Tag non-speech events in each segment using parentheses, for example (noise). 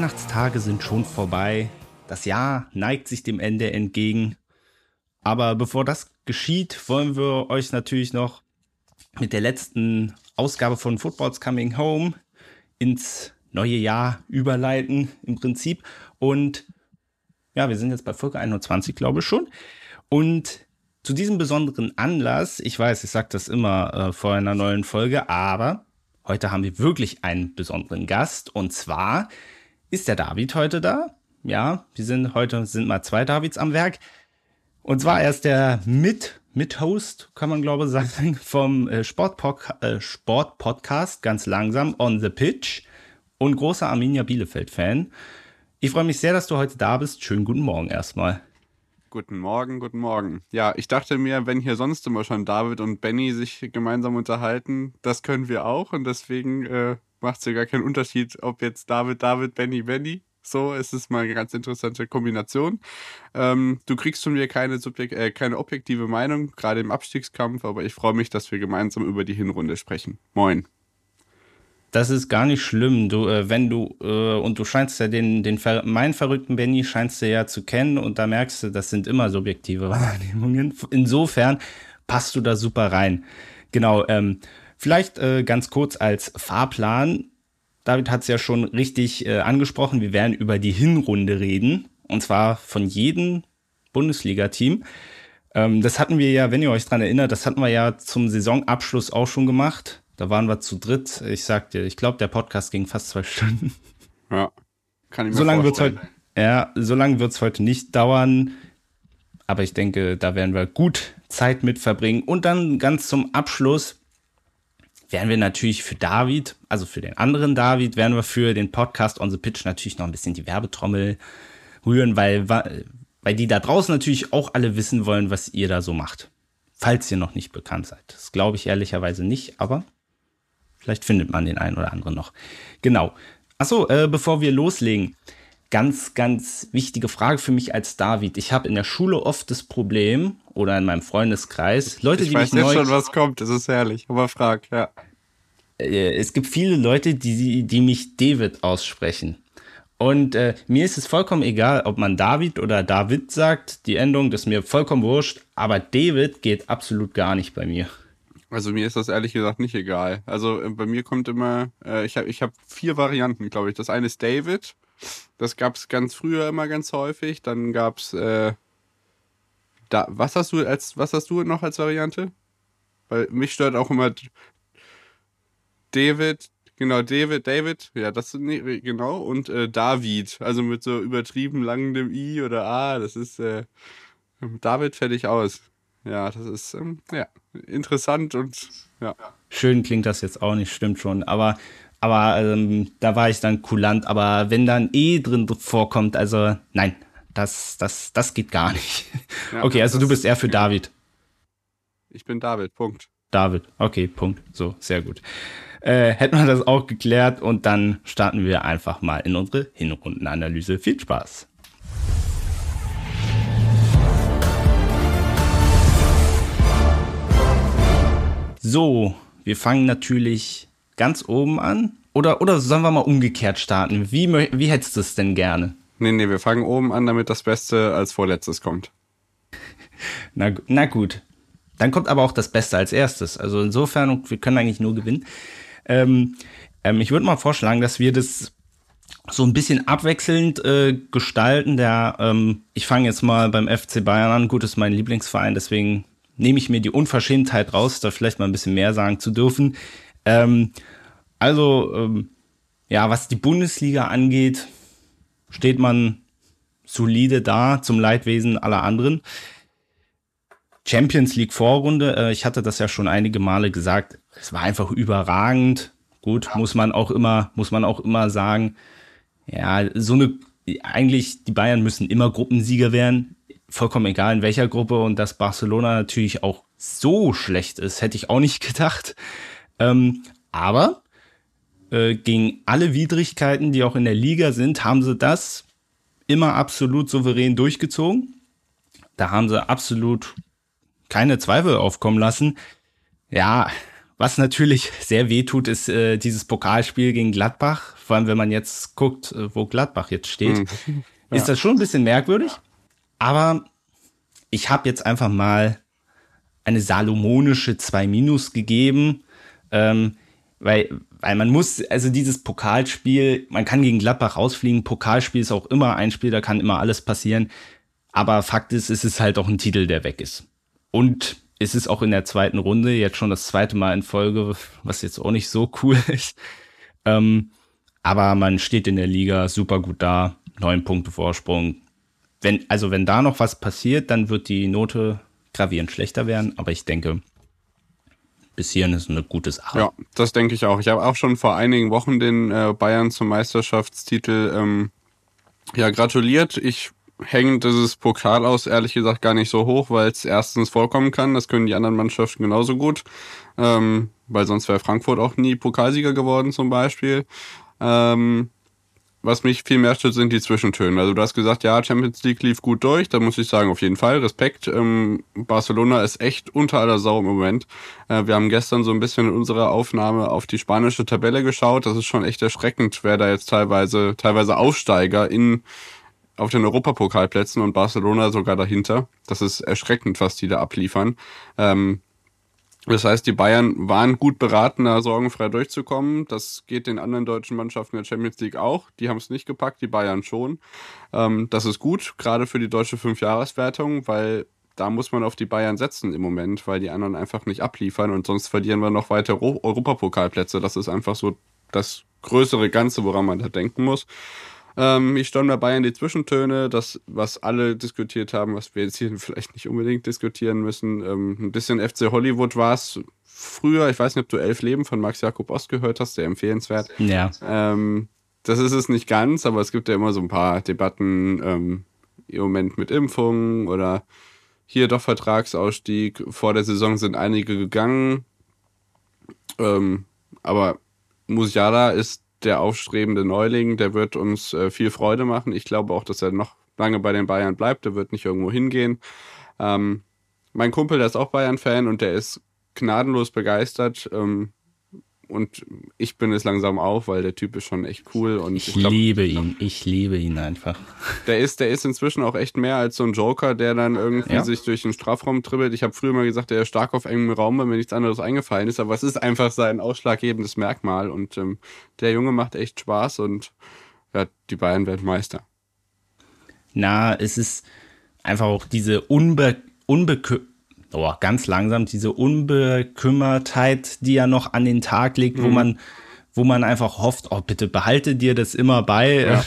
Weihnachtstage sind schon vorbei. Das Jahr neigt sich dem Ende entgegen. Aber bevor das geschieht, wollen wir euch natürlich noch mit der letzten Ausgabe von Football's Coming Home ins neue Jahr überleiten im Prinzip. Und ja, wir sind jetzt bei Folge 21, glaube ich schon. Und zu diesem besonderen Anlass, ich weiß, ich sage das immer äh, vor einer neuen Folge, aber heute haben wir wirklich einen besonderen Gast. Und zwar ist der David heute da. Ja, wir sind heute sind mal zwei Davids am Werk. Und zwar er ist der Mit Mit-Host, kann man glaube ich sagen, (laughs) vom äh, äh, Sportpodcast ganz langsam on the pitch und großer Arminia Bielefeld-Fan. Ich freue mich sehr, dass du heute da bist. Schönen guten Morgen erstmal. Guten Morgen, guten Morgen. Ja, ich dachte mir, wenn hier sonst immer schon David und Benny sich gemeinsam unterhalten, das können wir auch und deswegen äh, macht es ja gar keinen Unterschied, ob jetzt David, David, Benny, Benny. So, es ist mal eine ganz interessante Kombination. Ähm, du kriegst von mir keine, Subjek äh, keine objektive Meinung, gerade im Abstiegskampf, aber ich freue mich, dass wir gemeinsam über die Hinrunde sprechen. Moin das ist gar nicht schlimm. Du, äh, wenn du, äh, und du scheinst ja den, den Ver meinen verrückten Benny scheinst du ja zu kennen und da merkst du, das sind immer subjektive (laughs) Wahrnehmungen. Insofern passt du da super rein. Genau, ähm, vielleicht äh, ganz kurz als Fahrplan. David hat es ja schon richtig äh, angesprochen, wir werden über die Hinrunde reden. Und zwar von jedem Bundesliga-Team. Ähm, das hatten wir ja, wenn ihr euch dran erinnert, das hatten wir ja zum Saisonabschluss auch schon gemacht da waren wir zu dritt. Ich sag dir, ich glaube, der Podcast ging fast zwei (laughs) Stunden. Ja, kann ich mir so lange wird's heute, Ja, so lange wird es heute nicht dauern. Aber ich denke, da werden wir gut Zeit mit verbringen. Und dann ganz zum Abschluss werden wir natürlich für David, also für den anderen David, werden wir für den Podcast On the Pitch natürlich noch ein bisschen die Werbetrommel rühren, weil, weil die da draußen natürlich auch alle wissen wollen, was ihr da so macht. Falls ihr noch nicht bekannt seid. Das glaube ich ehrlicherweise nicht, aber Vielleicht findet man den einen oder anderen noch. Genau. Achso, äh, bevor wir loslegen. Ganz, ganz wichtige Frage für mich als David. Ich habe in der Schule oft das Problem, oder in meinem Freundeskreis, Leute, ich die weiß mich neu... schon, was kommt. Das ist herrlich. Aber frag, ja. Äh, es gibt viele Leute, die, die mich David aussprechen. Und äh, mir ist es vollkommen egal, ob man David oder David sagt. Die Endung das ist mir vollkommen wurscht. Aber David geht absolut gar nicht bei mir. Also mir ist das ehrlich gesagt nicht egal. Also äh, bei mir kommt immer, äh, ich habe ich hab vier Varianten, glaube ich. Das eine ist David. Das gab es ganz früher immer ganz häufig. Dann gab es, äh, da, was hast du als, was hast du noch als Variante? Weil mich stört auch immer David, genau, David, David, ja, das nee, genau, und äh, David, also mit so übertrieben langem I oder A, das ist äh, David fertig aus. Ja, das ist ähm, ja, interessant und ja. Schön klingt das jetzt auch nicht, stimmt schon. Aber, aber ähm, da war ich dann kulant. Aber wenn dann E drin vorkommt, also nein, das, das, das geht gar nicht. Ja, (laughs) okay, also du bist eher für David. Ich bin David, Punkt. David, okay, Punkt. So, sehr gut. Äh, hätten wir das auch geklärt und dann starten wir einfach mal in unsere Hinrundenanalyse. Viel Spaß. So, wir fangen natürlich ganz oben an. Oder, oder sollen wir mal umgekehrt starten? Wie, wie hättest du es denn gerne? Nee, nee, wir fangen oben an, damit das Beste als vorletztes kommt. (laughs) na, na gut. Dann kommt aber auch das Beste als erstes. Also insofern, wir können eigentlich nur gewinnen. Ähm, ähm, ich würde mal vorschlagen, dass wir das so ein bisschen abwechselnd äh, gestalten. Der, ähm, ich fange jetzt mal beim FC Bayern an. Gut, ist mein Lieblingsverein, deswegen nehme ich mir die Unverschämtheit raus, da vielleicht mal ein bisschen mehr sagen zu dürfen. Ähm, also, ähm, ja, was die Bundesliga angeht, steht man solide da zum Leidwesen aller anderen. Champions League Vorrunde, äh, ich hatte das ja schon einige Male gesagt, es war einfach überragend. Gut, muss man auch immer, muss man auch immer sagen. Ja, so eine, eigentlich, die Bayern müssen immer Gruppensieger werden vollkommen egal in welcher Gruppe und dass Barcelona natürlich auch so schlecht ist, hätte ich auch nicht (laughs) gedacht. Ähm, aber äh, gegen alle Widrigkeiten, die auch in der Liga sind, haben sie das immer absolut souverän durchgezogen. Da haben sie absolut keine Zweifel aufkommen lassen. Ja, was natürlich sehr weh tut, ist äh, dieses Pokalspiel gegen Gladbach. Vor allem, wenn man jetzt guckt, äh, wo Gladbach jetzt steht, mhm. (laughs) ja. ist das schon ein bisschen merkwürdig. Aber ich habe jetzt einfach mal eine salomonische 2 Minus gegeben, ähm, weil, weil man muss, also dieses Pokalspiel, man kann gegen Gladbach rausfliegen, Pokalspiel ist auch immer ein Spiel, da kann immer alles passieren. Aber Fakt ist, es ist halt auch ein Titel, der weg ist. Und es ist auch in der zweiten Runde, jetzt schon das zweite Mal in Folge, was jetzt auch nicht so cool (laughs) ist. Ähm, aber man steht in der Liga super gut da, neun Punkte Vorsprung. Wenn, also wenn da noch was passiert, dann wird die Note gravierend schlechter werden. Aber ich denke, bis hierhin ist eine gute Sache. Ja, das denke ich auch. Ich habe auch schon vor einigen Wochen den äh, Bayern zum Meisterschaftstitel ähm, ja, gratuliert. Ich hängt dieses Pokal aus ehrlich gesagt gar nicht so hoch, weil es erstens vorkommen kann, das können die anderen Mannschaften genauso gut, ähm, weil sonst wäre Frankfurt auch nie Pokalsieger geworden zum Beispiel. Ähm, was mich viel mehr stört, sind die Zwischentöne. Also du hast gesagt, ja, Champions League lief gut durch, da muss ich sagen, auf jeden Fall, Respekt. Ähm, Barcelona ist echt unter aller Sau im Moment. Äh, wir haben gestern so ein bisschen in unserer Aufnahme auf die spanische Tabelle geschaut. Das ist schon echt erschreckend, wer da jetzt teilweise, teilweise Aufsteiger in auf den Europapokalplätzen und Barcelona sogar dahinter. Das ist erschreckend, was die da abliefern. Ähm, das heißt, die Bayern waren gut beraten, da sorgenfrei durchzukommen. Das geht den anderen deutschen Mannschaften der Champions League auch. Die haben es nicht gepackt, die Bayern schon. Ähm, das ist gut, gerade für die deutsche Fünfjahreswertung, weil da muss man auf die Bayern setzen im Moment, weil die anderen einfach nicht abliefern und sonst verlieren wir noch weiter Europapokalplätze. Das ist einfach so das größere Ganze, woran man da denken muss. Ähm, ich stand dabei in die Zwischentöne, das, was alle diskutiert haben, was wir jetzt hier vielleicht nicht unbedingt diskutieren müssen. Ähm, ein bisschen FC Hollywood war es früher. Ich weiß nicht, ob du Elf Leben von Max Jakob Ost gehört hast, sehr empfehlenswert. Ja. Ähm, das ist es nicht ganz, aber es gibt ja immer so ein paar Debatten ähm, im Moment mit Impfungen oder hier doch Vertragsausstieg. Vor der Saison sind einige gegangen. Ähm, aber Musiala ist der aufstrebende Neuling, der wird uns äh, viel Freude machen. Ich glaube auch, dass er noch lange bei den Bayern bleibt. Der wird nicht irgendwo hingehen. Ähm, mein Kumpel, der ist auch Bayern-Fan und der ist gnadenlos begeistert. Ähm, und ich bin es langsam auch, weil der Typ ist schon echt cool. Und ich, ich glaub, liebe ihn, ich liebe ihn einfach. Der ist, der ist inzwischen auch echt mehr als so ein Joker, der dann irgendwie ja. sich durch den Strafraum tribbelt. Ich habe früher mal gesagt, der ist stark auf engem Raum, weil mir nichts anderes eingefallen ist, aber es ist einfach sein ausschlaggebendes Merkmal und ähm, der Junge macht echt Spaß und ja, die Bayern werden Meister. Na, es ist einfach auch diese unbe unbe oh, ganz langsam diese Unbekümmertheit, die er noch an den Tag legt, mhm. wo man, wo man einfach hofft, oh, bitte behalte dir das immer bei. Ja.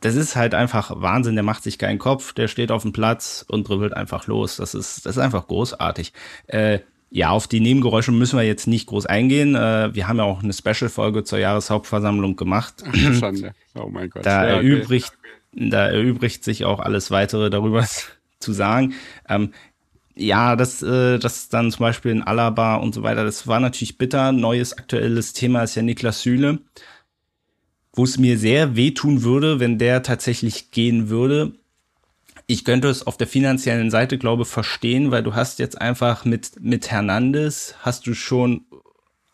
Das ist halt einfach Wahnsinn. Der macht sich keinen Kopf, der steht auf dem Platz und dribbelt einfach los. Das ist, das ist einfach großartig. Äh, ja, auf die Nebengeräusche müssen wir jetzt nicht groß eingehen. Äh, wir haben ja auch eine Special-Folge zur Jahreshauptversammlung gemacht. Schande. Oh mein Gott. Da, ja, okay. erübrigt, da erübrigt sich auch alles weitere darüber (laughs) zu sagen. Ähm, ja, das, äh, das dann zum Beispiel in Alaba und so weiter, das war natürlich bitter. Neues aktuelles Thema ist ja Niklas Süle, wo es mir sehr wehtun würde, wenn der tatsächlich gehen würde. Ich könnte es auf der finanziellen Seite, glaube verstehen, weil du hast jetzt einfach mit, mit Hernandez hast du schon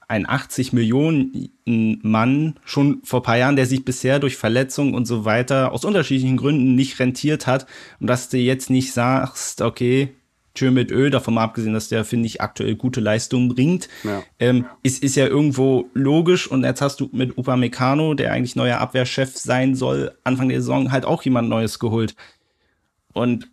ein 80 Millionen Mann schon vor paar Jahren, der sich bisher durch Verletzungen und so weiter aus unterschiedlichen Gründen nicht rentiert hat und dass du jetzt nicht sagst, okay, Mit Ö, davon mal abgesehen, dass der, finde ich, aktuell gute Leistungen bringt, ja. Ähm, ist, ist ja irgendwo logisch. Und jetzt hast du mit Upamecano, der eigentlich neuer Abwehrchef sein soll, Anfang der Saison halt auch jemand Neues geholt. Und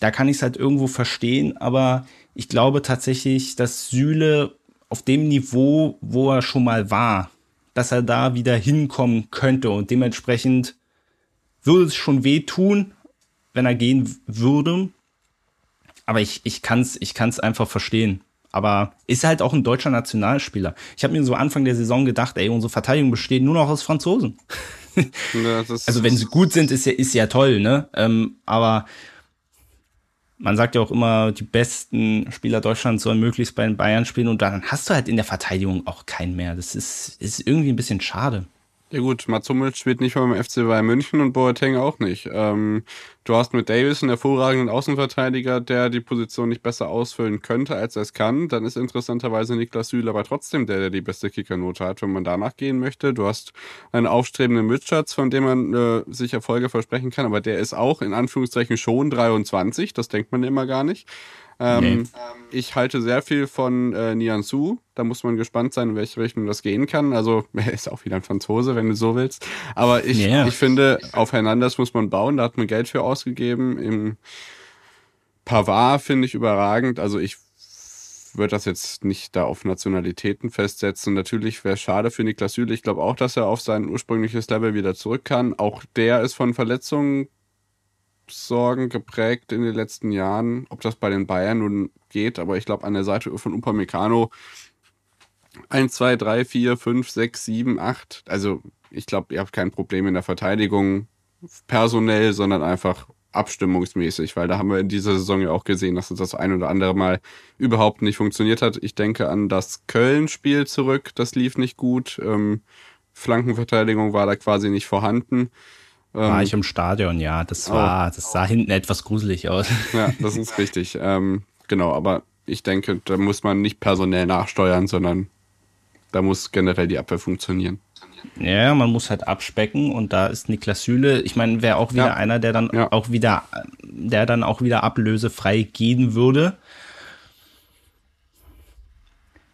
da kann ich es halt irgendwo verstehen, aber ich glaube tatsächlich, dass Süle auf dem Niveau, wo er schon mal war, dass er da wieder hinkommen könnte und dementsprechend würde es schon wehtun, wenn er gehen würde. Aber ich, ich kann es ich kann's einfach verstehen. Aber ist halt auch ein deutscher Nationalspieler. Ich habe mir so Anfang der Saison gedacht, ey, unsere Verteidigung besteht nur noch aus Franzosen. (laughs) Ja, also wenn sie gut sind, ist ja, ist ja toll, ne? Ähm, aber man sagt ja auch immer, die besten Spieler Deutschlands sollen möglichst bei den Bayern spielen und dann hast du halt in der Verteidigung auch keinen mehr. Das ist, ist irgendwie ein bisschen schade. Ja gut, Mats Hummels spielt nicht mal beim FC Bayern München und Boateng auch nicht. Ähm, du hast mit Davis einen hervorragenden Außenverteidiger, der die Position nicht besser ausfüllen könnte, als er es kann. Dann ist interessanterweise Niklas Süle aber trotzdem der, der die beste Kickernote hat, wenn man danach gehen möchte. Du hast einen aufstrebenden Mitschatz, von dem man äh, sich Erfolge versprechen kann, aber der ist auch in Anführungszeichen schon 23. Das denkt man immer gar nicht. Ähm, nee. Ich halte sehr viel von äh, Nian Su. Da muss man gespannt sein, in welche Richtung das gehen kann. Also, (laughs) er ist auch wieder ein Franzose, wenn du so willst. Aber ich, yeah. ich finde, auf Hernandez muss man bauen. Da hat man Geld für ausgegeben. Im Pavard finde ich überragend. Also, ich würde das jetzt nicht da auf Nationalitäten festsetzen. Natürlich wäre es schade für Niklas Süle. Ich glaube auch, dass er auf sein ursprüngliches Level wieder zurück kann. Auch der ist von Verletzungen Sorgen geprägt in den letzten Jahren. Ob das bei den Bayern nun geht, aber ich glaube, an der Seite von Upamecano 1, 2, 3, 4, 5, 6, 7, 8. Also, ich glaube, ihr habt kein Problem in der Verteidigung personell, sondern einfach abstimmungsmäßig, weil da haben wir in dieser Saison ja auch gesehen, dass es das ein oder andere Mal überhaupt nicht funktioniert hat. Ich denke an das Köln-Spiel zurück, das lief nicht gut. Ähm, Flankenverteidigung war da quasi nicht vorhanden. War ähm, ich im Stadion, ja. Das oh. war, das sah hinten etwas gruselig aus. Ja, (laughs) das ist richtig. Ähm, genau, aber ich denke, da muss man nicht personell nachsteuern, sondern da muss generell die Abwehr funktionieren. Ja, man muss halt abspecken und da ist Niklas Süle, ich meine, wäre auch wieder ja. einer, der dann ja. auch wieder, der dann auch wieder ablösefrei gehen würde.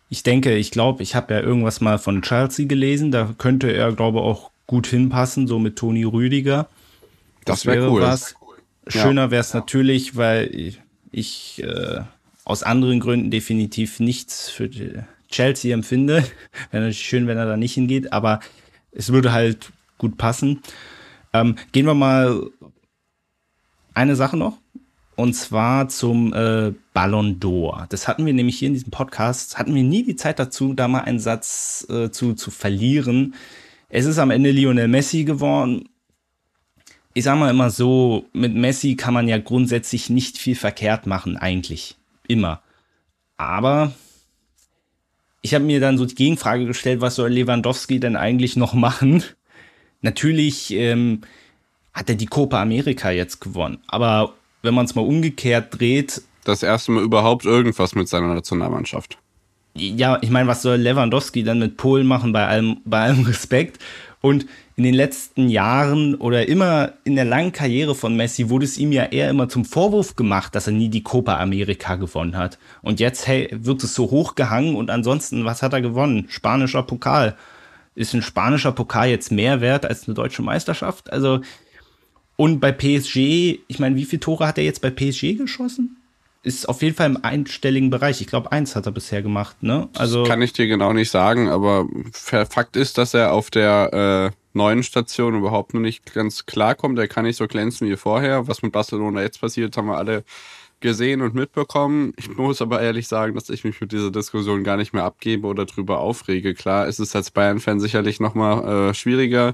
Ich denke, ich glaube, ich habe ja irgendwas mal von Chelsea gelesen, da könnte er, glaube ich, auch gut hinpassen, so mit Toni Rüdiger. Das, das wäre wär cool. was. Schöner wäre es ja. natürlich, weil ich, ich äh, aus anderen Gründen definitiv nichts für Chelsea empfinde. (laughs) Wäre natürlich schön, wenn er da nicht hingeht, aber es würde halt gut passen. Ähm, gehen wir mal eine Sache noch. Und zwar zum äh, Ballon d'Or. Das hatten wir nämlich hier in diesem Podcast, hatten wir nie die Zeit dazu, da mal einen Satz äh, zu, zu verlieren. Es ist am Ende Lionel Messi geworden. Ich sag mal immer so, mit Messi kann man ja grundsätzlich nicht viel verkehrt machen, eigentlich. Immer. Aber ich habe mir dann so die Gegenfrage gestellt, was soll Lewandowski denn eigentlich noch machen? (laughs) Natürlich ähm, hat er die Copa America jetzt gewonnen. Aber wenn man es mal umgekehrt dreht. Das erste Mal überhaupt irgendwas mit seiner Nationalmannschaft ja, ich meine, was soll Lewandowski dann mit Polen machen, bei allem, bei allem (laughs) Respekt? Und in den letzten Jahren oder immer in der langen Karriere von Messi wurde es ihm ja eher immer zum Vorwurf gemacht, dass er nie die Copa America gewonnen hat. Und jetzt hey, wird es so hochgehangen und ansonsten, was hat er gewonnen? Spanischer Pokal. Ist ein spanischer Pokal jetzt mehr wert als eine deutsche Meisterschaft? Also, und bei PSG, ich meine, wie viele Tore hat er jetzt bei PSG geschossen? Ist auf jeden Fall im einstelligen Bereich. Ich glaube, eins hat er bisher gemacht, ne? Also das kann ich dir genau nicht sagen, aber Fakt ist, dass er auf der äh, neuen Station überhaupt noch nicht ganz klar kommt. Er kann nicht so glänzen wie vorher. Was mit Barcelona jetzt passiert, haben wir alle gesehen und mitbekommen. Ich muss aber ehrlich sagen, dass ich mich mit dieser Diskussion gar nicht mehr abgebe oder drüber aufrege. Klar, es ist als Bayern-Fan sicherlich nochmal äh, schwieriger.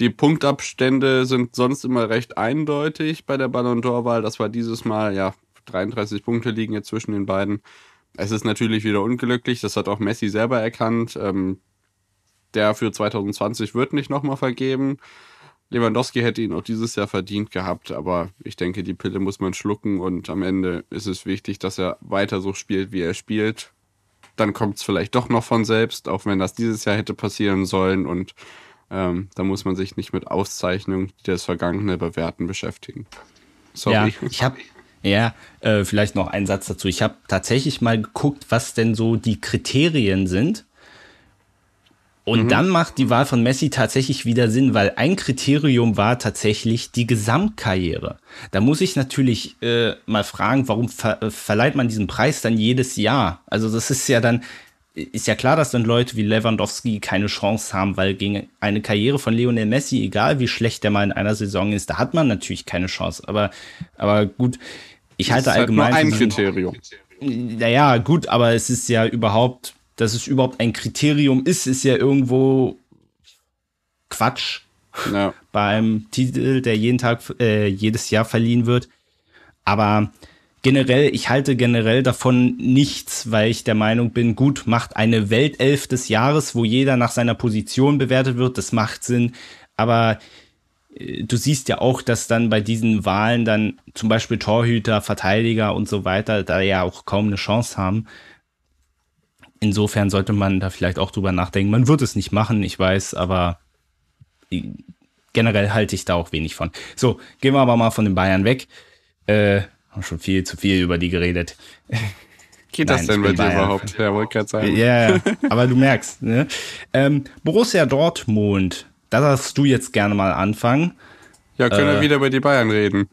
Die Punktabstände sind sonst immer recht eindeutig bei der Ballon d'Or-Wahl. Das war dieses Mal ja 33 Punkte liegen jetzt zwischen den beiden. Es ist natürlich wieder unglücklich, das hat auch Messi selber erkannt. Ähm, der für 2020 wird nicht nochmal vergeben. Lewandowski hätte ihn auch dieses Jahr verdient gehabt, aber ich denke, die Pille muss man schlucken und am Ende ist es wichtig, dass er weiter so spielt, wie er spielt. Dann kommt es vielleicht doch noch von selbst, auch wenn das dieses Jahr hätte passieren sollen und ähm, da muss man sich nicht mit Auszeichnungen, die das Vergangene bewerten, beschäftigen. Sorry. Ja, ich habe ja, äh, vielleicht noch ein Satz dazu. Ich habe tatsächlich mal geguckt, was denn so die Kriterien sind. Und mhm. dann macht die Wahl von Messi tatsächlich wieder Sinn, weil ein Kriterium war tatsächlich die Gesamtkarriere. Da muss ich natürlich äh, mal fragen, warum ver äh, verleiht man diesen Preis dann jedes Jahr? Also das ist ja dann, ist ja klar, dass dann Leute wie Lewandowski keine Chance haben, weil gegen eine Karriere von Lionel Messi, egal wie schlecht der mal in einer Saison ist, da hat man natürlich keine Chance. Aber, aber gut, ich halte halt allgemein. Nur ein Kriterium. Naja, gut, aber es ist ja überhaupt, dass es überhaupt ein Kriterium ist, ist ja irgendwo Quatsch. Ja. (laughs) Bei einem Titel, der jeden Tag, äh, jedes Jahr verliehen wird. Aber generell, ich halte generell davon nichts, weil ich der Meinung bin, gut, macht eine Weltelf des Jahres, wo jeder nach seiner Position bewertet wird, das macht Sinn. Aber du siehst ja auch, dass dann bei diesen Wahlen dann zum Beispiel Torhüter, Verteidiger und so weiter da ja auch kaum eine Chance haben. Insofern sollte man da vielleicht auch drüber nachdenken. Man wird es nicht machen, ich weiß, aber generell halte ich da auch wenig von. So, gehen wir aber mal von den Bayern weg. Äh, haben schon viel zu viel über die geredet. Geht Nein, das denn bei dir überhaupt? Ja, wollte gerade sagen. Ja, yeah, aber du merkst. Ne? Ähm, Borussia Dortmund, da darfst du jetzt gerne mal anfangen. Ja, können äh, wir wieder über die Bayern reden.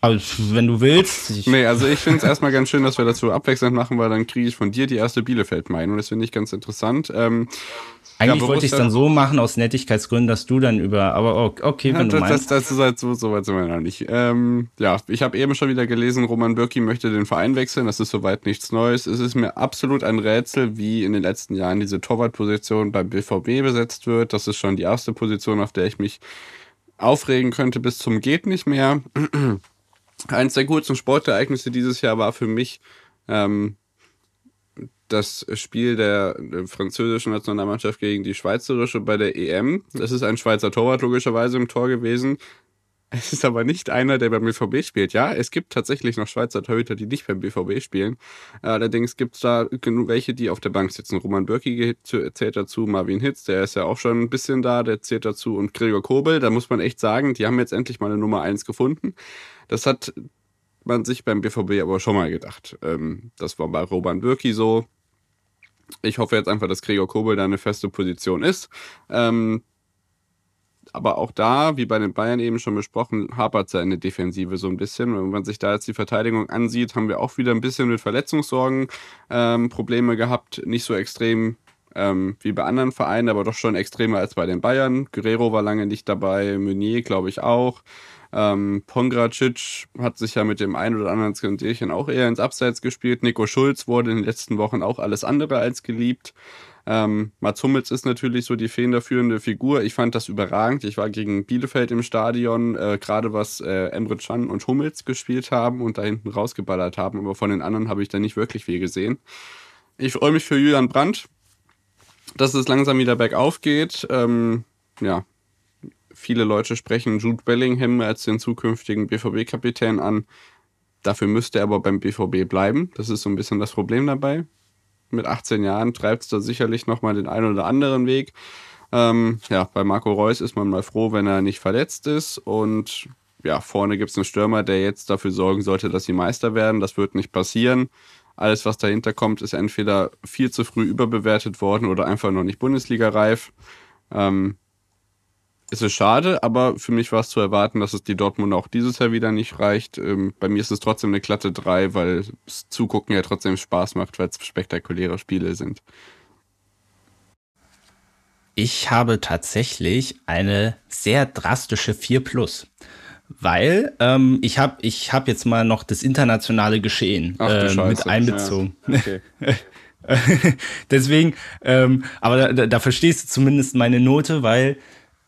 Also, wenn du willst. Ich nee, also ich finde es erstmal ganz schön, dass wir dazu abwechselnd machen, weil dann kriege ich von dir die erste Bielefeld-Meinung. Das finde ich ganz interessant. Ähm, Eigentlich ja, wollte ich es dann so machen, aus Nettigkeitsgründen, dass du dann über, aber okay, wenn ja, du meinst. Das, das, ist halt so, so weit sind wir noch nicht. Ähm, ja, ich habe eben schon wieder gelesen, Roman Bürki möchte den Verein wechseln. Das ist soweit nichts Neues. Es ist mir absolut ein Rätsel, wie in den letzten Jahren diese Torwartposition beim BVB besetzt wird. Das ist schon die erste Position, auf der ich mich aufregen könnte bis zum geht nicht mehr. Eins der coolsten Sportereignisse dieses Jahr war für mich ähm, das Spiel der französischen Nationalmannschaft gegen die schweizerische bei der EM. Das ist ein Schweizer Torwart logischerweise im Tor gewesen. Es ist aber nicht einer, der beim BVB spielt. Ja, es gibt tatsächlich noch Schweizer Torhüter, die nicht beim BVB spielen. Allerdings gibt es da genug welche, die auf der Bank sitzen. Roman Bürki zählt dazu, Marvin Hitz, der ist ja auch schon ein bisschen da, der zählt dazu und Gregor Kobel. Da muss man echt sagen, die haben jetzt endlich mal eine Nummer eins gefunden. Das hat man sich beim BVB aber schon mal gedacht. Ähm, das war bei Roman Bürki so. Ich hoffe jetzt einfach, dass Gregor Kobel da eine feste Position ist. Ähm, aber auch da, wie bei den Bayern eben schon besprochen, hapert der Defensive so ein bisschen. Wenn man sich da jetzt die Verteidigung ansieht, haben wir auch wieder ein bisschen mit Verletzungssorgen ähm, Probleme gehabt. Nicht so extrem ähm, wie bei anderen Vereinen, aber doch schon extremer als bei den Bayern. Guerrero war lange nicht dabei, Meunier glaube ich auch. Ähm, Pongracic hat sich ja mit dem einen oder anderen Skandierchen auch eher ins Abseits gespielt. Nico Schulz wurde in den letzten Wochen auch alles andere als geliebt. Ähm, Mats Hummels ist natürlich so die federführende Figur. Ich fand das überragend. Ich war gegen Bielefeld im Stadion, äh, gerade was äh, Emre Can und Hummels gespielt haben und da hinten rausgeballert haben. Aber von den anderen habe ich da nicht wirklich viel gesehen. Ich freue mich für Julian Brandt, dass es langsam wieder bergauf geht. Ähm, ja, Viele Leute sprechen Jude Bellingham als den zukünftigen BVB-Kapitän an. Dafür müsste er aber beim BVB bleiben. Das ist so ein bisschen das Problem dabei. Mit 18 Jahren treibt es da sicherlich nochmal den einen oder anderen Weg. Ähm, ja, bei Marco Reus ist man mal froh, wenn er nicht verletzt ist. Und ja, vorne gibt es einen Stürmer, der jetzt dafür sorgen sollte, dass sie Meister werden. Das wird nicht passieren. Alles, was dahinter kommt, ist entweder viel zu früh überbewertet worden oder einfach noch nicht Bundesliga-reif. Ähm, es ist schade, aber für mich war es zu erwarten, dass es die Dortmund auch dieses Jahr wieder nicht reicht. Ähm, bei mir ist es trotzdem eine glatte 3, weil das Zugucken ja trotzdem Spaß macht, weil es spektakuläre Spiele sind. Ich habe tatsächlich eine sehr drastische 4 Plus. Weil ähm, ich habe ich hab jetzt mal noch das internationale Geschehen äh, mit einbezogen. Ja. (laughs) Okay. (laughs) Deswegen, ähm, aber da, da verstehst du zumindest meine Note, weil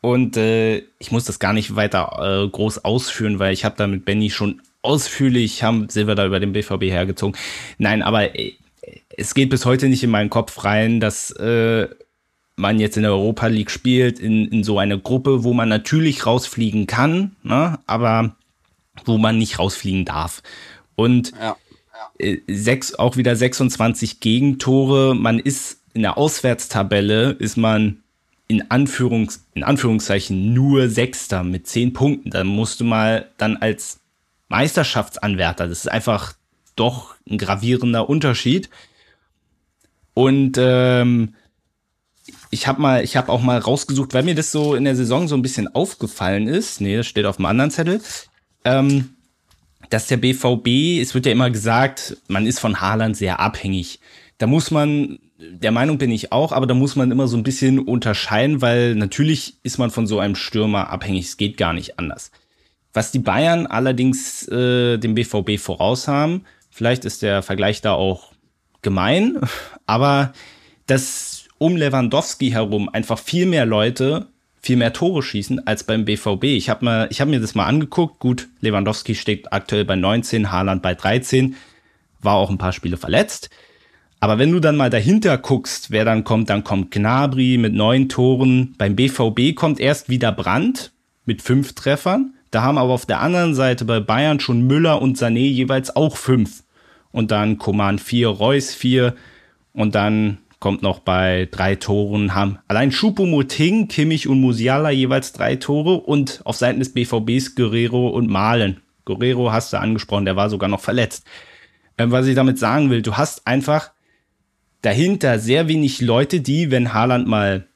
und äh, ich muss das gar nicht weiter äh, groß ausführen, weil ich habe da mit Benny schon ausführlich, haben Silver da über den BVB hergezogen. Nein, aber äh, es geht bis heute nicht in meinen Kopf rein, dass äh, man jetzt in der Europa League spielt, in, in so eine Gruppe, wo man natürlich rausfliegen kann, ne, aber wo man nicht rausfliegen darf. Und ja, ja. Äh, sechs, auch wieder 26 Gegentore. Man ist in der Auswärtstabelle, ist man in, Anführungs-, in Anführungszeichen nur Sechster mit zehn Punkten. Da musst du mal dann als Meisterschaftsanwärter, das ist einfach doch ein gravierender Unterschied. Und ähm, ich habe mal, ich habe auch mal rausgesucht, weil mir das so in der Saison so ein bisschen aufgefallen ist. Nee, das steht auf einem anderen Zettel. Ähm, dass der BVB, es wird ja immer gesagt, man ist von Haaland sehr abhängig. Da muss man der Meinung bin ich auch, aber da muss man immer so ein bisschen unterscheiden, weil natürlich ist man von so einem Stürmer abhängig. Es geht gar nicht anders. Was die Bayern allerdings äh, dem BVB voraus haben, vielleicht ist der Vergleich da auch gemein, (laughs) aber dass um Lewandowski herum einfach viel mehr Leute viel mehr Tore schießen als beim BVB. Ich habe mir, hab mir das mal angeguckt. Gut, Lewandowski steht aktuell bei 19, Haaland bei 13, war auch ein paar Spiele verletzt. Aber wenn du dann mal dahinter guckst, wer dann kommt, dann kommt Gnabry mit neun Toren. Beim BVB kommt erst wieder Brandt mit fünf Treffern. Da haben aber auf der anderen Seite bei Bayern schon Müller und Sané jeweils auch fünf. Und dann Coman vier, Reus vier. Und dann kommt noch bei drei Toren, haben allein Choupo-Moting, Kimmich und Musiala jeweils drei Tore und auf Seiten des BVBs Guerrero und Malen. Guerrero hast du angesprochen, der war sogar noch verletzt. Ähm, was ich damit sagen will, du hast einfach dahinter sehr wenig Leute, die, wenn Haaland mal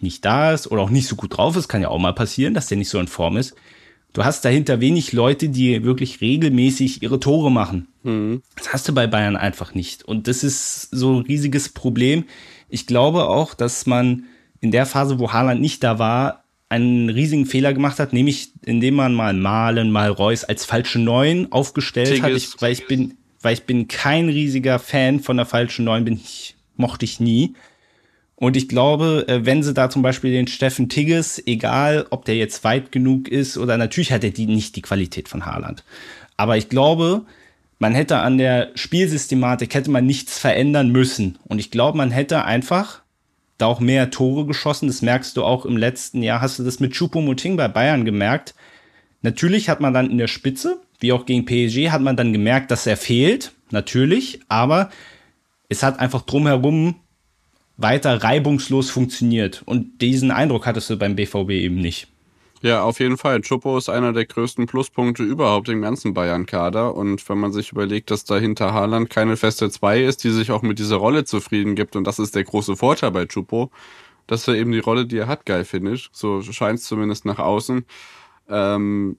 nicht da ist oder auch nicht so gut drauf ist, kann ja auch mal passieren, dass der nicht so in Form ist. Du hast dahinter wenig Leute, die wirklich regelmäßig ihre Tore machen. Mhm. Das hast du bei Bayern einfach nicht. Und das ist so ein riesiges Problem. Ich glaube auch, dass man in der Phase, wo Haaland nicht da war, einen riesigen Fehler gemacht hat, nämlich indem man mal Malen, mal Reus als falsche Neun aufgestellt Tigges. hat. Ich, weil ich bin, weil ich bin kein riesiger Fan von der falschen Neun, bin ich, mochte ich nie. Und ich glaube, äh, wenn sie da zum Beispiel den Steffen Tigges, egal ob der jetzt weit genug ist oder natürlich hat er die nicht die Qualität von Haaland. Aber ich glaube, man hätte an der Spielsystematik hätte man nichts verändern müssen. Und ich glaube, man hätte einfach da auch mehr Tore geschossen. Das merkst du auch im letzten Jahr. Hast du das mit Choupo-Moting bei Bayern gemerkt? Natürlich hat man dann in der Spitze wie auch gegen PSG hat man dann gemerkt, dass er fehlt, natürlich, aber es hat einfach drumherum weiter reibungslos funktioniert. Und diesen Eindruck hattest du beim BVB eben nicht. Ja, auf jeden Fall. Chopo ist einer der größten Pluspunkte überhaupt im ganzen Bayern-Kader. Und wenn man sich überlegt, dass dahinter Haaland keine feste Zwei ist, die sich auch mit dieser Rolle zufrieden gibt, und das ist der große Vorteil bei Chopo, dass er eben die Rolle, die er hat, geil findet. So scheint es zumindest nach außen. Ähm,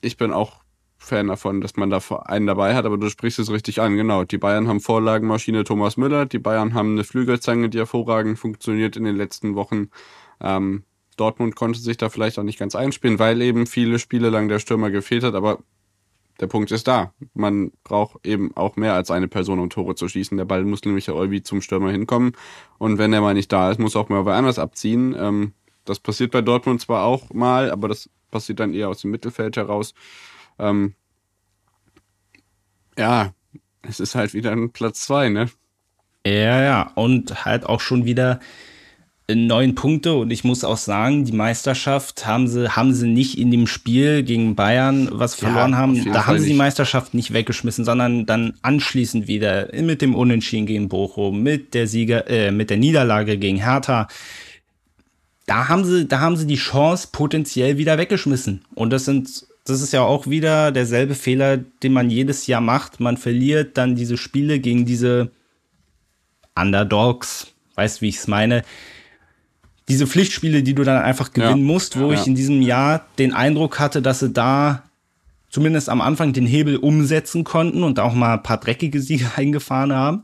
ich bin auch Fan davon, dass man da einen dabei hat, aber du sprichst es richtig an, genau. Die Bayern haben Vorlagenmaschine Thomas Müller, die Bayern haben eine Flügelzange, die hervorragend funktioniert in den letzten Wochen. Ähm, Dortmund konnte sich da vielleicht auch nicht ganz einspielen, weil eben viele Spiele lang der Stürmer gefehlt hat, aber der Punkt ist da. Man braucht eben auch mehr als eine Person, um Tore zu schießen. Der Ball muss nämlich ja irgendwie zum Stürmer hinkommen. Und wenn er mal nicht da ist, muss auch mal woanders abziehen. Ähm, das passiert bei Dortmund zwar auch mal, aber das passiert dann eher aus dem Mittelfeld heraus. Ähm, ja, es ist halt wieder ein Platz zwei, ne? Ja, ja, und halt auch schon wieder neun Punkte und ich muss auch sagen, die Meisterschaft haben sie, haben sie nicht in dem Spiel gegen Bayern was verloren ja, haben. Da Fall haben sie die Meisterschaft nicht weggeschmissen, sondern dann anschließend wieder mit dem Unentschieden gegen Bochum, mit der Sieger, äh, mit der Niederlage gegen Hertha. Da haben sie, da haben sie die Chance potenziell wieder weggeschmissen. Und das sind das ist ja auch wieder derselbe Fehler, den man jedes Jahr macht. Man verliert dann diese Spiele gegen diese Underdogs. Weißt, wie ich es meine? Diese Pflichtspiele, die du dann einfach gewinnen ja. musst, wo ja. ich in diesem Jahr den Eindruck hatte, dass sie da zumindest am Anfang den Hebel umsetzen konnten und auch mal ein paar dreckige Siege (laughs) eingefahren haben.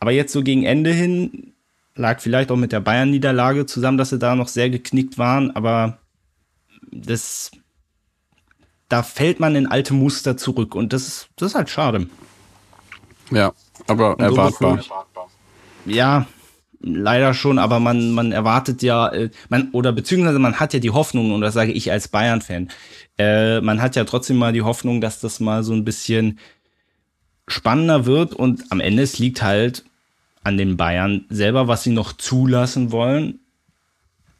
Aber jetzt so gegen Ende hin lag vielleicht auch mit der Bayern-Niederlage zusammen, dass sie da noch sehr geknickt waren, aber das da fällt man in alte Muster zurück und das ist, das ist halt schade. Ja, aber erwartbar. Ja, leider schon, aber man, man erwartet ja, äh, man, oder beziehungsweise man hat ja die Hoffnung, und das sage ich als Bayern-Fan, äh, man hat ja trotzdem mal die Hoffnung, dass das mal so ein bisschen spannender wird und am Ende es liegt halt an den Bayern selber, was sie noch zulassen wollen,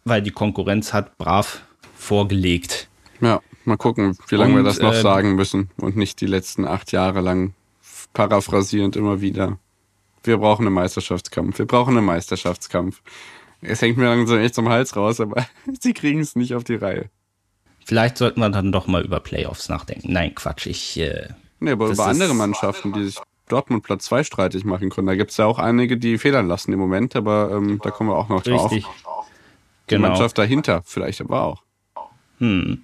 weil die Konkurrenz hat brav vorgelegt. Ja. Mal gucken, wie lange wir das noch äh, sagen müssen und nicht die letzten acht Jahre lang paraphrasierend immer wieder. Wir brauchen einen Meisterschaftskampf. Wir brauchen einen Meisterschaftskampf. Es hängt mir langsam echt zum Hals raus, aber (laughs) sie kriegen es nicht auf die Reihe. Vielleicht sollten wir dann doch mal über Playoffs nachdenken. Nein, Quatsch, ich. Äh, nee, aber über andere Mannschaften, die sich Dortmund Platz 2 streitig machen können. Da gibt es ja auch einige, die federn lassen im Moment, aber ähm, da kommen wir auch noch drauf. Richtig. Die genau. Mannschaft dahinter vielleicht aber auch. Hm.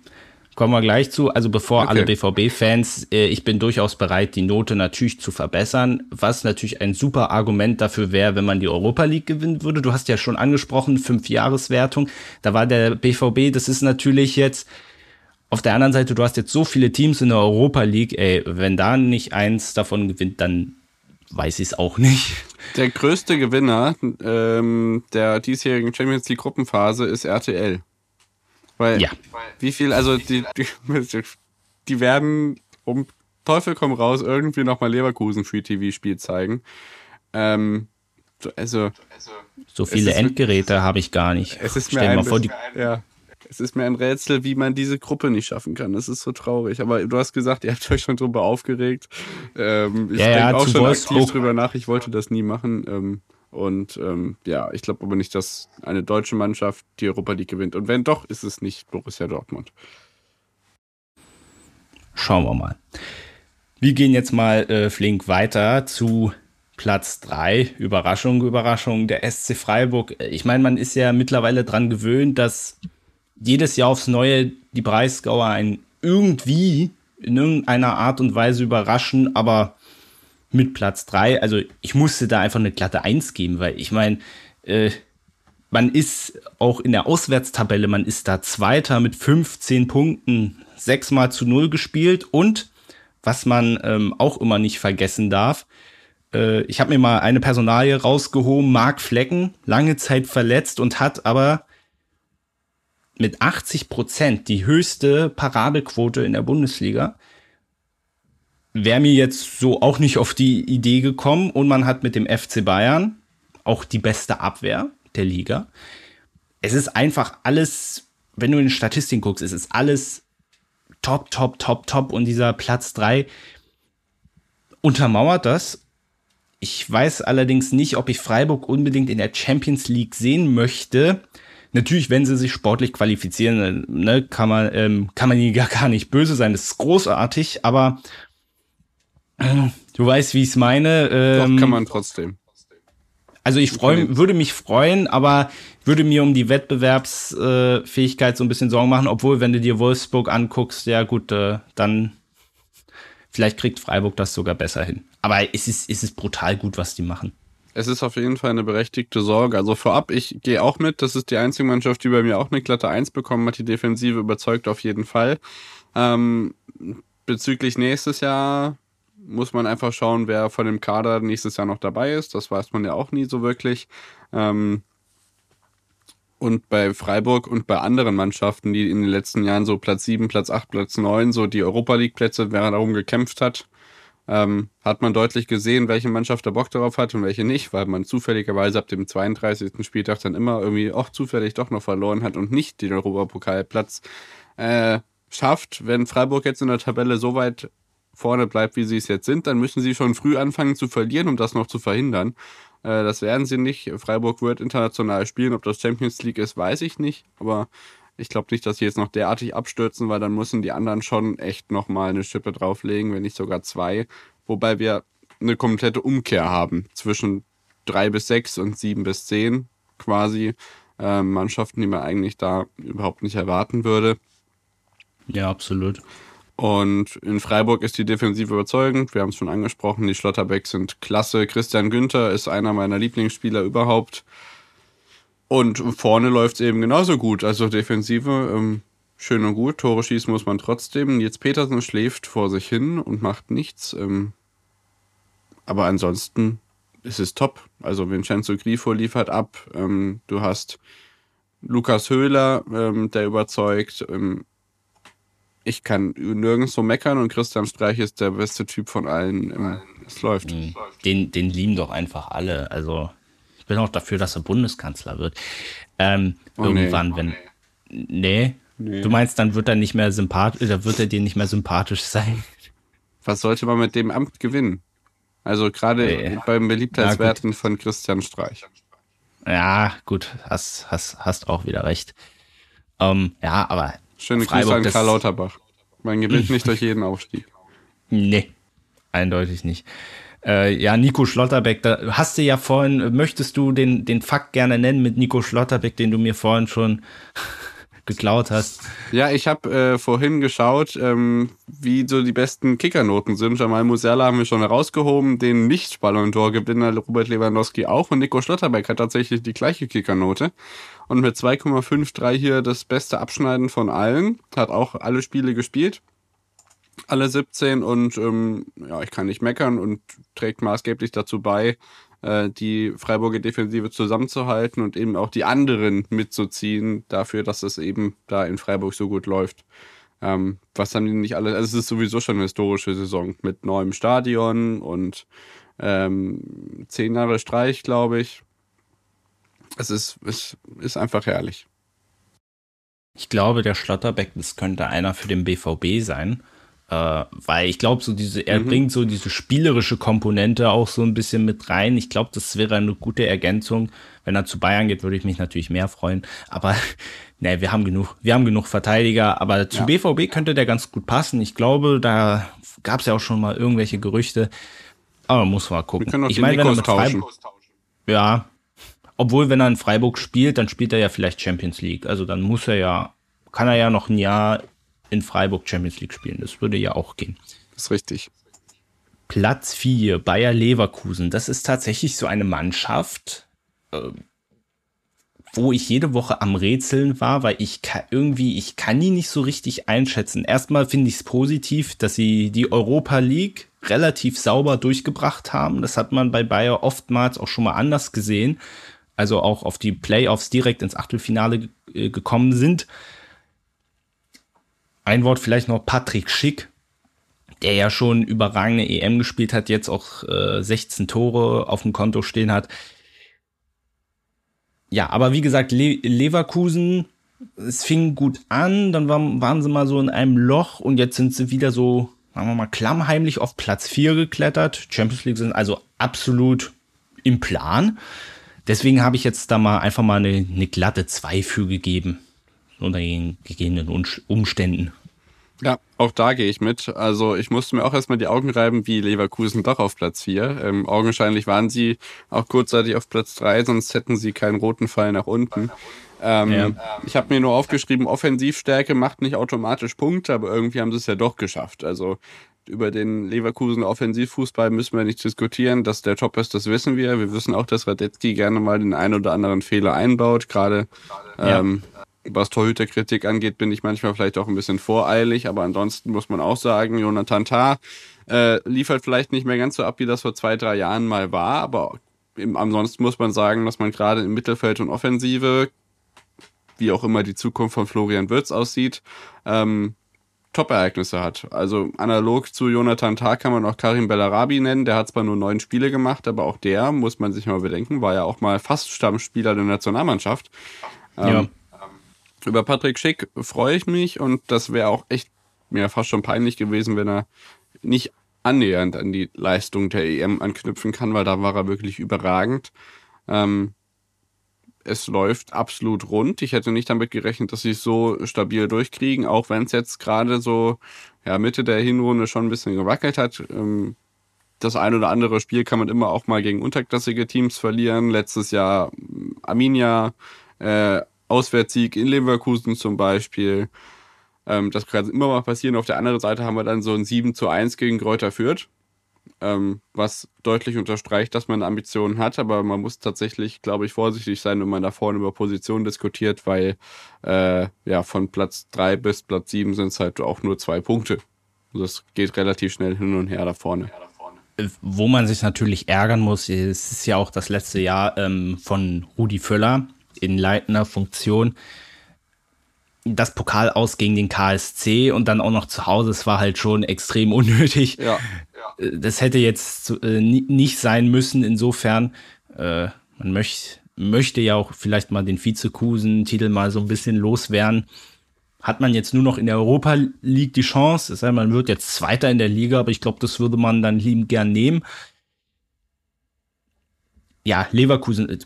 Kommen wir gleich zu. Also bevor okay. alle BVB-Fans, äh, ich bin durchaus bereit, die Note natürlich zu verbessern, was natürlich ein super Argument dafür wäre, wenn man die Europa League gewinnen würde. Du hast ja schon angesprochen, Fünf-Jahres-Wertung. Da war der BVB, das ist natürlich jetzt auf der anderen Seite, du hast jetzt so viele Teams in der Europa League, ey, wenn da nicht eins davon gewinnt, dann weiß ich es auch nicht. Der größte Gewinner ähm, der diesjährigen Champions League Gruppenphase ist RTL. Weil, ja. wie viel, also die, die, (laughs) die werden um Teufel komm raus irgendwie nochmal Leverkusen Free TV-Spiel zeigen. Ähm, also. So viele Endgeräte habe ich gar nicht. Es ist mir ein, vor, die, ja, es ist mir ein Rätsel, wie man diese Gruppe nicht schaffen kann. Das ist so traurig. Aber du hast gesagt, ihr habt euch schon drüber aufgeregt. Ähm, ich ja, denke ja, auch schon aktiv drüber nach. Ich wollte das nie machen. Ähm, und ähm, ja, ich glaube aber nicht, dass eine deutsche Mannschaft die Europa League gewinnt. Und wenn doch, ist es nicht Borussia Dortmund. Schauen wir mal. Wir gehen jetzt mal äh, flink weiter zu Platz 3. Überraschung, Überraschung, der SC Freiburg. Ich meine, man ist ja mittlerweile dran gewöhnt, dass jedes Jahr aufs Neue die Breisgauer einen irgendwie in irgendeiner Art und Weise überraschen, aber mit Platz 3, also ich musste da einfach eine glatte 1 geben, weil ich meine, äh, man ist auch in der Auswärtstabelle, man ist da Zweiter mit 15 Punkten, 6 mal zu 0 gespielt und was man ähm, auch immer nicht vergessen darf, äh, ich habe mir mal eine Personalie rausgehoben, Marc Flecken, lange Zeit verletzt und hat aber mit 80 Prozent die höchste Paradequote in der Bundesliga. Wäre mir jetzt so auch nicht auf die Idee gekommen und man hat mit dem FC Bayern auch die beste Abwehr der Liga. Es ist einfach alles, wenn du in die Statistiken guckst, es ist alles top, top, top, top und dieser Platz 3 untermauert das ich weiß allerdings nicht, ob ich Freiburg unbedingt in der Champions League sehen möchte. Natürlich, wenn sie sich sportlich qualifizieren, ne, kann man, ähm, kann man ihnen gar, nicht böse sein. Das ist großartig, aber du weißt, wie ich es meine. Ähm, Doch, kann man trotzdem. Also ich freu, würde mich freuen, aber würde mir um die Wettbewerbsfähigkeit so ein bisschen Sorgen machen, obwohl, wenn du dir Wolfsburg anguckst, ja gut, äh, dann vielleicht kriegt Freiburg das sogar besser hin. Aber es ist, es ist brutal gut, was die machen. Es ist auf jeden Fall eine berechtigte Sorge. Also vorab, ich gehe auch mit. Das ist die einzige Mannschaft, die bei mir auch eine glatte Eins bekommen hat. Die Defensive überzeugt auf jeden Fall. Ähm, bezüglich nächstes Jahr muss man einfach schauen, wer von dem Kader nächstes Jahr noch dabei ist. Das weiß man ja auch nie so wirklich. Ähm, und bei Freiburg und bei anderen Mannschaften, die in den letzten Jahren so Platz 7, Platz 8, Platz 9, so die Europa League Plätze, wer darum gekämpft hat, ähm, hat man deutlich gesehen, welche Mannschaft da Bock darauf hat und welche nicht, weil man zufälligerweise ab dem 32. Spieltag dann immer irgendwie auch zufällig doch noch verloren hat und nicht den Europapokalplatz äh, schafft. Wenn Freiburg jetzt in der Tabelle so weit vorne bleibt, wie sie es jetzt sind, dann müssen sie schon früh anfangen zu verlieren, um das noch zu verhindern. Äh, das werden sie nicht. Freiburg wird international spielen. Ob das Champions League ist, weiß ich nicht. Aber ich glaube nicht, dass sie jetzt noch derartig abstürzen, weil dann müssen die anderen schon echt nochmal eine Schippe drauflegen, wenn nicht sogar zwei. Wobei wir eine komplette Umkehr haben zwischen drei bis sechs und sieben bis zehn quasi. Äh, Mannschaften, die man eigentlich da überhaupt nicht erwarten würde. Ja, absolut. Und in Freiburg ist die Defensive überzeugend. Wir haben es schon angesprochen, die Schlotterbecks sind klasse. Christian Günther ist einer meiner Lieblingsspieler überhaupt. Und vorne läuft es eben genauso gut. Also Defensive ähm, schön und gut. Tore schießen muss man trotzdem. Nils Petersen schläft vor sich hin und macht nichts. Ähm, aber ansonsten ist es top. Also Vincenzo Grifo liefert ab. Ähm, du hast Lukas Höhler, ähm, der überzeugt. Ich kann nirgends so meckern und Christian Streich ist der beste Typ von allen. Es läuft. Mhm. Den, den lieben doch einfach alle. Also ich bin auch dafür, dass er Bundeskanzler wird. Ähm, oh, irgendwann, nee. wenn. Oh, nee. nee. Du meinst, dann wird er nicht mehr sympathisch, da wird er dir nicht mehr sympathisch sein. (laughs) Was sollte man mit dem Amt gewinnen? Also gerade nee. beim Beliebtheitswerten ja, von Christian Streich. Ja, gut, hast, hast, hast auch wieder recht. Ähm, ja, aber Schöne Grüße an Karl Lauterbach. Man gewinnt (clears throat) nicht durch jeden Aufstieg. Nee, eindeutig nicht. Äh, ja, Nico Schlotterbeck, da hast du ja vorhin, möchtest du den, den Fakt gerne nennen mit Nico Schlotterbeck, den du mir vorhin schon geklaut hast? Ja, ich habe äh, vorhin geschaut, ähm, wie so die besten Kickernoten sind. Jamal Musiala haben wir schon herausgehoben, den Nicht-Ballon d'Or-Gewinner Robert Lewandowski auch und Nico Schlotterbeck hat tatsächlich die gleiche Kickernote und mit 2,53 hier das beste Abschneiden von allen. Hat auch alle Spiele gespielt. Alle 17 und ähm, ja, ich kann nicht meckern und trägt maßgeblich dazu bei, äh, die Freiburger Defensive zusammenzuhalten und eben auch die anderen mitzuziehen dafür, dass es eben da in Freiburg so gut läuft. Ähm, was haben die nicht alle? Also es ist sowieso schon eine historische Saison mit neuem Stadion und ähm, zehn Jahre Streich, glaube ich. Es ist, es ist einfach herrlich. Ich glaube, der Schlotterbeck, das könnte einer für den BVB sein. Äh, weil ich glaube, so diese, er mhm. bringt so diese spielerische Komponente auch so ein bisschen mit rein. Ich glaube, das wäre eine gute Ergänzung. Wenn er zu Bayern geht, würde ich mich natürlich mehr freuen. Aber (laughs) ne, wir haben genug, wir haben genug Verteidiger. Aber zu ja. BVB könnte der ganz gut passen. Ich glaube, da gab es ja auch schon mal irgendwelche Gerüchte. Aber muss mal gucken. Wir können auch ich meine, wenn er mit Freiburg, ja, obwohl, wenn er in Freiburg spielt, dann spielt er ja vielleicht Champions League. Also dann muss er ja, kann er ja noch ein Jahr in Freiburg Champions League spielen. Das würde ja auch gehen. Das ist richtig. Platz 4, Bayer Leverkusen. Das ist tatsächlich so eine Mannschaft, äh, wo ich jede Woche am Rätseln war, weil ich kann, irgendwie, ich kann die nicht so richtig einschätzen. Erstmal finde ich es positiv, dass sie die Europa League relativ sauber durchgebracht haben. Das hat man bei Bayer oftmals auch schon mal anders gesehen. Also auch auf die Playoffs direkt ins Achtelfinale äh, gekommen sind. Ein Wort vielleicht noch Patrick Schick, der ja schon überragende EM gespielt hat, jetzt auch äh, 16 Tore auf dem Konto stehen hat. Ja, aber wie gesagt, Le Leverkusen, es fing gut an, dann war, waren sie mal so in einem Loch und jetzt sind sie wieder so, sagen wir mal, klammheimlich auf Platz 4 geklettert. Champions League sind also absolut im Plan. Deswegen habe ich jetzt da mal einfach mal eine, eine glatte 2 für gegeben. Unter den gegebenen Umständen. Ja, auch da gehe ich mit. Also ich musste mir auch erstmal die Augen reiben, wie Leverkusen doch auf Platz 4. Ähm, augenscheinlich waren sie auch kurzzeitig auf Platz 3, sonst hätten sie keinen roten Fall nach unten. Ähm, ja. Ich habe mir nur aufgeschrieben, Offensivstärke macht nicht automatisch Punkte, aber irgendwie haben sie es ja doch geschafft. Also über den Leverkusen Offensivfußball müssen wir nicht diskutieren. Dass der top ist, das wissen wir. Wir wissen auch, dass Radetzky gerne mal den einen oder anderen Fehler einbaut. Gerade ähm, was Torhüterkritik angeht, bin ich manchmal vielleicht auch ein bisschen voreilig, aber ansonsten muss man auch sagen, Jonathan Tah äh, liefert vielleicht nicht mehr ganz so ab, wie das vor zwei, drei Jahren mal war, aber im, ansonsten muss man sagen, dass man gerade im Mittelfeld und Offensive, wie auch immer die Zukunft von Florian Wirtz aussieht, ähm, Top-Ereignisse hat. Also analog zu Jonathan Tah kann man auch Karim Bellarabi nennen. Der hat zwar nur neun Spiele gemacht, aber auch der, muss man sich mal bedenken, war ja auch mal fast Stammspieler der Nationalmannschaft. Ähm, ja. Über Patrick Schick freue ich mich und das wäre auch echt mir fast schon peinlich gewesen, wenn er nicht annähernd an die Leistung der EM anknüpfen kann, weil da war er wirklich überragend. Ähm, es läuft absolut rund. Ich hätte nicht damit gerechnet, dass sie es so stabil durchkriegen, auch wenn es jetzt gerade so ja, Mitte der Hinrunde schon ein bisschen gewackelt hat. Ähm, das ein oder andere Spiel kann man immer auch mal gegen unterklassige Teams verlieren. Letztes Jahr Arminia, äh, Auswärtssieg in Leverkusen zum Beispiel. Ähm, das kann immer mal passieren. Auf der anderen Seite haben wir dann so ein 7 zu 1 gegen Kräuter Fürth, ähm, was deutlich unterstreicht, dass man Ambitionen hat. Aber man muss tatsächlich, glaube ich, vorsichtig sein, wenn man da vorne über Positionen diskutiert, weil äh, ja von Platz 3 bis Platz 7 sind es halt auch nur zwei Punkte. Das geht relativ schnell hin und her da vorne wo man sich natürlich ärgern muss, es ist ja auch das letzte Jahr ähm, von Rudi Völler, in leitender Funktion das Pokal aus gegen den KSC und dann auch noch zu Hause. Es war halt schon extrem (laughs) unnötig. Ja, ja. Äh, das hätte jetzt äh, nicht sein müssen. Insofern, äh, man möcht, möchte ja auch vielleicht mal den Vizekusen-Titel mal so ein bisschen loswerden. Hat man jetzt nur noch in der Europa League die Chance? Das heißt, man wird jetzt Zweiter in der Liga, aber ich glaube, das würde man dann liebend gern nehmen. Ja, Leverkusen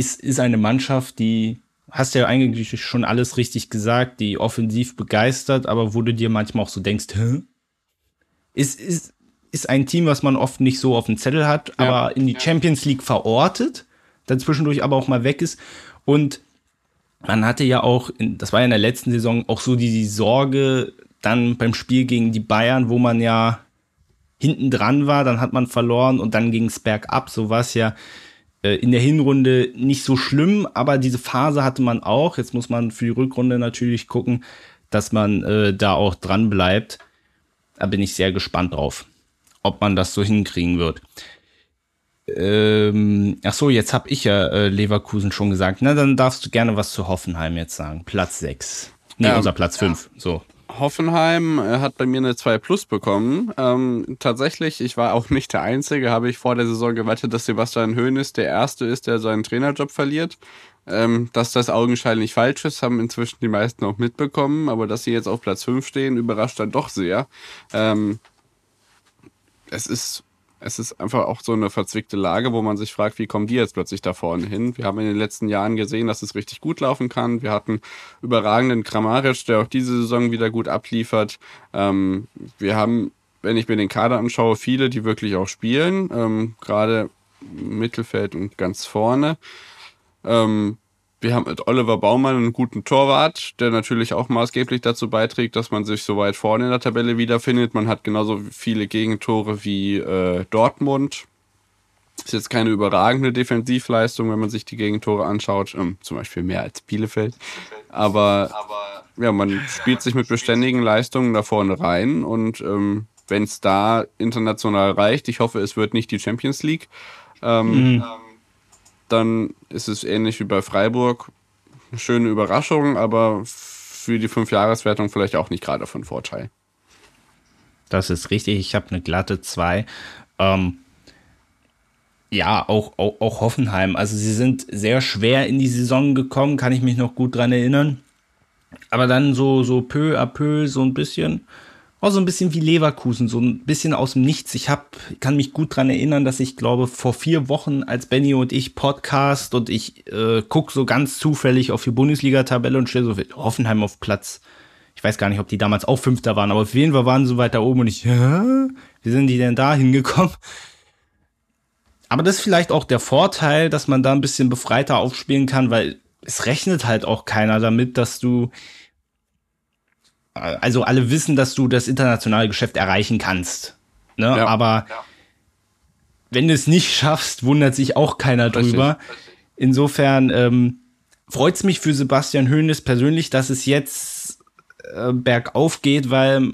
ist, ist eine Mannschaft, die, hast ja eigentlich schon alles richtig gesagt, die offensiv begeistert, aber wo du dir manchmal auch so denkst, Hä? Ist, ist, ist ein Team, was man oft nicht so auf dem Zettel hat, ja. aber in die Champions League verortet, dann zwischendurch aber auch mal weg ist. Und man hatte ja auch, das war ja in der letzten Saison auch so die, die Sorge dann beim Spiel gegen die Bayern, wo man ja hinten dran war, dann hat man verloren und dann ging es bergab. So war es ja in der Hinrunde nicht so schlimm, aber diese Phase hatte man auch. Jetzt muss man für die Rückrunde natürlich gucken, dass man äh, da auch dran bleibt. Da bin ich sehr gespannt drauf, ob man das so hinkriegen wird. Ähm, ach so, jetzt habe ich ja äh, Leverkusen schon gesagt. Na, dann darfst du gerne was zu Hoffenheim jetzt sagen. Platz 6. Nee, ja, unser Platz 5. Ja. So. Hoffenheim äh, hat bei mir eine 2 Plus bekommen. Ähm, tatsächlich, ich war auch nicht der Einzige, habe ich vor der Saison gewettet, dass Sebastian Hoeneß der Erste ist, der seinen Trainerjob verliert. Ähm, dass das augenscheinlich falsch ist, haben inzwischen die meisten auch mitbekommen, aber dass sie jetzt auf Platz 5 stehen, überrascht dann doch sehr. Ähm, es ist es ist einfach auch so eine verzwickte Lage, wo man sich fragt, wie kommen die jetzt plötzlich da vorne hin? Wir haben in den letzten Jahren gesehen, dass es richtig gut laufen kann. Wir hatten überragenden Kramaric, der auch diese Saison wieder gut abliefert. Ähm, wir haben, wenn ich mir den Kader anschaue, viele, die wirklich auch spielen, ähm, gerade Mittelfeld und ganz vorne. Ähm, wir haben mit Oliver Baumann einen guten Torwart, der natürlich auch maßgeblich dazu beiträgt, dass man sich so weit vorne in der Tabelle wiederfindet. Man hat genauso viele Gegentore wie äh, Dortmund. Ist jetzt keine überragende Defensivleistung, wenn man sich die Gegentore anschaut. Ähm, zum Beispiel mehr als Bielefeld. Aber, ja, man spielt sich mit beständigen Leistungen da vorne rein. Und ähm, wenn es da international reicht, ich hoffe, es wird nicht die Champions League. Ähm, mhm dann ist es ähnlich wie bei Freiburg. Eine schöne Überraschung, aber für die Fünfjahreswertung vielleicht auch nicht gerade von Vorteil. Das ist richtig. Ich habe eine glatte 2. Ähm, ja, auch, auch, auch Hoffenheim. Also sie sind sehr schwer in die Saison gekommen, kann ich mich noch gut dran erinnern. Aber dann so, so peu à peu, so ein bisschen auch so ein bisschen wie Leverkusen, so ein bisschen aus dem Nichts. Ich hab, kann mich gut dran erinnern, dass ich glaube, vor vier Wochen, als Benny und ich Podcast und ich äh, guck so ganz zufällig auf die Bundesliga-Tabelle und stelle so Hoffenheim auf Platz. Ich weiß gar nicht, ob die damals auch Fünfter waren, aber auf jeden Fall waren sie so weit da oben und ich, Hä? wie sind die denn da hingekommen? Aber das ist vielleicht auch der Vorteil, dass man da ein bisschen befreiter aufspielen kann, weil es rechnet halt auch keiner damit, dass du also alle wissen, dass du das internationale Geschäft erreichen kannst. Ne? Ja, Aber ja. wenn du es nicht schaffst, wundert sich auch keiner drüber. Insofern ähm, freut es mich für Sebastian Hoeneß persönlich, dass es jetzt äh, bergauf geht, weil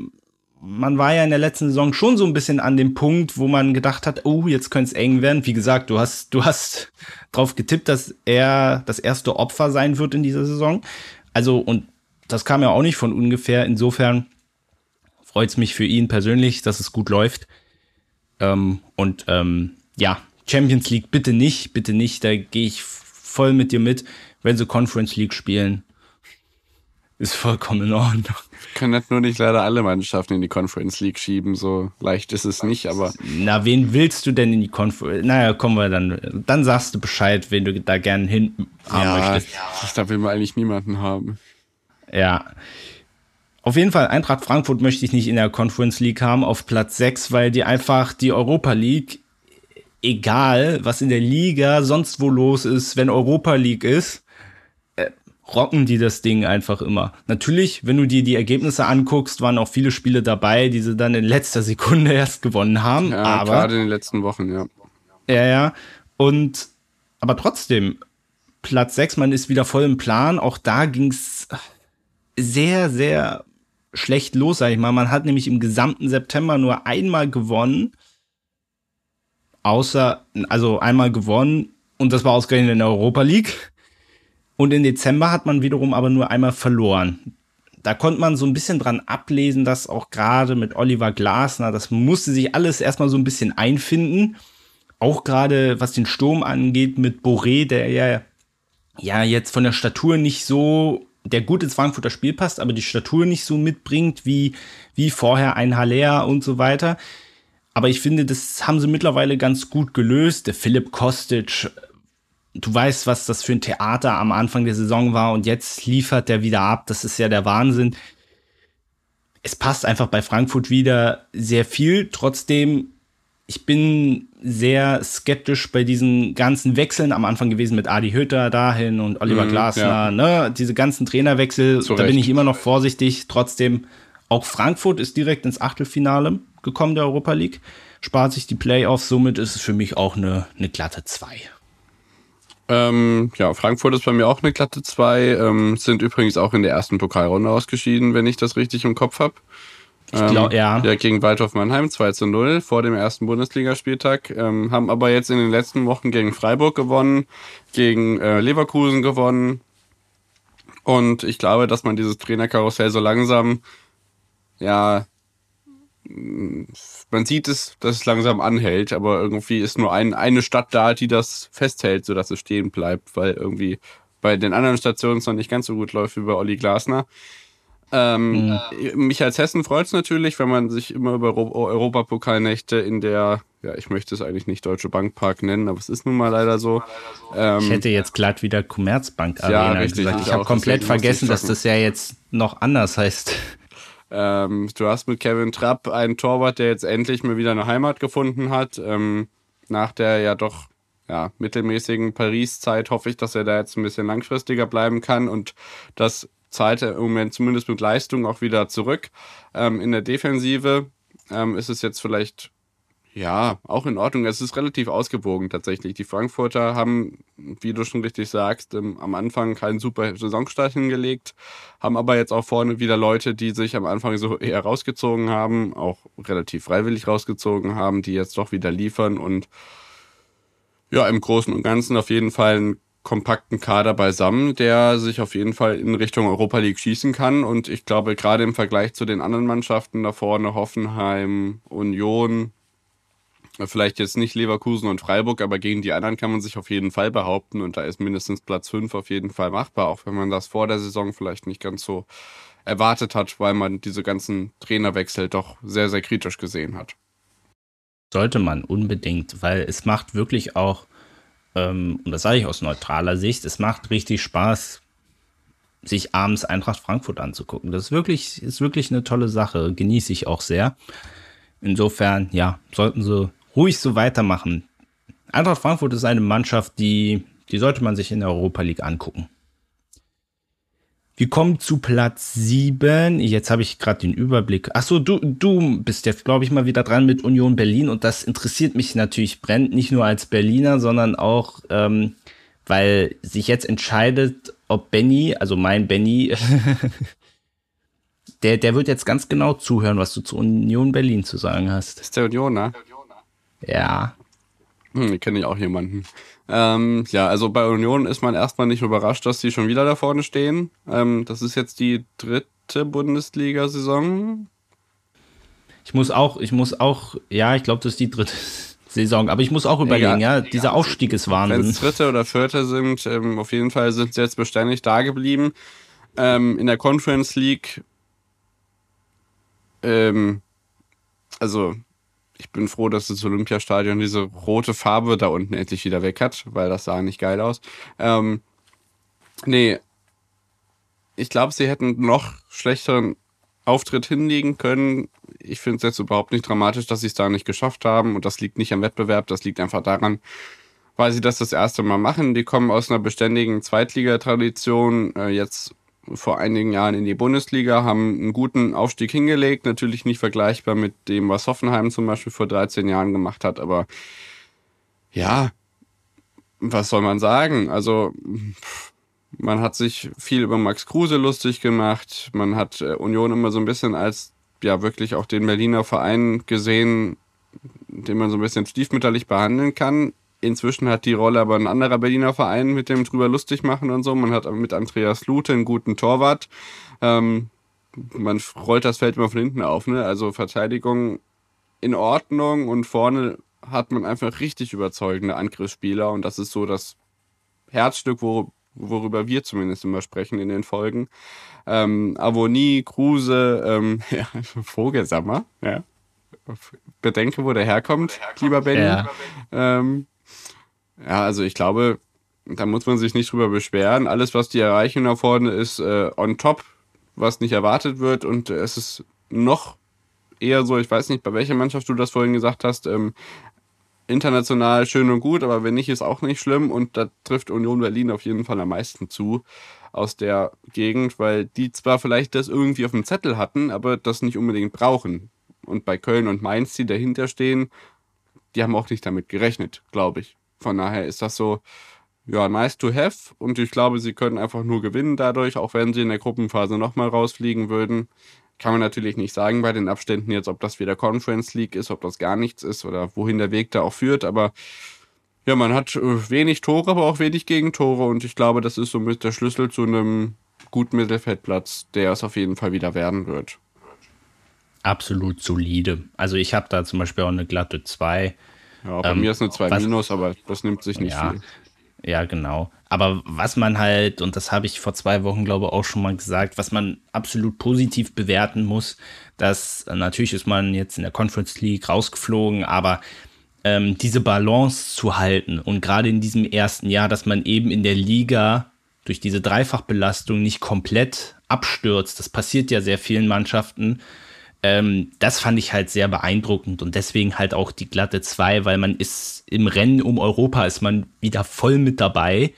man war ja in der letzten Saison schon so ein bisschen an dem Punkt, wo man gedacht hat, oh, jetzt könnte es eng werden. Wie gesagt, du hast, du hast drauf getippt, dass er das erste Opfer sein wird in dieser Saison. Also, und das kam ja auch nicht von ungefähr. Insofern freut es mich für ihn persönlich, dass es gut läuft. Ähm, und ähm, ja, Champions League bitte nicht, bitte nicht. Da gehe ich voll mit dir mit. Wenn sie Conference League spielen, ist vollkommen in Ordnung. Können nur nicht leider alle Mannschaften in die Conference League schieben, so leicht ist es nicht, aber. Na, wen willst du denn in die Conference? Naja, kommen wir dann. Dann sagst du Bescheid, wen du da gerne hin haben ja, möchtest. Ja, da will man eigentlich niemanden haben. Ja. Auf jeden Fall, Eintracht Frankfurt möchte ich nicht in der Conference League haben auf Platz 6, weil die einfach die Europa League, egal was in der Liga sonst wo los ist, wenn Europa League ist, äh, rocken die das Ding einfach immer. Natürlich, wenn du dir die Ergebnisse anguckst, waren auch viele Spiele dabei, die sie dann in letzter Sekunde (laughs) erst gewonnen haben. Ja, aber, gerade in den letzten Wochen, ja. Ja, ja. Und, aber trotzdem, Platz 6, man ist wieder voll im Plan. Auch da ging's sehr, sehr schlecht los, sag ich mal. Man hat nämlich im gesamten September nur einmal gewonnen. Außer, also einmal gewonnen und das war ausgerechnet in der Europa League. Und im Dezember hat man wiederum aber nur einmal verloren. Da konnte man so ein bisschen dran ablesen, dass auch gerade mit Oliver Glasner, das musste sich alles erstmal so ein bisschen einfinden. Auch gerade was den Sturm angeht mit Boré, der ja, ja jetzt von der Statur nicht so der gut ins Frankfurter Spiel passt, aber die Statur nicht so mitbringt wie, wie vorher ein Haller und so weiter. Aber ich finde, das haben sie mittlerweile ganz gut gelöst. Der Philipp Kostic, du weißt, was das für ein Theater am Anfang der Saison war und jetzt liefert der wieder ab. Das ist ja der Wahnsinn. Es passt einfach bei Frankfurt wieder sehr viel. Trotzdem ich bin sehr skeptisch bei diesen ganzen Wechseln am Anfang gewesen mit Adi Hütter dahin und Oliver mm, Glasner, ja. ne? Diese ganzen Trainerwechsel, Zu da bin ich immer noch vorsichtig. Trotzdem, auch Frankfurt ist direkt ins Achtelfinale gekommen der Europa League, spart sich die Playoffs, somit ist es für mich auch eine, eine glatte 2. Ähm, ja, Frankfurt ist bei mir auch eine glatte 2, ähm, sind übrigens auch in der ersten Pokalrunde ausgeschieden, wenn ich das richtig im Kopf habe. Ich glaube, ähm, ja. Ja, gegen Waldhof Mannheim 2 zu 0 vor dem ersten Bundesligaspieltag. Ähm, haben aber jetzt in den letzten Wochen gegen Freiburg gewonnen, gegen äh, Leverkusen gewonnen. Und ich glaube, dass man dieses Trainerkarussell so langsam, ja, man sieht es, dass es langsam anhält, aber irgendwie ist nur ein, eine Stadt da, die das festhält, sodass es stehen bleibt, weil irgendwie bei den anderen Stationen es noch nicht ganz so gut läuft wie bei Olli Glasner. Ähm, ja. Mich als Hessen freut es natürlich, wenn man sich immer über Europapokalnächte in der, ja, ich möchte es eigentlich nicht Deutsche Bankpark nennen, aber es ist nun mal leider so. Ähm, ich hätte jetzt glatt wieder Commerzbank Arena ja, richtig, gesagt. Ich, ich habe komplett vergessen, dass das ja jetzt noch anders heißt. Ähm, du hast mit Kevin Trapp einen Torwart, der jetzt endlich mal wieder eine Heimat gefunden hat. Ähm, nach der ja doch ja, mittelmäßigen Paris-Zeit hoffe ich, dass er da jetzt ein bisschen langfristiger bleiben kann und das zahlt er im Moment zumindest mit Leistung auch wieder zurück. Ähm, in der Defensive ähm, ist es jetzt vielleicht ja, auch in Ordnung. Es ist relativ ausgewogen tatsächlich. Die Frankfurter haben, wie du schon richtig sagst, am Anfang keinen super Saisonstart hingelegt, haben aber jetzt auch vorne wieder Leute, die sich am Anfang so eher rausgezogen haben, auch relativ freiwillig rausgezogen haben, die jetzt doch wieder liefern und ja, im Großen und Ganzen auf jeden Fall einen kompakten Kader beisammen, der sich auf jeden Fall in Richtung Europa League schießen kann. Und ich glaube, gerade im Vergleich zu den anderen Mannschaften da vorne, Hoffenheim, Union, vielleicht jetzt nicht Leverkusen und Freiburg, aber gegen die anderen kann man sich auf jeden Fall behaupten und da ist mindestens Platz 5 auf jeden Fall machbar, auch wenn man das vor der Saison vielleicht nicht ganz so erwartet hat, weil man diese ganzen Trainerwechsel doch sehr, sehr kritisch gesehen hat. Sollte man unbedingt, weil es macht wirklich auch, ähm, und das sage ich aus neutraler Sicht, es macht richtig Spaß, sich abends Eintracht Frankfurt anzugucken. Das ist wirklich, ist wirklich eine tolle Sache, genieße ich auch sehr. Insofern, ja, sollten sie ruhig so weitermachen. Eintracht Frankfurt ist eine Mannschaft, die, die sollte man sich in der Europa League angucken. Wir kommen zu Platz 7. Jetzt habe ich gerade den Überblick. Achso, du, du bist jetzt, glaube ich, mal wieder dran mit Union Berlin und das interessiert mich natürlich brennend, nicht nur als Berliner, sondern auch, ähm, weil sich jetzt entscheidet, ob Benny, also mein Benny, (laughs) der, der wird jetzt ganz genau zuhören, was du zu Union Berlin zu sagen hast. Das ist der Unioner? Ja. Hm, kenne ich auch jemanden. Ähm, ja, also bei Union ist man erstmal nicht überrascht, dass die schon wieder da vorne stehen. Ähm, das ist jetzt die dritte Bundesliga-Saison. Ich muss auch, ich muss auch, ja, ich glaube, das ist die dritte (laughs) Saison, aber ich muss auch überlegen, ja, ja dieser Aufstieg ist Wahnsinn. Wenn es dritte oder vierte sind, ähm, auf jeden Fall sind sie jetzt beständig da geblieben. Ähm, in der Conference League, ähm, also ich bin froh, dass das Olympiastadion diese rote Farbe da unten endlich wieder weg hat, weil das sah nicht geil aus. Ähm, nee, ich glaube, sie hätten noch schlechteren Auftritt hinlegen können. Ich finde es jetzt überhaupt nicht dramatisch, dass sie es da nicht geschafft haben. Und das liegt nicht am Wettbewerb, das liegt einfach daran, weil sie das das erste Mal machen. Die kommen aus einer beständigen Zweitligatradition. Äh, jetzt vor einigen Jahren in die Bundesliga, haben einen guten Aufstieg hingelegt. Natürlich nicht vergleichbar mit dem, was Hoffenheim zum Beispiel vor 13 Jahren gemacht hat, aber ja, was soll man sagen? Also, man hat sich viel über Max Kruse lustig gemacht. Man hat äh, Union immer so ein bisschen als ja wirklich auch den Berliner Verein gesehen, den man so ein bisschen stiefmütterlich behandeln kann. Inzwischen hat die Rolle aber ein anderer Berliner Verein mit dem drüber lustig machen und so. Man hat mit Andreas Lute einen guten Torwart. Ähm, man rollt das Feld immer von hinten auf, ne? Also Verteidigung in Ordnung und vorne hat man einfach richtig überzeugende Angriffsspieler und das ist so das Herzstück, wo, worüber wir zumindest immer sprechen in den Folgen. Ähm, Avonie, Kruse, ähm, (laughs) ja, Vogelsammer, ja. Bedenke, wo der herkommt, lieber Benny. Ja. Ähm, ja, also ich glaube, da muss man sich nicht drüber beschweren. Alles, was die erreichen da vorne, ist äh, on top, was nicht erwartet wird. Und äh, es ist noch eher so, ich weiß nicht, bei welcher Mannschaft du das vorhin gesagt hast, ähm, international schön und gut, aber wenn nicht, ist auch nicht schlimm. Und da trifft Union Berlin auf jeden Fall am meisten zu aus der Gegend, weil die zwar vielleicht das irgendwie auf dem Zettel hatten, aber das nicht unbedingt brauchen. Und bei Köln und Mainz, die dahinter stehen, die haben auch nicht damit gerechnet, glaube ich. Von daher ist das so, ja, nice to have. Und ich glaube, sie können einfach nur gewinnen dadurch, auch wenn sie in der Gruppenphase nochmal rausfliegen würden. kann man natürlich nicht sagen bei den Abständen jetzt, ob das wieder Conference League ist, ob das gar nichts ist oder wohin der Weg da auch führt. Aber ja, man hat äh, wenig Tore, aber auch wenig Gegentore und ich glaube, das ist somit der Schlüssel zu einem guten Mittelfeldplatz, der es auf jeden Fall wieder werden wird. Absolut solide. Also ich habe da zum Beispiel auch eine glatte 2. Ja, bei ähm, mir ist eine 2 minus, aber das nimmt sich nicht ja, viel. Ja, genau. Aber was man halt, und das habe ich vor zwei Wochen, glaube ich, auch schon mal gesagt, was man absolut positiv bewerten muss, dass natürlich ist man jetzt in der Conference League rausgeflogen, aber ähm, diese Balance zu halten und gerade in diesem ersten Jahr, dass man eben in der Liga durch diese Dreifachbelastung nicht komplett abstürzt, das passiert ja sehr vielen Mannschaften, ähm, das fand ich halt sehr beeindruckend und deswegen halt auch die glatte 2, weil man ist im Rennen um Europa, ist man wieder voll mit dabei.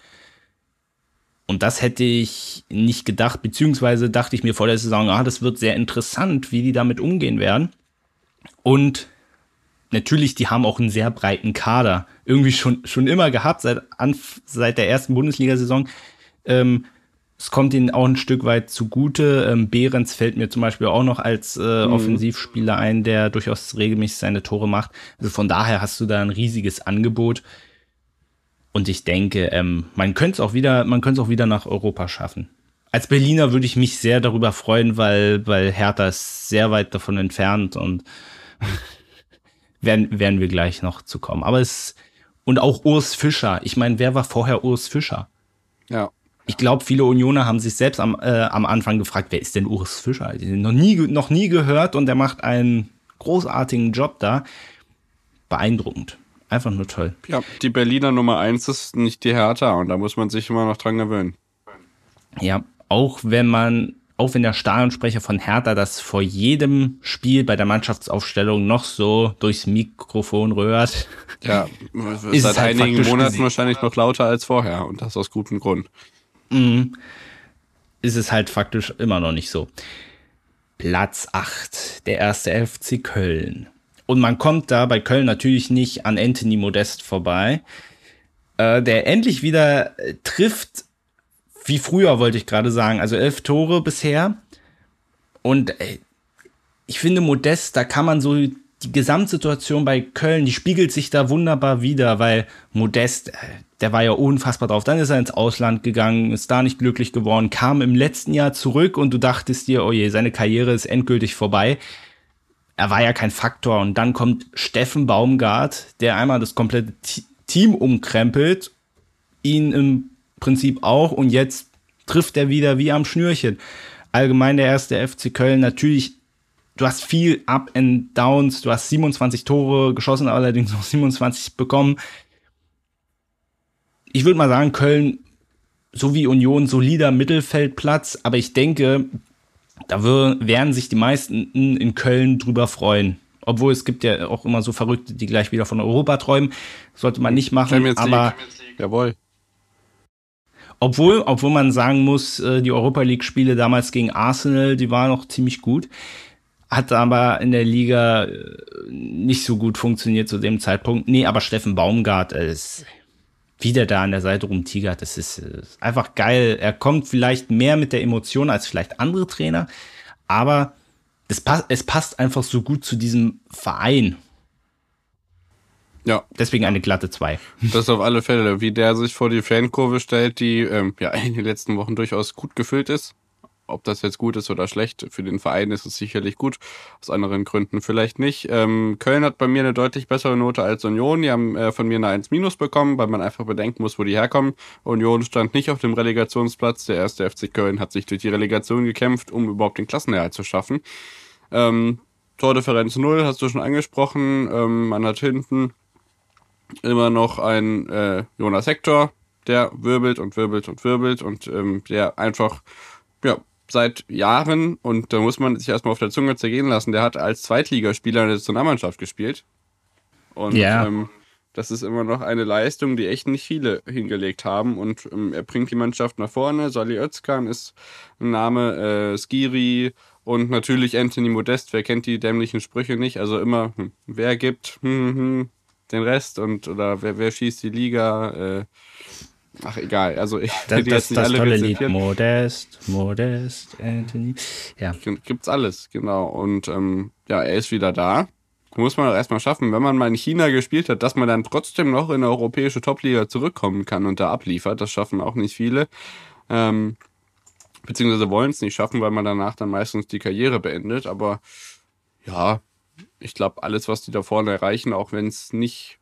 Und das hätte ich nicht gedacht, beziehungsweise dachte ich mir vor der Saison, ah, das wird sehr interessant, wie die damit umgehen werden. Und natürlich, die haben auch einen sehr breiten Kader. Irgendwie schon, schon immer gehabt, seit, seit der ersten Bundesliga-Saison. Ähm, es kommt ihnen auch ein Stück weit zugute. Ähm, Behrens fällt mir zum Beispiel auch noch als äh, mhm. Offensivspieler ein, der durchaus regelmäßig seine Tore macht. Also von daher hast du da ein riesiges Angebot. Und ich denke, ähm, man könnte es auch wieder, man könnte es auch wieder nach Europa schaffen. Als Berliner würde ich mich sehr darüber freuen, weil, weil Hertha ist sehr weit davon entfernt und (laughs) werden, werden wir gleich noch zu kommen. Aber es, und auch Urs Fischer. Ich meine, wer war vorher Urs Fischer? Ja ich glaube, viele Unioner haben sich selbst am, äh, am Anfang gefragt, wer ist denn Urs Fischer? Die noch nie, noch nie gehört und der macht einen großartigen Job da. Beeindruckend. Einfach nur toll. Ja, die Berliner Nummer 1 ist nicht die Hertha und da muss man sich immer noch dran gewöhnen. Ja, auch wenn man, auch wenn der Stadionsprecher von Hertha das vor jedem Spiel bei der Mannschaftsaufstellung noch so durchs Mikrofon rührt. Ja, (laughs) ist seit halt einigen Monaten gesehen. wahrscheinlich noch lauter als vorher und das aus gutem Grund ist es halt faktisch immer noch nicht so. Platz 8, der erste FC Köln. Und man kommt da bei Köln natürlich nicht an Anthony Modest vorbei, äh, der endlich wieder äh, trifft, wie früher wollte ich gerade sagen, also elf Tore bisher. Und äh, ich finde Modest, da kann man so die Gesamtsituation bei Köln, die spiegelt sich da wunderbar wieder, weil Modest, der war ja unfassbar drauf. Dann ist er ins Ausland gegangen, ist da nicht glücklich geworden, kam im letzten Jahr zurück und du dachtest dir, oh je, seine Karriere ist endgültig vorbei. Er war ja kein Faktor. Und dann kommt Steffen Baumgart, der einmal das komplette Team umkrempelt, ihn im Prinzip auch und jetzt trifft er wieder wie am Schnürchen. Allgemein der erste FC Köln natürlich du hast viel Up and Downs, du hast 27 Tore geschossen, allerdings noch 27 bekommen ich würde mal sagen, Köln so wie Union solider Mittelfeldplatz, aber ich denke, da werden sich die meisten in Köln drüber freuen. Obwohl es gibt ja auch immer so Verrückte, die gleich wieder von Europa träumen. Sollte man nicht machen, aber. Jawohl. Obwohl, obwohl man sagen muss, äh, die Europa League-Spiele damals gegen Arsenal, die waren noch ziemlich gut. Hat aber in der Liga äh, nicht so gut funktioniert zu dem Zeitpunkt. Nee, aber Steffen Baumgart ist wie der da an der Seite rumtigert, das ist, ist einfach geil. Er kommt vielleicht mehr mit der Emotion als vielleicht andere Trainer, aber es, passt, es passt einfach so gut zu diesem Verein. Ja. Deswegen eine glatte 2. Das auf alle Fälle. Wie der sich vor die Fankurve stellt, die ähm, ja in den letzten Wochen durchaus gut gefüllt ist ob das jetzt gut ist oder schlecht. Für den Verein ist es sicherlich gut, aus anderen Gründen vielleicht nicht. Ähm, Köln hat bei mir eine deutlich bessere Note als Union. Die haben äh, von mir eine 1 minus bekommen, weil man einfach bedenken muss, wo die herkommen. Union stand nicht auf dem Relegationsplatz. Der erste FC Köln hat sich durch die Relegation gekämpft, um überhaupt den Klassenerhalt zu schaffen. Ähm, Tordifferenz 0 hast du schon angesprochen. Ähm, man hat hinten immer noch einen äh, Jonas Hector, der wirbelt und wirbelt und wirbelt und ähm, der einfach ja, seit Jahren und da muss man sich erstmal auf der Zunge zergehen lassen. Der hat als Zweitligaspieler in der Nationalmannschaft gespielt. Und ja. ähm, das ist immer noch eine Leistung, die echt nicht viele hingelegt haben. Und ähm, er bringt die Mannschaft nach vorne. Sali Özkan ist ein Name, äh, Skiri und natürlich Anthony Modest. Wer kennt die dämlichen Sprüche nicht? Also immer, hm, wer gibt hm, hm, den Rest und oder wer, wer schießt die Liga? Äh, Ach, egal. Also ich Das, das, jetzt nicht das alle tolle Lied. Modest, Modest, Anthony. Ja. Gibt's alles, genau. Und ähm, ja, er ist wieder da. Muss man doch erstmal schaffen, wenn man mal in China gespielt hat, dass man dann trotzdem noch in eine europäische Topliga zurückkommen kann und da abliefert. Das schaffen auch nicht viele. Ähm, beziehungsweise wollen es nicht schaffen, weil man danach dann meistens die Karriere beendet. Aber ja, ich glaube, alles, was die da vorne erreichen, auch wenn es nicht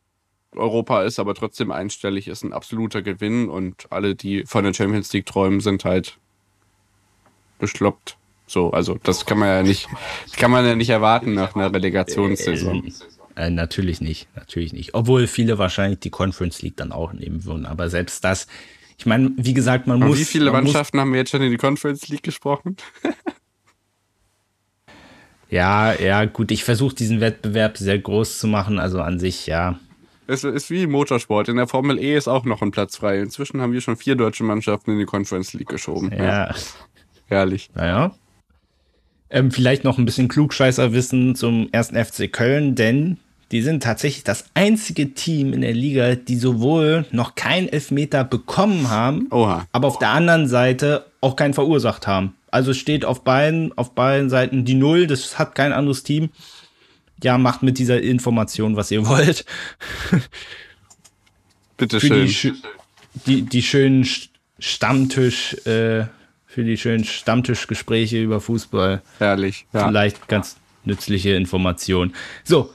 Europa ist, aber trotzdem einstellig ist, ein absoluter Gewinn. Und alle, die von der Champions League träumen, sind halt beschloppt. So, also das kann man ja nicht, kann man ja nicht erwarten nach einer Relegationssaison. Äh, natürlich nicht, natürlich nicht. Obwohl viele wahrscheinlich die Conference League dann auch nehmen würden. Aber selbst das, ich meine, wie gesagt, man Und muss. wie viele man muss- Mannschaften haben wir jetzt schon in die Conference League gesprochen? Ja, ja, gut. Ich versuche diesen Wettbewerb sehr groß zu machen. Also an sich, ja. Es ist wie Motorsport. In der Formel E ist auch noch ein Platz frei. Inzwischen haben wir schon vier deutsche Mannschaften in die Conference League geschoben. Ja, Herrlich. naja. Ähm, vielleicht noch ein bisschen Klugscheißerwissen zum ersten FC Köln, denn die sind tatsächlich das einzige Team in der Liga, die sowohl noch keinen Elfmeter bekommen haben, Oha. aber auf der anderen Seite auch keinen verursacht haben. Also steht auf beiden, auf beiden Seiten die Null, das hat kein anderes Team. Ja, macht mit dieser Information, was ihr wollt. Bitte schön. die, die, die schönen St- Stammtisch, äh, für die schönen Stammtischgespräche über Fußball. Herrlich. Ja. Vielleicht ganz nützliche Information. So,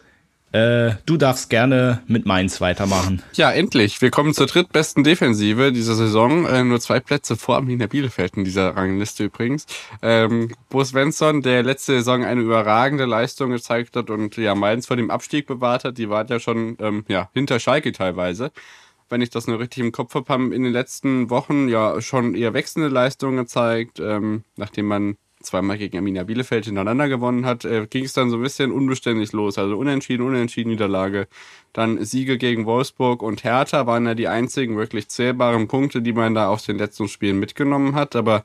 äh, du darfst gerne mit Mainz weitermachen. ja, endlich. Wir kommen zur drittbesten Defensive dieser Saison. Äh, nur zwei Plätze vor Arminia Bielefeld in dieser Rangliste übrigens. Ähm, Bo Svensson, der letzte Saison eine überragende Leistung gezeigt hat und ja Mainz vor dem Abstieg bewahrt hat. Die waren ja schon ähm, ja, hinter Schalke teilweise. wenn ich das nur richtig im Kopf habe, haben in den letzten Wochen ja schon eher wechselnde Leistungen gezeigt. Ähm, nachdem man zweimal gegen Arminia Bielefeld hintereinander gewonnen hat, äh, ging es dann so ein bisschen unbeständig los. Also unentschieden, unentschieden Niederlage. Dann Siege gegen Wolfsburg und Hertha waren ja die einzigen wirklich zählbaren Punkte, die man da aus den letzten Spielen mitgenommen hat. Aber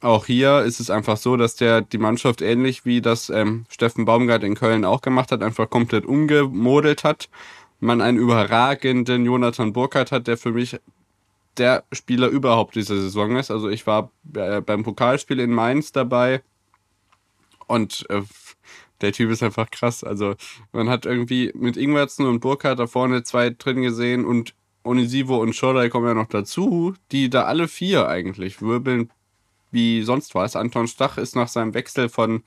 auch hier ist es einfach so, dass der die Mannschaft ähnlich wie das ähm, Steffen Baumgart in Köln auch gemacht hat, einfach komplett umgemodelt hat. Man einen überragenden Jonathan Burkhardt hat, der für mich der Spieler überhaupt diese Saison ist. Also ich war äh, beim Pokalspiel in Mainz dabei und äh, der Typ ist einfach krass. Also man hat irgendwie mit Ingwertsen und Burkhardt da vorne zwei drin gesehen und Onisivo und Scholler kommen ja noch dazu, die da alle vier eigentlich wirbeln wie sonst was. Anton Stach ist nach seinem Wechsel von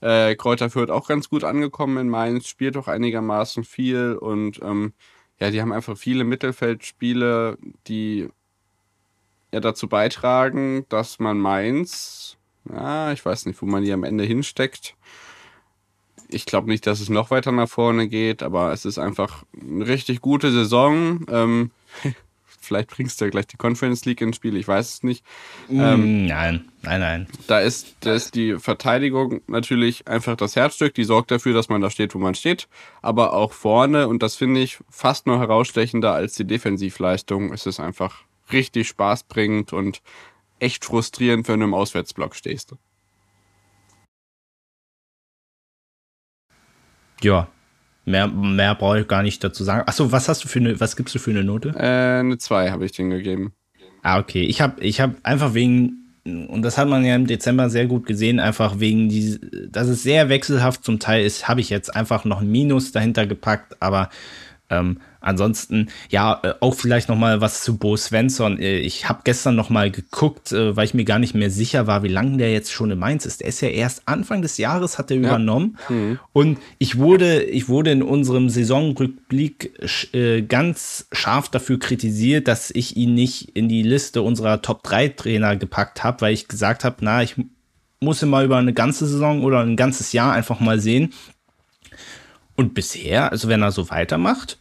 äh, Kräuter Fürth auch ganz gut angekommen in Mainz, spielt auch einigermaßen viel und ähm, ja, die haben einfach viele Mittelfeldspiele, die ja dazu beitragen, dass man Mainz, ja, ich weiß nicht, wo man die am Ende hinsteckt. Ich glaube nicht, dass es noch weiter nach vorne geht, aber es ist einfach eine richtig gute Saison. Ähm, (laughs) vielleicht bringst du ja gleich die Conference League ins Spiel, ich weiß es nicht. Ähm, nein, nein, nein. Da ist, da ist die Verteidigung natürlich einfach das Herzstück, die sorgt dafür, dass man da steht, wo man steht. Aber auch vorne, und das finde ich fast noch herausstechender als die Defensivleistung, ist es einfach richtig spaßbringend und echt frustrierend, wenn du im Auswärtsblock stehst. Ja, mehr, mehr brauche ich gar nicht dazu sagen. Achso, was hast du für eine, was gibst du für eine Note? Äh, eine 2 habe ich den gegeben. Ah, okay. Ich habe ich hab einfach wegen, und das hat man ja im Dezember sehr gut gesehen, einfach wegen, die, dass es sehr wechselhaft zum Teil ist, habe ich jetzt einfach noch ein Minus dahinter gepackt, aber ähm, ansonsten, ja, äh, auch vielleicht noch mal was zu Bo Svensson. Äh, Ich habe gestern noch mal geguckt, äh, weil ich mir gar nicht mehr sicher war, wie lange der jetzt schon in Mainz ist. Der ist ja erst Anfang des Jahres hat er übernommen. Und ich wurde, ich wurde in unserem Saisonrückblick ganz scharf dafür kritisiert, dass ich ihn nicht in die Liste unserer Top 3 Trainer gepackt habe, weil ich gesagt habe, na, ich muss ihn mal über eine ganze Saison oder ein ganzes Jahr einfach mal sehen. Und bisher, also wenn er so weitermacht,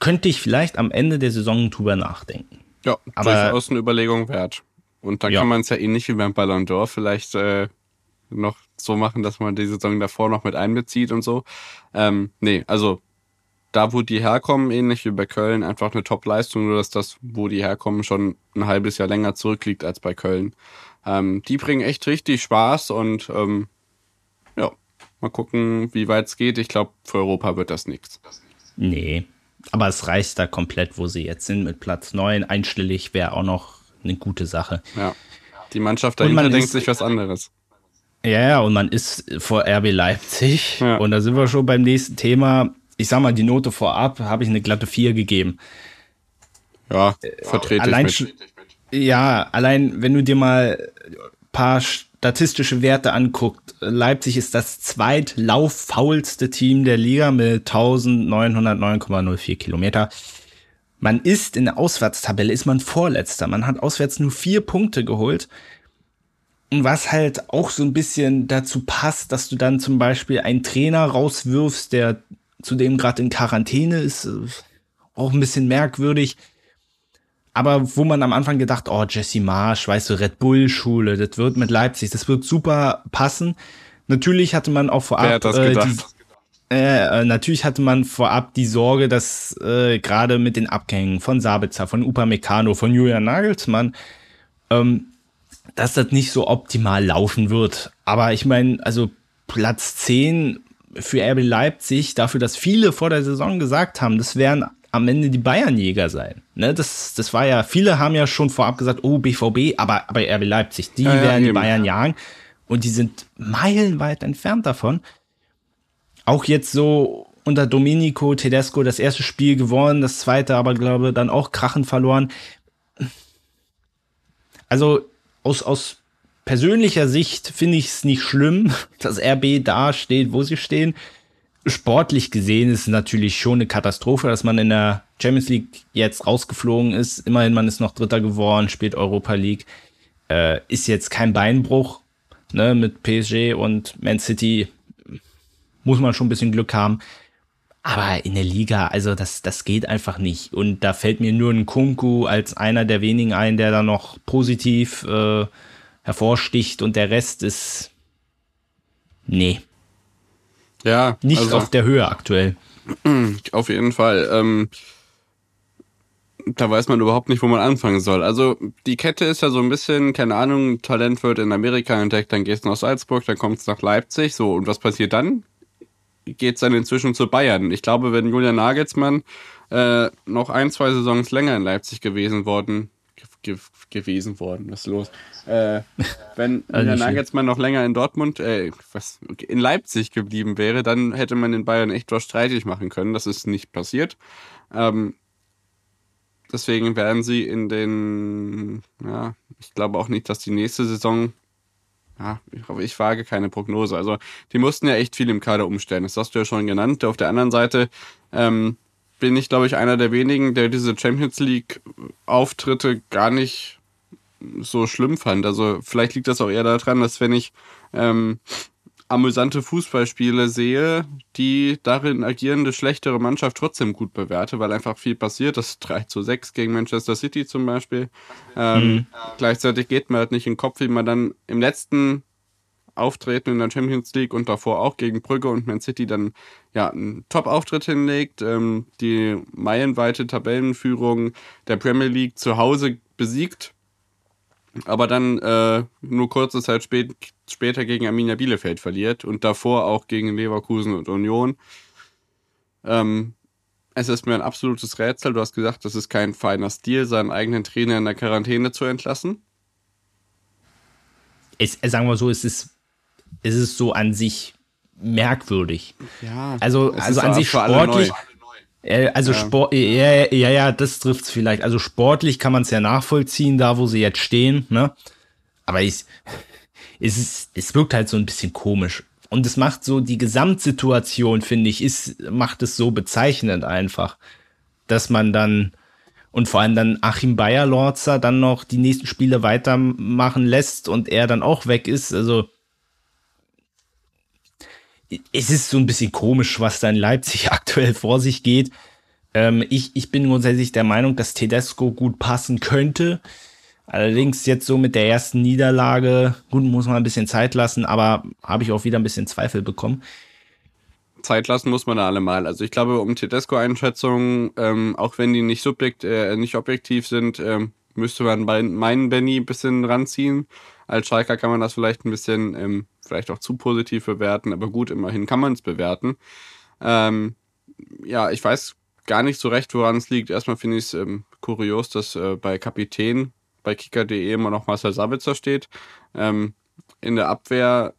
könnte ich vielleicht am Ende der Saison drüber nachdenken. Ja, Aber- durchaus eine Überlegung wert. Und dann Ja. kann man es ja ähnlich wie beim Ballon d'Or vielleicht äh, noch so machen, dass man die Saison davor noch mit einbezieht und so. Ähm, nee, also da, wo die herkommen, ähnlich wie bei Köln, einfach eine Top-Leistung, nur dass das, wo die herkommen, schon ein halbes Jahr länger zurückliegt als bei Köln. Ähm, die bringen echt richtig Spaß und ähm, ja, mal gucken, wie weit es geht. Ich glaube, für Europa wird das nichts. Nee, Aber es reicht da komplett, wo sie jetzt sind, mit Platz 9. Einstellig wäre auch noch eine gute Sache. Ja. Die Mannschaft dahinter denkt ist, sich was anderes. Ja, ja, und man ist vor RB Leipzig. Ja. Und da sind wir schon beim nächsten Thema. Ich sag mal, die Note vorab habe ich eine glatte 4 gegeben. Ja, vertrete allein, ich mit. Ja, allein wenn du dir mal ein paar statistische Werte anguckt, Leipzig ist das zweitlauffaulste Team der Liga mit 1909,04 Kilometer. Man ist in der Auswärtstabelle, ist man Vorletzter. Man hat auswärts nur vier Punkte geholt. Und was halt auch so ein bisschen dazu passt, dass du dann zum Beispiel einen Trainer rauswirfst, der zudem gerade in Quarantäne ist, äh, auch ein bisschen merkwürdig. Aber wo man am Anfang gedacht, oh, Jesse Marsch, weißt du, Red Bull-Schule, das wird mit Leipzig, das wird super passen. Natürlich hatte man auch vorab äh, die, äh, natürlich hatte man vorab die Sorge, dass äh, gerade mit den Abgängen von Sabitzer, von Upamecano, von Julian Nagelsmann, ähm, dass das nicht so optimal laufen wird. Aber ich meine, also Platz 10 für RB Leipzig, dafür, dass viele vor der Saison gesagt haben, das wären am Ende die Bayernjäger sein. Ne, das, das war ja, viele haben ja schon vorab gesagt, oh, BVB, aber bei RB Leipzig, die ja, werden ja, die Bayern jagen. Und die sind meilenweit entfernt davon. Auch jetzt so unter Domenico Tedesco das erste Spiel gewonnen, das zweite aber, glaube dann auch Krachen verloren. Also aus, aus persönlicher Sicht finde ich es nicht schlimm, (laughs) dass RB da steht, wo sie stehen. Sportlich gesehen ist es natürlich schon eine Katastrophe, dass man in der Champions League jetzt rausgeflogen ist. Immerhin, man ist noch Dritter geworden, spielt Europa League. Äh, ist jetzt kein Beinbruch. Ne, mit PSG und Man City muss man schon ein bisschen Glück haben. Aber in der Liga, also das, das geht einfach nicht. Und da fällt mir nur ein Kunku als einer der wenigen ein, der da noch positiv äh, hervorsticht und der Rest ist. Nee. Ja. Nicht also, auf der Höhe aktuell. (clears throat) Auf jeden Fall. Ähm, da weiß man überhaupt nicht, wo man anfangen soll. Also die Kette ist ja so ein bisschen, keine Ahnung, Talent wird in Amerika entdeckt, dann gehst du nach Salzburg, dann kommt es nach Leipzig. So, und was passiert dann? geht es dann inzwischen zu Bayern. Ich glaube, wenn Julian Nagelsmann äh, noch ein, zwei Saisons länger in Leipzig gewesen worden, ge gewesen worden, was ist los? Äh, wenn (laughs) Julian Nagelsmann noch länger in Dortmund, äh, was, in Leipzig geblieben wäre, dann hätte man den Bayern echt was streitig machen können. Das ist nicht passiert. Ähm, deswegen werden sie in den, ja, ich glaube auch nicht, dass die nächste Saison ja, ich, ich wage keine Prognose. Also die mussten ja echt viel im Kader umstellen. Das hast du ja schon genannt. Auf der anderen Seite ähm, bin ich, glaube ich, einer der wenigen, der diese Champions League-Auftritte gar nicht so schlimm fand. Also vielleicht liegt das auch eher daran, dass wenn ich ähm, amüsante Fußballspiele sehe, die darin agierende schlechtere Mannschaft trotzdem gut bewerte, weil einfach viel passiert. Das 3 zu 6 gegen Manchester City zum Beispiel. Ähm, mhm. Gleichzeitig geht man halt nicht in den Kopf, wie man dann im letzten Auftreten in der Champions League und davor auch gegen Brügge und Man City dann ja einen Top-Auftritt hinlegt, ähm, die meilenweite Tabellenführung der Premier League zu Hause besiegt aber dann äh, nur kurze Zeit spät, später gegen Arminia Bielefeld verliert und davor auch gegen Leverkusen und Union. Ähm, es ist mir ein absolutes Rätsel. Du hast gesagt, das ist kein feiner Stil, seinen eigenen Trainer in der Quarantäne zu entlassen. Es, sagen wir so, es ist, es ist so an sich merkwürdig. Ja, also, also an sich sportlich. Äh, also ja. Sport, ja, ja, ja, das trifft's vielleicht. Also sportlich kann man es ja nachvollziehen, da wo sie jetzt stehen, ne? Aber ich, (laughs) es, ist, es wirkt halt so ein bisschen komisch. Und es macht so die Gesamtsituation, finde ich, ist, macht es so bezeichnend einfach, dass man dann und vor allem dann Achim Bayer-Lorzer dann noch die nächsten Spiele weitermachen lässt und er dann auch weg ist. Also es ist so ein bisschen komisch, was da in Leipzig (laughs) aktuell vor sich geht. Ähm, ich, ich bin grundsätzlich der Meinung, dass Tedesco gut passen könnte. Allerdings jetzt so mit der ersten Niederlage, gut, muss man ein bisschen Zeit lassen, aber habe ich auch wieder ein bisschen Zweifel bekommen. Zeit lassen muss man da allemal. Also ich glaube, um Tedesco-Einschätzungen, ähm, auch wenn die nicht, subjekt, äh, nicht objektiv sind, ähm, müsste man bei meinen Benny ein bisschen ranziehen. Als Schalker kann man das vielleicht ein bisschen, ähm, vielleicht auch zu positiv bewerten, aber gut, immerhin kann man es bewerten. Ähm, ja, ich weiß gar nicht so recht, woran es liegt. Erstmal finde ich es ähm, kurios, dass äh, bei Kapitän bei kicker.de immer noch Marcel Sabitzer steht. Ähm, in der Abwehr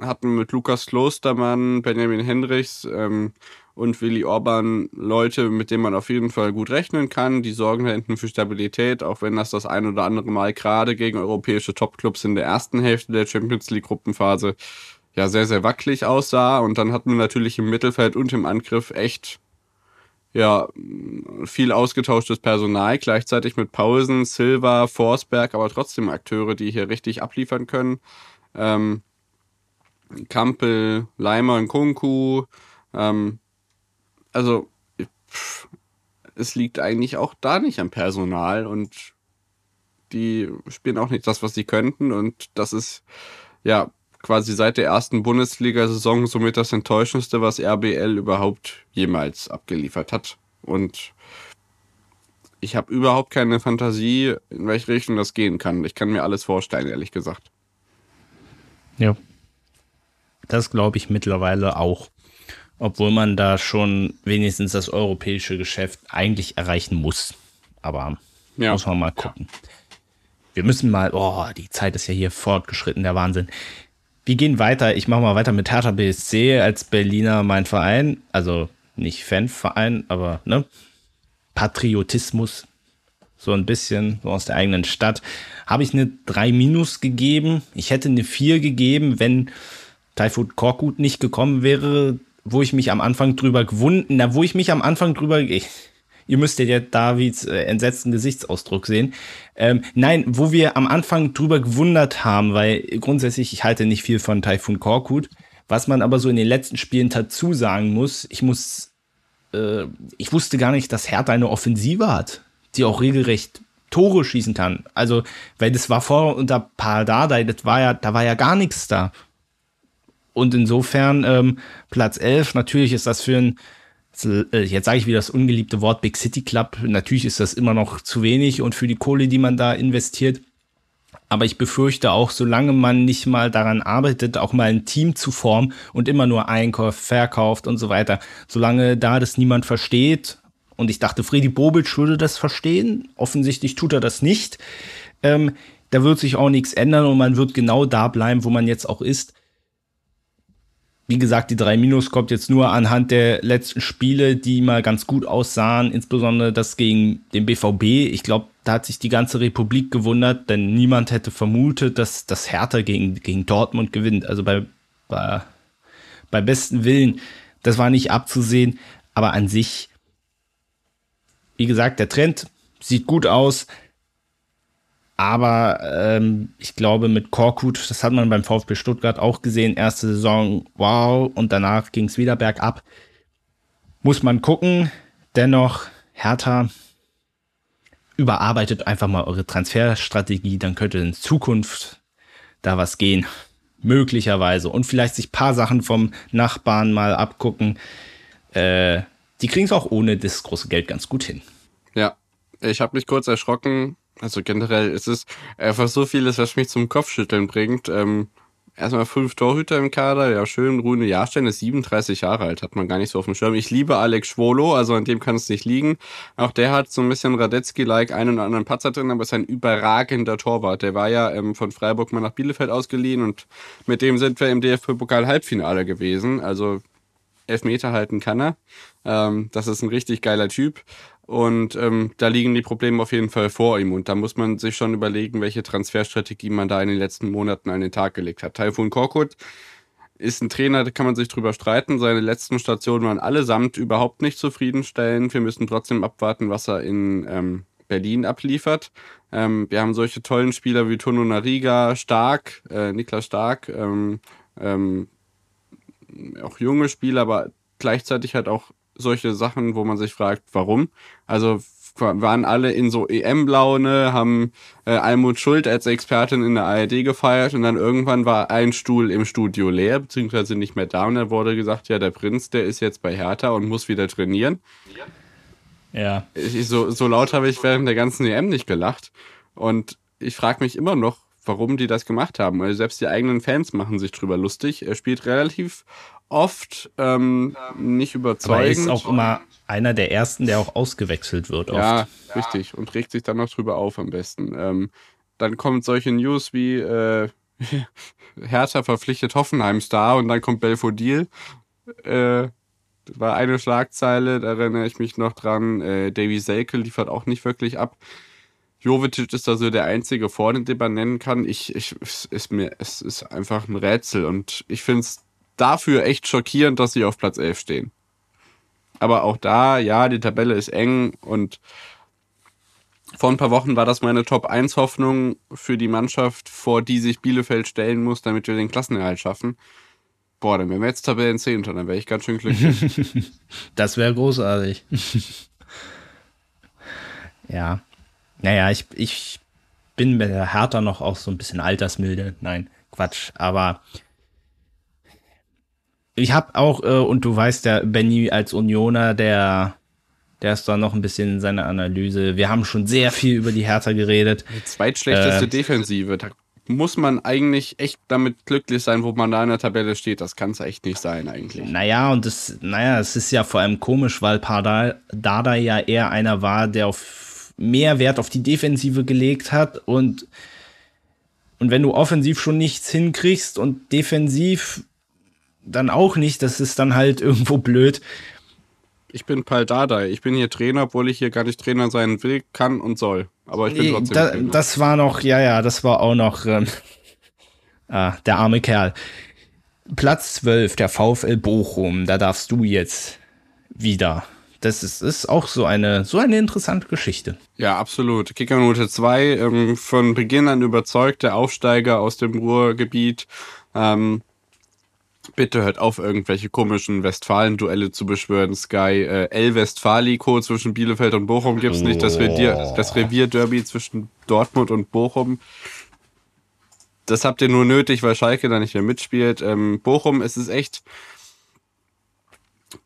hatten mit Lukas Klostermann, Benjamin Hendrichs ähm, und Willi Orban Leute, mit denen man auf jeden Fall gut rechnen kann. Die sorgen da hinten für Stabilität, auch wenn das das ein oder andere Mal gerade gegen europäische Topclubs in der ersten Hälfte der Champions League Gruppenphase ja sehr, sehr wackelig aussah. Und dann hatten wir natürlich im Mittelfeld und im Angriff echt ja, viel ausgetauschtes Personal, gleichzeitig mit Pausen, Silva, Forsberg, aber trotzdem Akteure, die hier richtig abliefern können. Ähm, Kampel, Leimer und Kunku. Ähm, also, pff, es liegt eigentlich auch da nicht am Personal und die spielen auch nicht das, was sie könnten und das ist ja quasi seit der ersten Bundesliga-Saison somit das enttäuschendste, was RBL überhaupt jemals abgeliefert hat. Und ich habe überhaupt keine Fantasie, in welche Richtung das gehen kann. Ich kann mir alles vorstellen, ehrlich gesagt. Ja. Das glaube ich mittlerweile auch. Obwohl man da schon wenigstens das europäische Geschäft eigentlich erreichen muss. Aber ja. muss man mal gucken. Wir müssen mal, oh, die Zeit ist ja hier fortgeschritten, der Wahnsinn. Wir gehen weiter. Ich mache mal weiter mit Hertha BSC als Berliner mein Verein. Also nicht Fanverein, aber ne? Patriotismus. So ein bisschen, so aus der eigenen Stadt. Habe ich eine 3 Minus gegeben. Ich hätte eine 4 gegeben, wenn Taifut Korkut nicht gekommen wäre, wo ich mich am Anfang drüber gewunden, na, wo ich mich am Anfang drüber, ich, Ihr müsst ja Davids äh, entsetzten Gesichtsausdruck sehen. Ähm, nein, wo wir am Anfang drüber gewundert haben, weil grundsätzlich ich halte nicht viel von Typhoon Korkut. Was man aber so in den letzten Spielen dazu sagen muss, ich muss, äh, ich wusste gar nicht, dass Hertha eine Offensive hat, die auch regelrecht Tore schießen kann. Also, weil das war vor unter Pardadei, das war ja, da war ja gar nichts da. Und insofern ähm, Platz 11, natürlich ist das für ein äh, jetzt sage ich wieder das ungeliebte Wort Big City Club. Natürlich ist das immer noch zu wenig und für die Kohle, die man da investiert. Aber ich befürchte auch, solange man nicht mal daran arbeitet, auch mal ein Team zu formen und immer nur einkauft, verkauft und so weiter, solange da das niemand versteht, und ich dachte, Freddy Bobic würde das verstehen, offensichtlich tut er das nicht, ähm, da wird sich auch nichts ändern und man wird genau da bleiben, wo man jetzt auch ist wie gesagt, die 3 Minus kommt jetzt nur anhand der letzten Spiele, die mal ganz gut aussahen, insbesondere das gegen den BVB. Ich glaube, da hat sich die ganze Republik gewundert, denn niemand hätte vermutet, dass das Hertha gegen, gegen Dortmund gewinnt. Also bei, bei, bei besten Willen, das war nicht abzusehen, aber an sich, wie gesagt, der Trend sieht gut aus. Aber ähm, ich glaube, mit Korkut, das hat man beim VfB Stuttgart auch gesehen, erste Saison, wow, und danach ging es wieder bergab. Muss man gucken. Dennoch, Hertha, überarbeitet einfach mal eure Transferstrategie, dann könnte in Zukunft da was gehen. Möglicherweise. Und vielleicht sich paar Sachen vom Nachbarn mal abgucken. Äh, die kriegen es auch ohne das große Geld ganz gut hin. Ja, ich habe mich kurz erschrocken, also generell ist es einfach so vieles, was mich zum Kopfschütteln bringt. Ähm, erstmal fünf Torhüter im Kader, ja schön. Rune Jahrstein ist 37 Jahre alt, hat man gar nicht so auf dem Schirm. Ich liebe Alex Schwolo, also an dem kann es nicht liegen. Auch der hat so ein bisschen Radetzky-like einen oder anderen Patzer drin, aber ist ein überragender Torwart. Der war ja ähm, von Freiburg mal nach Bielefeld ausgeliehen und mit dem sind wir im DFB-Pokal-Halbfinale gewesen. Also Elfmeter halten kann er. Ähm, das ist ein richtig geiler Typ. Und ähm, da liegen die Probleme auf jeden Fall vor ihm. Und da muss man sich schon überlegen, welche Transferstrategie man da in den letzten Monaten an den Tag gelegt hat. Taifun Korkut ist ein Trainer, da kann man sich drüber streiten. Seine letzten Stationen waren allesamt überhaupt nicht zufriedenstellend. Wir müssen trotzdem abwarten, was er in ähm, Berlin abliefert. Ähm, wir haben solche tollen Spieler wie Tono Nariga, Stark, äh, Niklas Stark, ähm, ähm, auch junge Spieler, aber gleichzeitig halt auch solche Sachen, wo man sich fragt, warum. Also waren alle in so EM-Laune, haben äh, Almut Schuld als Expertin in der ARD gefeiert und dann irgendwann war ein Stuhl im Studio leer, beziehungsweise nicht mehr da und dann wurde gesagt, ja, der Prinz, der ist jetzt bei Hertha und muss wieder trainieren. Ja. Ich, so, so laut habe ich während der ganzen EM nicht gelacht und ich frage mich immer noch, warum die das gemacht haben. Also selbst die eigenen Fans machen sich drüber lustig. Er spielt relativ oft ähm, nicht überzeugend. Aber er ist auch immer einer der ersten, der auch ausgewechselt wird. Ja, oft. richtig. Und regt sich dann noch drüber auf am besten. Ähm, dann kommen solche News wie äh, (laughs) Hertha verpflichtet Hoffenheim-Star und dann kommt Belfodil. Äh, war eine Schlagzeile, da erinnere ich mich noch dran. Äh, Davy Selke liefert auch nicht wirklich ab. Jovetic ist also der einzige vorne, den man nennen kann. Ich, ich, es ist mir, es ist einfach ein Rätsel und ich finde es dafür echt schockierend, dass sie auf Platz 11 stehen. Aber auch da, ja, die Tabelle ist eng und vor ein paar Wochen war das meine Top 1 Hoffnung für die Mannschaft, vor die sich Bielefeld stellen muss, damit wir den Klassenerhalt schaffen. Boah, dann wären wir jetzt Tabellen 10 dann wäre ich ganz schön glücklich. (laughs) das wäre großartig. (laughs) ja. Naja, ich, ich bin mit der Hertha noch auch so ein bisschen altersmilde. Nein, Quatsch. Aber ich habe auch, äh, und du weißt ja, Benny als Unioner, der, der ist da noch ein bisschen in seiner Analyse. Wir haben schon sehr viel über die Hertha geredet. Die zweitschlechteste äh, Defensive. Da muss man eigentlich echt damit glücklich sein, wo man da in der Tabelle steht. Das kann es echt nicht sein, eigentlich. Naja, und das, naja, es ist ja vor allem komisch, weil Dada ja eher einer war, der auf mehr Wert auf die Defensive gelegt hat und und wenn du offensiv schon nichts hinkriegst und defensiv dann auch nicht, das ist dann halt irgendwo blöd. Ich bin Pal Dardai. Ich bin hier Trainer, obwohl ich hier gar nicht Trainer sein will, kann und soll. Aber ich bin trotzdem. Da, das war noch, ja, ja, das war auch noch ähm, (laughs) ah, der arme Kerl. Platz 12, der VfL Bochum. Da darfst du jetzt wieder. Das ist, ist auch so eine, so eine interessante Geschichte. Ja, absolut. Kickernote 2, ähm, von Beginn an überzeugt, der Aufsteiger aus dem Ruhrgebiet. Ähm, bitte hört auf, irgendwelche komischen Westfalen-Duelle zu beschwören. Sky, äh, El Westfalico zwischen Bielefeld und Bochum gibt's nicht. Das, Revier, das Revierderby zwischen Dortmund und Bochum. Das habt ihr nur nötig, weil Schalke da nicht mehr mitspielt. Ähm, Bochum, es ist echt.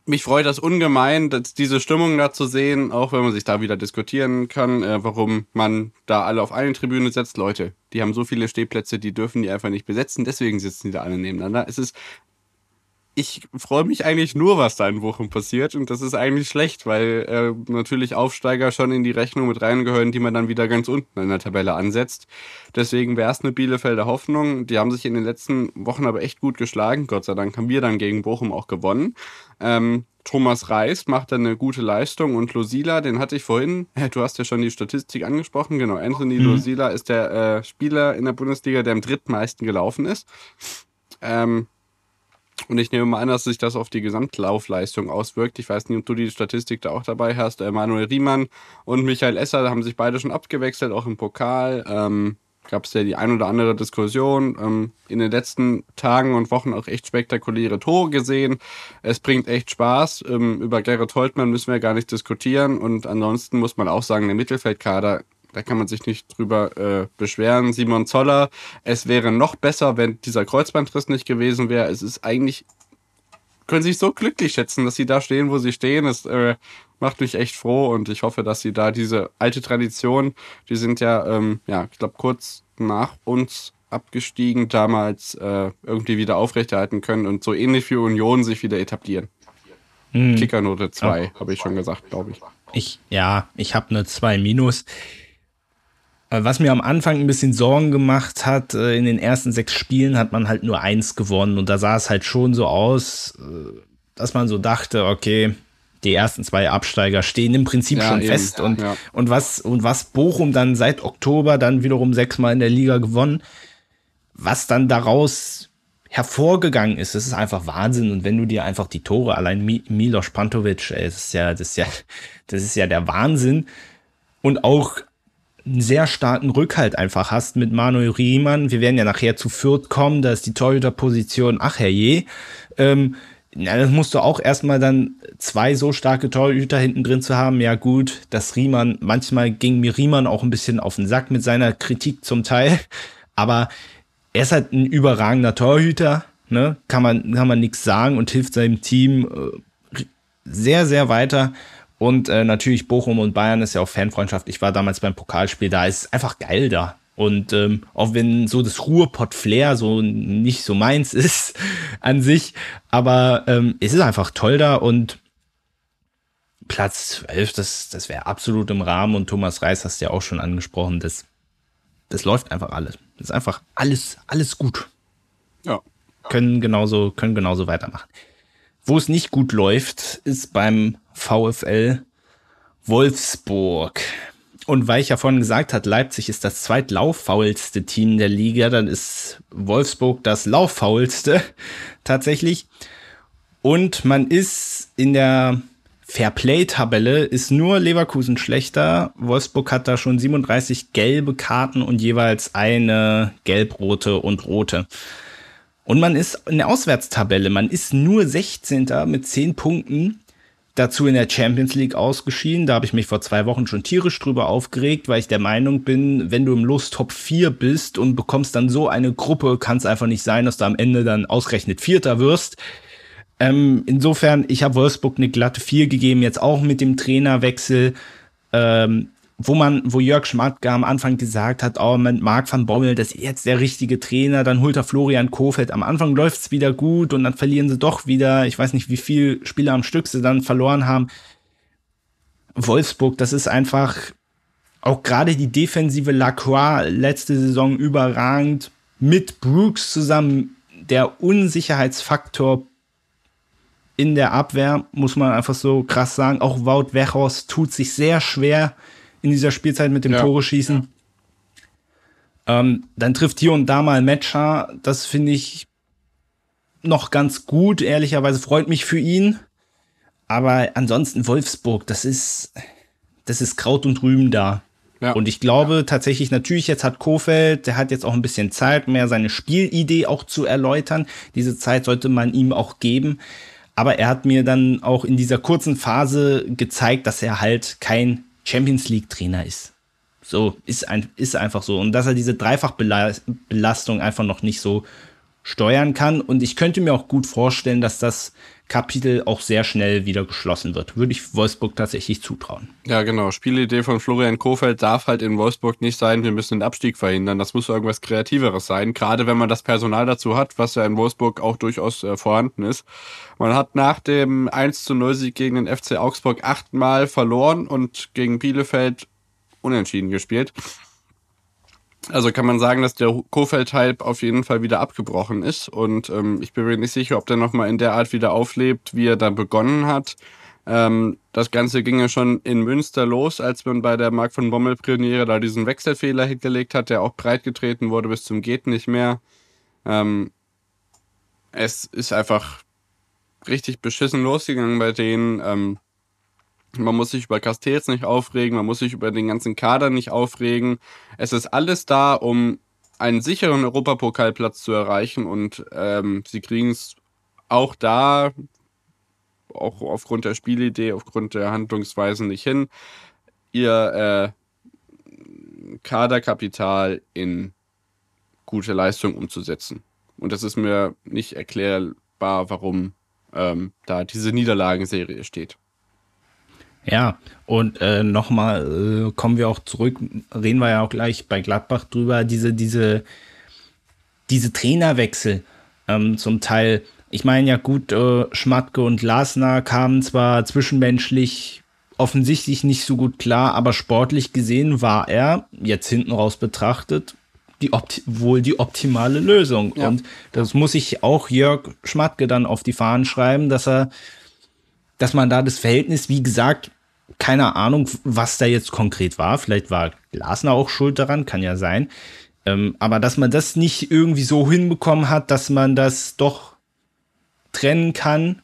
Mich freut das ungemein, dass diese Stimmung da zu sehen, auch wenn man sich da wieder diskutieren kann, äh, warum man da alle auf eine Tribüne setzt. Leute, die haben so viele Stehplätze, die dürfen die einfach nicht besetzen, deswegen sitzen die da alle nebeneinander. Es ist ich freue mich eigentlich nur, was da in Bochum passiert. Und das ist eigentlich schlecht, weil äh, natürlich Aufsteiger schon in die Rechnung mit reingehören, die man dann wieder ganz unten in der Tabelle ansetzt. Deswegen wäre es eine Bielefelder Hoffnung. Die haben sich in den letzten Wochen aber echt gut geschlagen. Gott sei Dank haben wir dann gegen Bochum auch gewonnen. Ähm, Thomas Reis macht dann eine gute Leistung und Losila, den hatte ich vorhin, (laughs) du hast ja schon die Statistik angesprochen, genau, Anthony mhm. Losila ist der äh, Spieler in der Bundesliga, der am drittmeisten gelaufen ist. Ähm, und ich nehme mal an, dass sich das auf die Gesamtlaufleistung auswirkt. Ich weiß nicht, ob du die Statistik da auch dabei hast. Emanuel Riemann und Michael Esser haben sich beide schon abgewechselt, auch im Pokal. Ähm, Gab es ja die ein oder andere Diskussion. Ähm, in den letzten Tagen und Wochen auch echt spektakuläre Tore gesehen. Es bringt echt Spaß. Ähm, über Gerrit Holtmann müssen wir gar nicht diskutieren. Und ansonsten muss man auch sagen, der Mittelfeldkader da kann man sich nicht drüber äh, beschweren. Simon Zoller, es wäre noch besser, wenn dieser Kreuzbandriss nicht gewesen wäre. Es ist eigentlich, können sich so glücklich schätzen, dass sie da stehen, wo sie stehen. Es äh, macht mich echt froh und ich hoffe, dass sie da diese alte Tradition, die sind ja, ähm, ja, ich glaube, kurz nach uns abgestiegen, damals äh, irgendwie wieder aufrechterhalten können und so ähnlich wie Union sich wieder etablieren. Hm. Kickernote 2, oh. habe ich schon gesagt, glaube ich. Ich, ja, ich habe eine 2 minus. Äh, was mir am Anfang ein bisschen Sorgen gemacht hat, äh, in den ersten sechs Spielen hat man halt nur eins gewonnen und da sah es halt schon so aus, äh, dass man so dachte, okay, die ersten zwei Absteiger stehen im Prinzip ja, schon eben. fest und, ja. und was, und was Bochum dann seit Oktober dann wiederum sechsmal in der Liga gewonnen, was dann daraus hervorgegangen ist, das ist einfach Wahnsinn. Und wenn du dir einfach die Tore, allein Milos Pantovic, ey, das ist ja, das ist ja, das ist ja der Wahnsinn. Und auch einen sehr starken Rückhalt einfach hast mit Manuel Riemann. Wir werden ja nachher zu Fürth kommen, da ist die Torhüterposition, ach herrje. Ähm, ja, das musst du auch erstmal dann zwei so starke Torhüter hinten drin zu haben. Ja gut, das Riemann, manchmal ging mir Riemann auch ein bisschen auf den Sack mit seiner Kritik zum Teil, aber er ist halt ein überragender Torhüter, ne? Kann man, kann man nichts sagen und hilft seinem Team äh, sehr, sehr weiter. Und äh, natürlich Bochum und Bayern ist ja auch Fanfreundschaft. Ich war damals beim Pokalspiel da. Es ist einfach geil da. Und ähm, auch wenn so das Ruhrpott-Flair so nicht so meins (laughs) ist an sich, aber ähm, es ist einfach toll da und Platz 12, das, das wäre absolut im Rahmen und Thomas Reis hast du ja auch schon angesprochen, das, das läuft einfach alles. Das ist einfach alles, alles gut. Ja. Können genauso, können genauso weitermachen. Wo es nicht gut läuft, ist beim VfL Wolfsburg. Und weil ich ja vorhin gesagt habe, Leipzig ist das zweitlauffaulste Team der Liga, dann ist Wolfsburg das lauffaulste (laughs) tatsächlich. Und man ist in der Fairplay-Tabelle ist nur Leverkusen schlechter. Wolfsburg hat da schon 37 gelbe Karten und jeweils eine gelb-rote und rote. Und man ist in der Auswärtstabelle, man ist nur 16. mit 10 Punkten. Dazu in der Champions League ausgeschieden. Da habe ich mich vor zwei Wochen schon tierisch drüber aufgeregt, weil ich der Meinung bin, wenn du im Los Top 4 bist und bekommst dann so eine Gruppe, kann es einfach nicht sein, dass du am Ende dann ausgerechnet Vierter wirst. Ähm, insofern, ich habe Wolfsburg eine glatte 4 gegeben, jetzt auch mit dem Trainerwechsel. Ähm, wo man, wo Jörg Schmatke am Anfang gesagt hat, oh, man Marc van Bommel, das ist jetzt der richtige Trainer, dann holt er Florian Kofeld. Am Anfang läuft's wieder gut und dann verlieren sie doch wieder, ich weiß nicht, wie viel Spieler am Stück sie dann verloren haben. Wolfsburg, das ist einfach auch gerade die defensive Lacroix letzte Saison überragend mit Brooks zusammen der Unsicherheitsfaktor in der Abwehr, muss man einfach so krass sagen. Auch Wout Wechos tut sich sehr schwer in dieser Spielzeit mit dem ja. Tore schießen. Ähm, dann trifft hier und da mal Matcher. Das finde ich noch ganz gut. Ehrlicherweise freut mich für ihn. Aber ansonsten Wolfsburg, das ist, das ist Kraut und Rüben da. Ja. Und ich glaube ja. tatsächlich, natürlich, jetzt hat Kofeld, der hat jetzt auch ein bisschen Zeit, mehr seine Spielidee auch zu erläutern. Diese Zeit sollte man ihm auch geben. Aber er hat mir dann auch in dieser kurzen Phase gezeigt, dass er halt kein Champions League Trainer ist. So, ist, ein, ist einfach so. Und dass er diese Dreifachbelastung einfach noch nicht so steuern kann. Und ich könnte mir auch gut vorstellen, dass das Kapitel auch sehr schnell wieder geschlossen wird. Würde ich Wolfsburg tatsächlich zutrauen. Ja, genau. Spielidee von Florian Kofeld darf halt in Wolfsburg nicht sein, wir müssen den Abstieg verhindern. Das muss irgendwas Kreativeres sein. Gerade wenn man das Personal dazu hat, was ja in Wolfsburg auch durchaus äh, vorhanden ist. Man hat nach dem 1 zu 0 Sieg gegen den FC Augsburg achtmal verloren und gegen Bielefeld unentschieden gespielt. Also kann man sagen, dass der Kofeld-Hype auf jeden Fall wieder abgebrochen ist. Und ähm, ich bin mir nicht sicher, ob der nochmal in der Art wieder auflebt, wie er da begonnen hat. Ähm, das Ganze ging ja schon in Münster los, als man bei der Mark von Bommel Premiere da diesen Wechselfehler hingelegt hat, der auch breit getreten wurde bis zum geht nicht mehr. Ähm, es ist einfach richtig beschissen losgegangen bei denen. Ähm, man muss sich über Castells nicht aufregen, man muss sich über den ganzen Kader nicht aufregen. Es ist alles da, um einen sicheren Europapokalplatz zu erreichen und ähm, sie kriegen es auch da, auch aufgrund der Spielidee, aufgrund der Handlungsweisen nicht hin, ihr äh, Kaderkapital in gute Leistung umzusetzen. Und das ist mir nicht erklärbar, warum ähm, da diese Niederlagenserie steht. Ja, und äh, nochmal äh, kommen wir auch zurück, reden wir ja auch gleich bei Gladbach drüber, diese, diese, diese Trainerwechsel ähm, zum Teil. Ich meine ja gut, äh, Schmatke und Lasner kamen zwar zwischenmenschlich offensichtlich nicht so gut klar, aber sportlich gesehen war er, jetzt hinten raus betrachtet, die wohl die optimale Lösung. Ja. Und das muss ich auch Jörg Schmatke dann auf die Fahnen schreiben, dass er dass man da das Verhältnis, wie gesagt, keine Ahnung, was da jetzt konkret war. Vielleicht war Glasner auch schuld daran, kann ja sein. Ähm, aber dass man das nicht irgendwie so hinbekommen hat, dass man das doch trennen kann,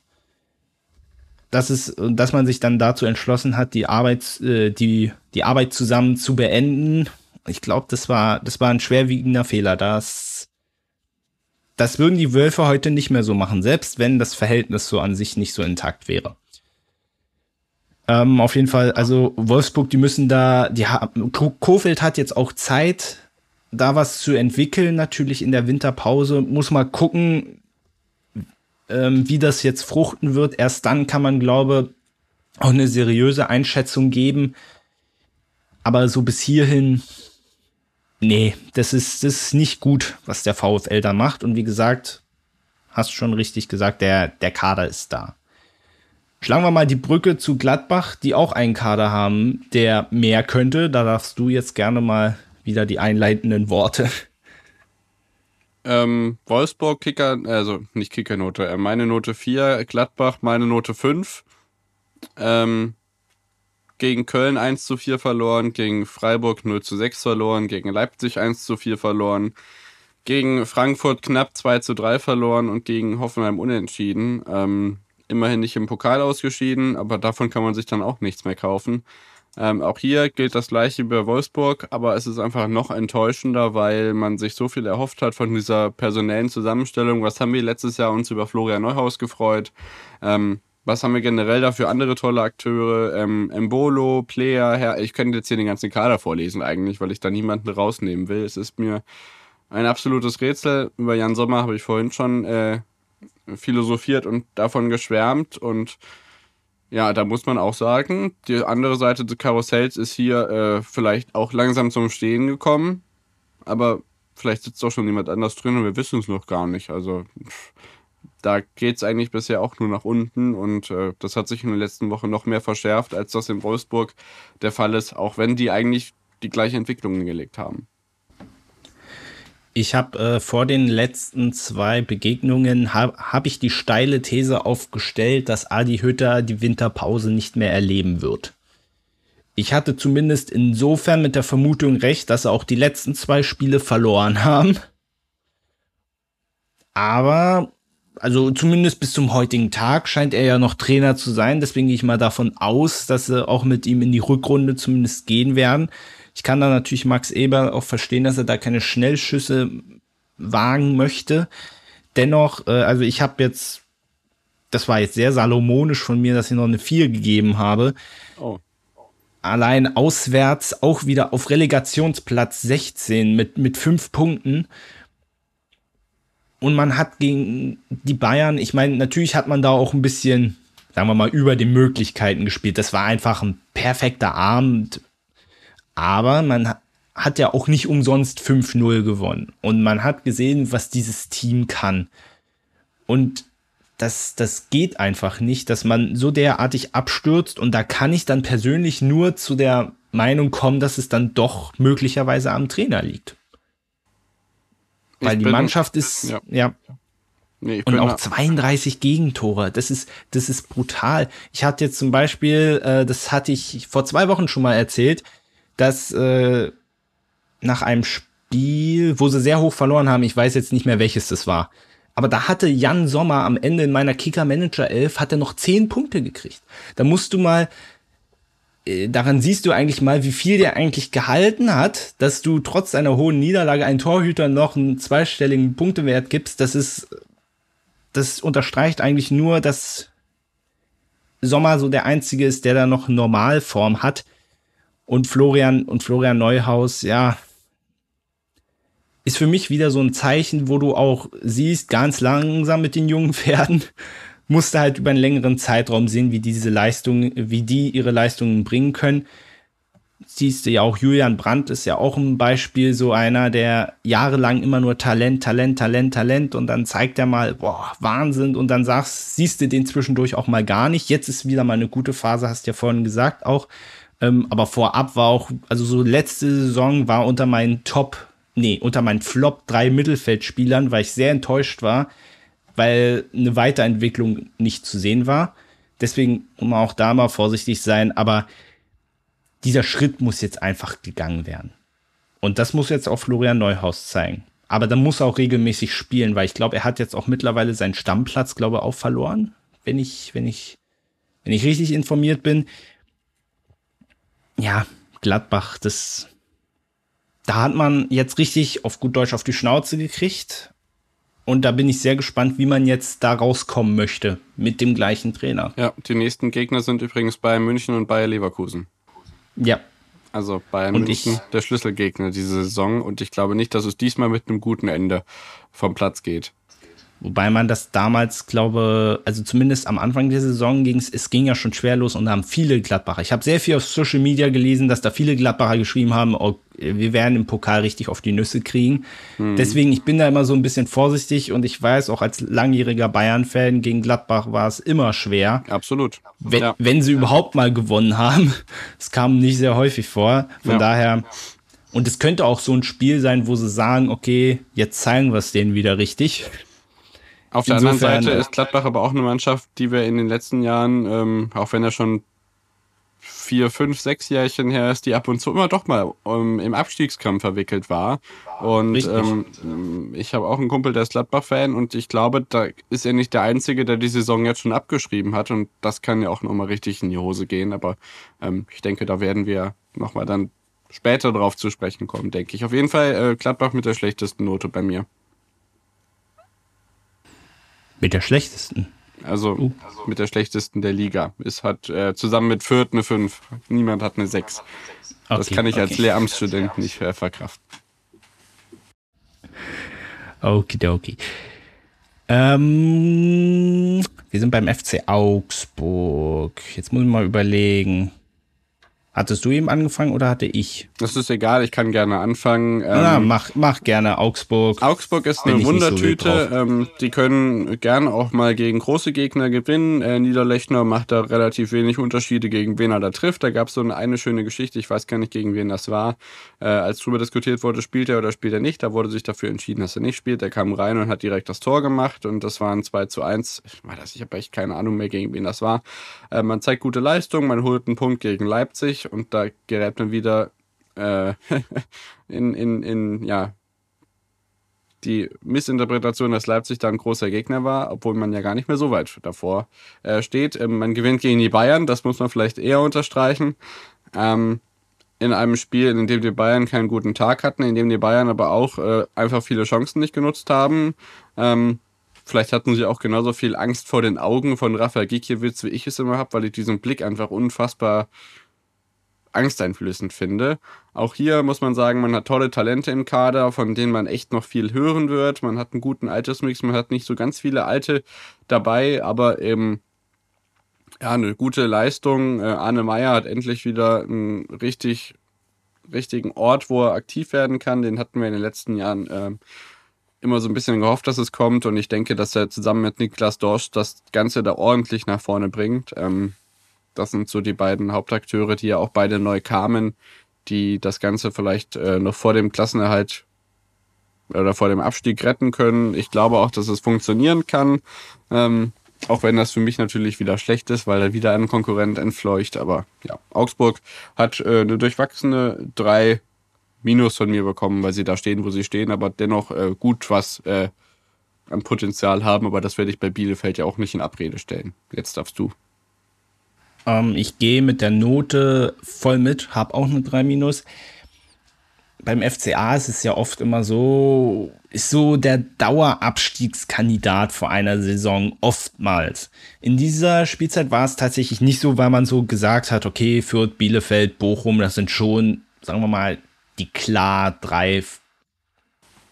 dass es, dass man sich dann dazu entschlossen hat, die Arbeit, äh, die, die Arbeit zusammen zu beenden. Ich glaube, das war, das war ein schwerwiegender Fehler. Das, das würden die Wölfe heute nicht mehr so machen, selbst wenn das Verhältnis so an sich nicht so intakt wäre. Ähm, auf jeden Fall, also Wolfsburg, die müssen da, die haben, Kofeld hat jetzt auch Zeit, da was zu entwickeln, natürlich in der Winterpause. Muss mal gucken, ähm, wie das jetzt fruchten wird. Erst dann kann man, glaube auch eine seriöse Einschätzung geben. Aber so bis hierhin, nee, das ist, das ist nicht gut, was der VfL da macht. Und wie gesagt, hast schon richtig gesagt, der, der Kader ist da. Schlagen wir mal die Brücke zu Gladbach, die auch einen Kader haben, der mehr könnte. Da darfst du jetzt gerne mal wieder die einleitenden Worte. Ähm, Wolfsburg Kicker, also nicht Kickernote, äh, meine Note 4, Gladbach meine Note 5. Ähm, gegen Köln 1 zu 4 verloren, gegen Freiburg 0 zu 6 verloren, gegen Leipzig 1 zu 4 verloren, gegen Frankfurt knapp 2 zu 3 verloren und gegen Hoffenheim unentschieden. Ähm, immerhin nicht im Pokal ausgeschieden, aber davon kann man sich dann auch nichts mehr kaufen. Ähm, auch hier gilt das gleiche bei Wolfsburg, aber es ist einfach noch enttäuschender, weil man sich so viel erhofft hat von dieser personellen Zusammenstellung. Was haben wir letztes Jahr uns über Florian Neuhaus gefreut? Ähm, was haben wir generell da für andere tolle Akteure? Ähm, Embolo, Player, Herr, ich könnte jetzt hier den ganzen Kader vorlesen eigentlich, weil ich da niemanden rausnehmen will. Es ist mir ein absolutes Rätsel. Über Jan Sommer habe ich vorhin schon äh, philosophiert und davon geschwärmt und ja, da muss man auch sagen, die andere Seite des Karussells ist hier äh, vielleicht auch langsam zum Stehen gekommen, aber vielleicht sitzt doch schon jemand anders drin und wir wissen es noch gar nicht. Also pff, da geht es eigentlich bisher auch nur nach unten und äh, das hat sich in den letzten Wochen noch mehr verschärft, als das in Wolfsburg der Fall ist, auch wenn die eigentlich die gleiche Entwicklung hingelegt haben. Ich habe äh, vor den letzten zwei Begegnungen habe hab ich die steile These aufgestellt, dass Adi Hütter die Winterpause nicht mehr erleben wird. Ich hatte zumindest insofern mit der Vermutung recht, dass er auch die letzten zwei Spiele verloren haben. Aber, also zumindest bis zum heutigen Tag scheint er ja noch Trainer zu sein. Deswegen gehe ich mal davon aus, dass sie auch mit ihm in die Rückrunde zumindest gehen werden. Ich kann da natürlich Max Eber auch verstehen, dass er da keine Schnellschüsse wagen möchte. Dennoch, äh, also ich habe jetzt, das war jetzt sehr salomonisch von mir, dass ich noch eine 4 gegeben habe. Oh. Allein auswärts auch wieder auf Relegationsplatz 16 mit, mit fünf Punkten. Und man hat gegen die Bayern, ich meine, natürlich hat man da auch ein bisschen, sagen wir mal, über den Möglichkeiten gespielt. Das war einfach ein perfekter Abend. Aber man hat ja auch nicht umsonst 5-0 gewonnen. Und man hat gesehen, was dieses Team kann. Und das, das geht einfach nicht, dass man so derartig abstürzt. Und da kann ich dann persönlich nur zu der Meinung kommen, dass es dann doch möglicherweise am Trainer liegt. Weil ich die Mannschaft ist, ja. ja. Nee, und auch 32 Gegentore. Das ist, das ist brutal. Ich hatte jetzt zum Beispiel, äh, das hatte ich vor zwei Wochen schon mal erzählt, dass äh, nach einem Spiel, wo sie sehr hoch verloren haben, ich weiß jetzt nicht mehr welches das war, aber da hatte Jan Sommer am Ende in meiner Kicker Manager 11 hat er noch 10 Punkte gekriegt. Da musst du mal daran siehst du eigentlich mal, wie viel der eigentlich gehalten hat, dass du trotz einer hohen Niederlage einen Torhüter noch einen zweistelligen Punktewert gibst. Das ist, das unterstreicht eigentlich nur, dass Sommer so der einzige ist, der da noch Normalform hat. Und Florian und Florian Neuhaus, ja, ist für mich wieder so ein Zeichen, wo du auch siehst, ganz langsam mit den jungen Pferden, musst du halt über einen längeren Zeitraum sehen, wie diese Leistungen, wie die ihre Leistungen bringen können. Siehst du ja auch, Julian Brandt ist ja auch ein Beispiel, so einer, der jahrelang immer nur Talent, Talent, Talent, Talent und dann zeigt er mal, boah, Wahnsinn und dann sagst, siehst du den zwischendurch auch mal gar nicht. Jetzt ist wieder mal eine gute Phase, hast du ja vorhin gesagt, auch ähm, aber vorab war auch, also so letzte Saison war unter meinen Top, nee, unter meinen Flop drei Mittelfeldspielern, weil ich sehr enttäuscht war, weil eine Weiterentwicklung nicht zu sehen war. Deswegen muss man auch da mal vorsichtig sein, aber dieser Schritt muss jetzt einfach gegangen werden. Und das muss jetzt auch Florian Neuhaus zeigen. Aber dann muss er auch regelmäßig spielen, weil ich glaube, er hat jetzt auch mittlerweile seinen Stammplatz, glaube ich, auch verloren, wenn ich, wenn ich, wenn ich richtig informiert bin ja, Gladbach, das, da hat man jetzt richtig auf gut Deutsch auf die Schnauze gekriegt. Und da bin ich sehr gespannt, wie man jetzt da rauskommen möchte mit dem gleichen Trainer. Ja, die nächsten Gegner sind übrigens Bayern München und Bayer Leverkusen. Ja. Also Bayern und München ich, der Schlüsselgegner diese Saison und ich glaube nicht, dass es diesmal mit einem guten Ende vom Platz geht. Wobei man das damals, glaube, also zumindest am Anfang der Saison ging es, es ging ja schon schwer los und da haben viele Gladbacher. Ich habe sehr viel auf Social Media gelesen, dass da viele Gladbacher geschrieben haben, oh, wir werden im Pokal richtig auf die Nüsse kriegen. Mhm. Deswegen, ich bin da immer so ein bisschen vorsichtig und ich weiß, auch als langjähriger Bayern-Fan gegen Gladbach war es immer schwer. Absolut. Wenn, ja. wenn sie überhaupt mal gewonnen haben. (laughs) Es kam nicht sehr häufig vor. Von ja. daher, und es könnte auch so ein Spiel sein, wo sie sagen, okay, jetzt zeigen wir es denen wieder richtig. Auf der Insofern, anderen Seite ist Gladbach aber auch eine Mannschaft, die wir in den letzten Jahren, ähm, auch wenn er schon vier, fünf, sechs Jährchen her ist, die ab und zu immer doch mal ähm, im Abstiegskampf verwickelt war. Und ähm, ich habe auch einen Kumpel, der ist Gladbach-Fan und ich glaube, da ist er nicht der Einzige, der die Saison jetzt schon abgeschrieben hat und das kann ja auch nochmal richtig in die Hose gehen. Aber ähm, ich denke, da werden wir nochmal dann später drauf zu sprechen kommen, denke ich. Auf jeden Fall äh, Gladbach mit der schlechtesten Note bei mir. Mit der schlechtesten? Also uh. mit der schlechtesten der Liga. Es hat äh, zusammen mit Fürth eine 5. Niemand hat eine 6. Okay, das kann ich okay. als Lehramtsstudent nicht äh, verkraften. Okidoki. Ähm, wir sind beim FC Augsburg. Jetzt muss ich mal überlegen. Hattest du eben angefangen oder hatte ich? Das ist egal, ich kann gerne anfangen. Ähm, Na, mach, mach gerne Augsburg. Augsburg ist eine Wundertüte. So ähm, die können gerne auch mal gegen große Gegner gewinnen. Äh, Niederlechner macht da relativ wenig Unterschiede, gegen wen er da trifft. Da gab es so eine, eine, schöne Geschichte, ich weiß gar nicht, gegen wen das war. Äh, als darüber diskutiert wurde, spielt er oder spielt er nicht, da wurde sich dafür entschieden, dass er nicht spielt. Er kam rein und hat direkt das Tor gemacht und das waren 2 zu 1. Ich, ich habe echt keine Ahnung mehr, gegen wen das war. Äh, man zeigt gute Leistung, man holt einen Punkt gegen Leipzig und da gerät man wieder äh, (laughs) in, in, in, ja, die Missinterpretation, dass Leipzig da ein großer Gegner war, obwohl man ja gar nicht mehr so weit davor äh, steht. Ähm, man gewinnt gegen die Bayern, das muss man vielleicht eher unterstreichen. Ähm, in einem Spiel, in dem die Bayern keinen guten Tag hatten, in dem die Bayern aber auch äh, einfach viele Chancen nicht genutzt haben. Ähm, vielleicht hatten sie auch genauso viel Angst vor den Augen von Rafael Gikiewicz, wie ich es immer habe, weil ich diesen Blick einfach unfassbar angsteinflößend finde. Auch hier muss man sagen, man hat tolle Talente im Kader, von denen man echt noch viel hören wird. Man hat einen guten Altersmix, man hat nicht so ganz viele Alte dabei, aber eben ja, eine gute Leistung. Äh, Arne Meyer hat endlich wieder einen richtig, richtigen Ort, wo er aktiv werden kann. Den hatten wir in den letzten Jahren äh, immer so ein bisschen gehofft, dass es kommt. Und ich denke, dass er zusammen mit Niklas Dorsch das Ganze da ordentlich nach vorne bringt. Ähm, das sind so die beiden Hauptakteure, die ja auch beide neu kamen, die das Ganze vielleicht äh, noch vor dem Klassenerhalt oder vor dem Abstieg retten können. Ich glaube auch, dass es funktionieren kann. Ähm, auch wenn das für mich natürlich wieder schlecht ist, weil er wieder einen Konkurrent entfleucht. Aber ja, Augsburg hat äh, eine durchwachsene drei Minus von mir bekommen, weil sie da stehen, wo sie stehen, aber dennoch äh, gut was äh, an Potenzial haben. Aber das werde ich bei Bielefeld ja auch nicht in Abrede stellen. Jetzt darfst du. Ähm, ich gehe mit der Note voll mit, habe auch eine 3 Minus. Beim FCA ist es ja oft immer so, ist so der Dauerabstiegskandidat vor einer Saison oftmals. In dieser Spielzeit war es tatsächlich nicht so, weil man so gesagt hat, okay, Fürth, Bielefeld, Bochum, das sind schon, sagen wir mal, die klar drei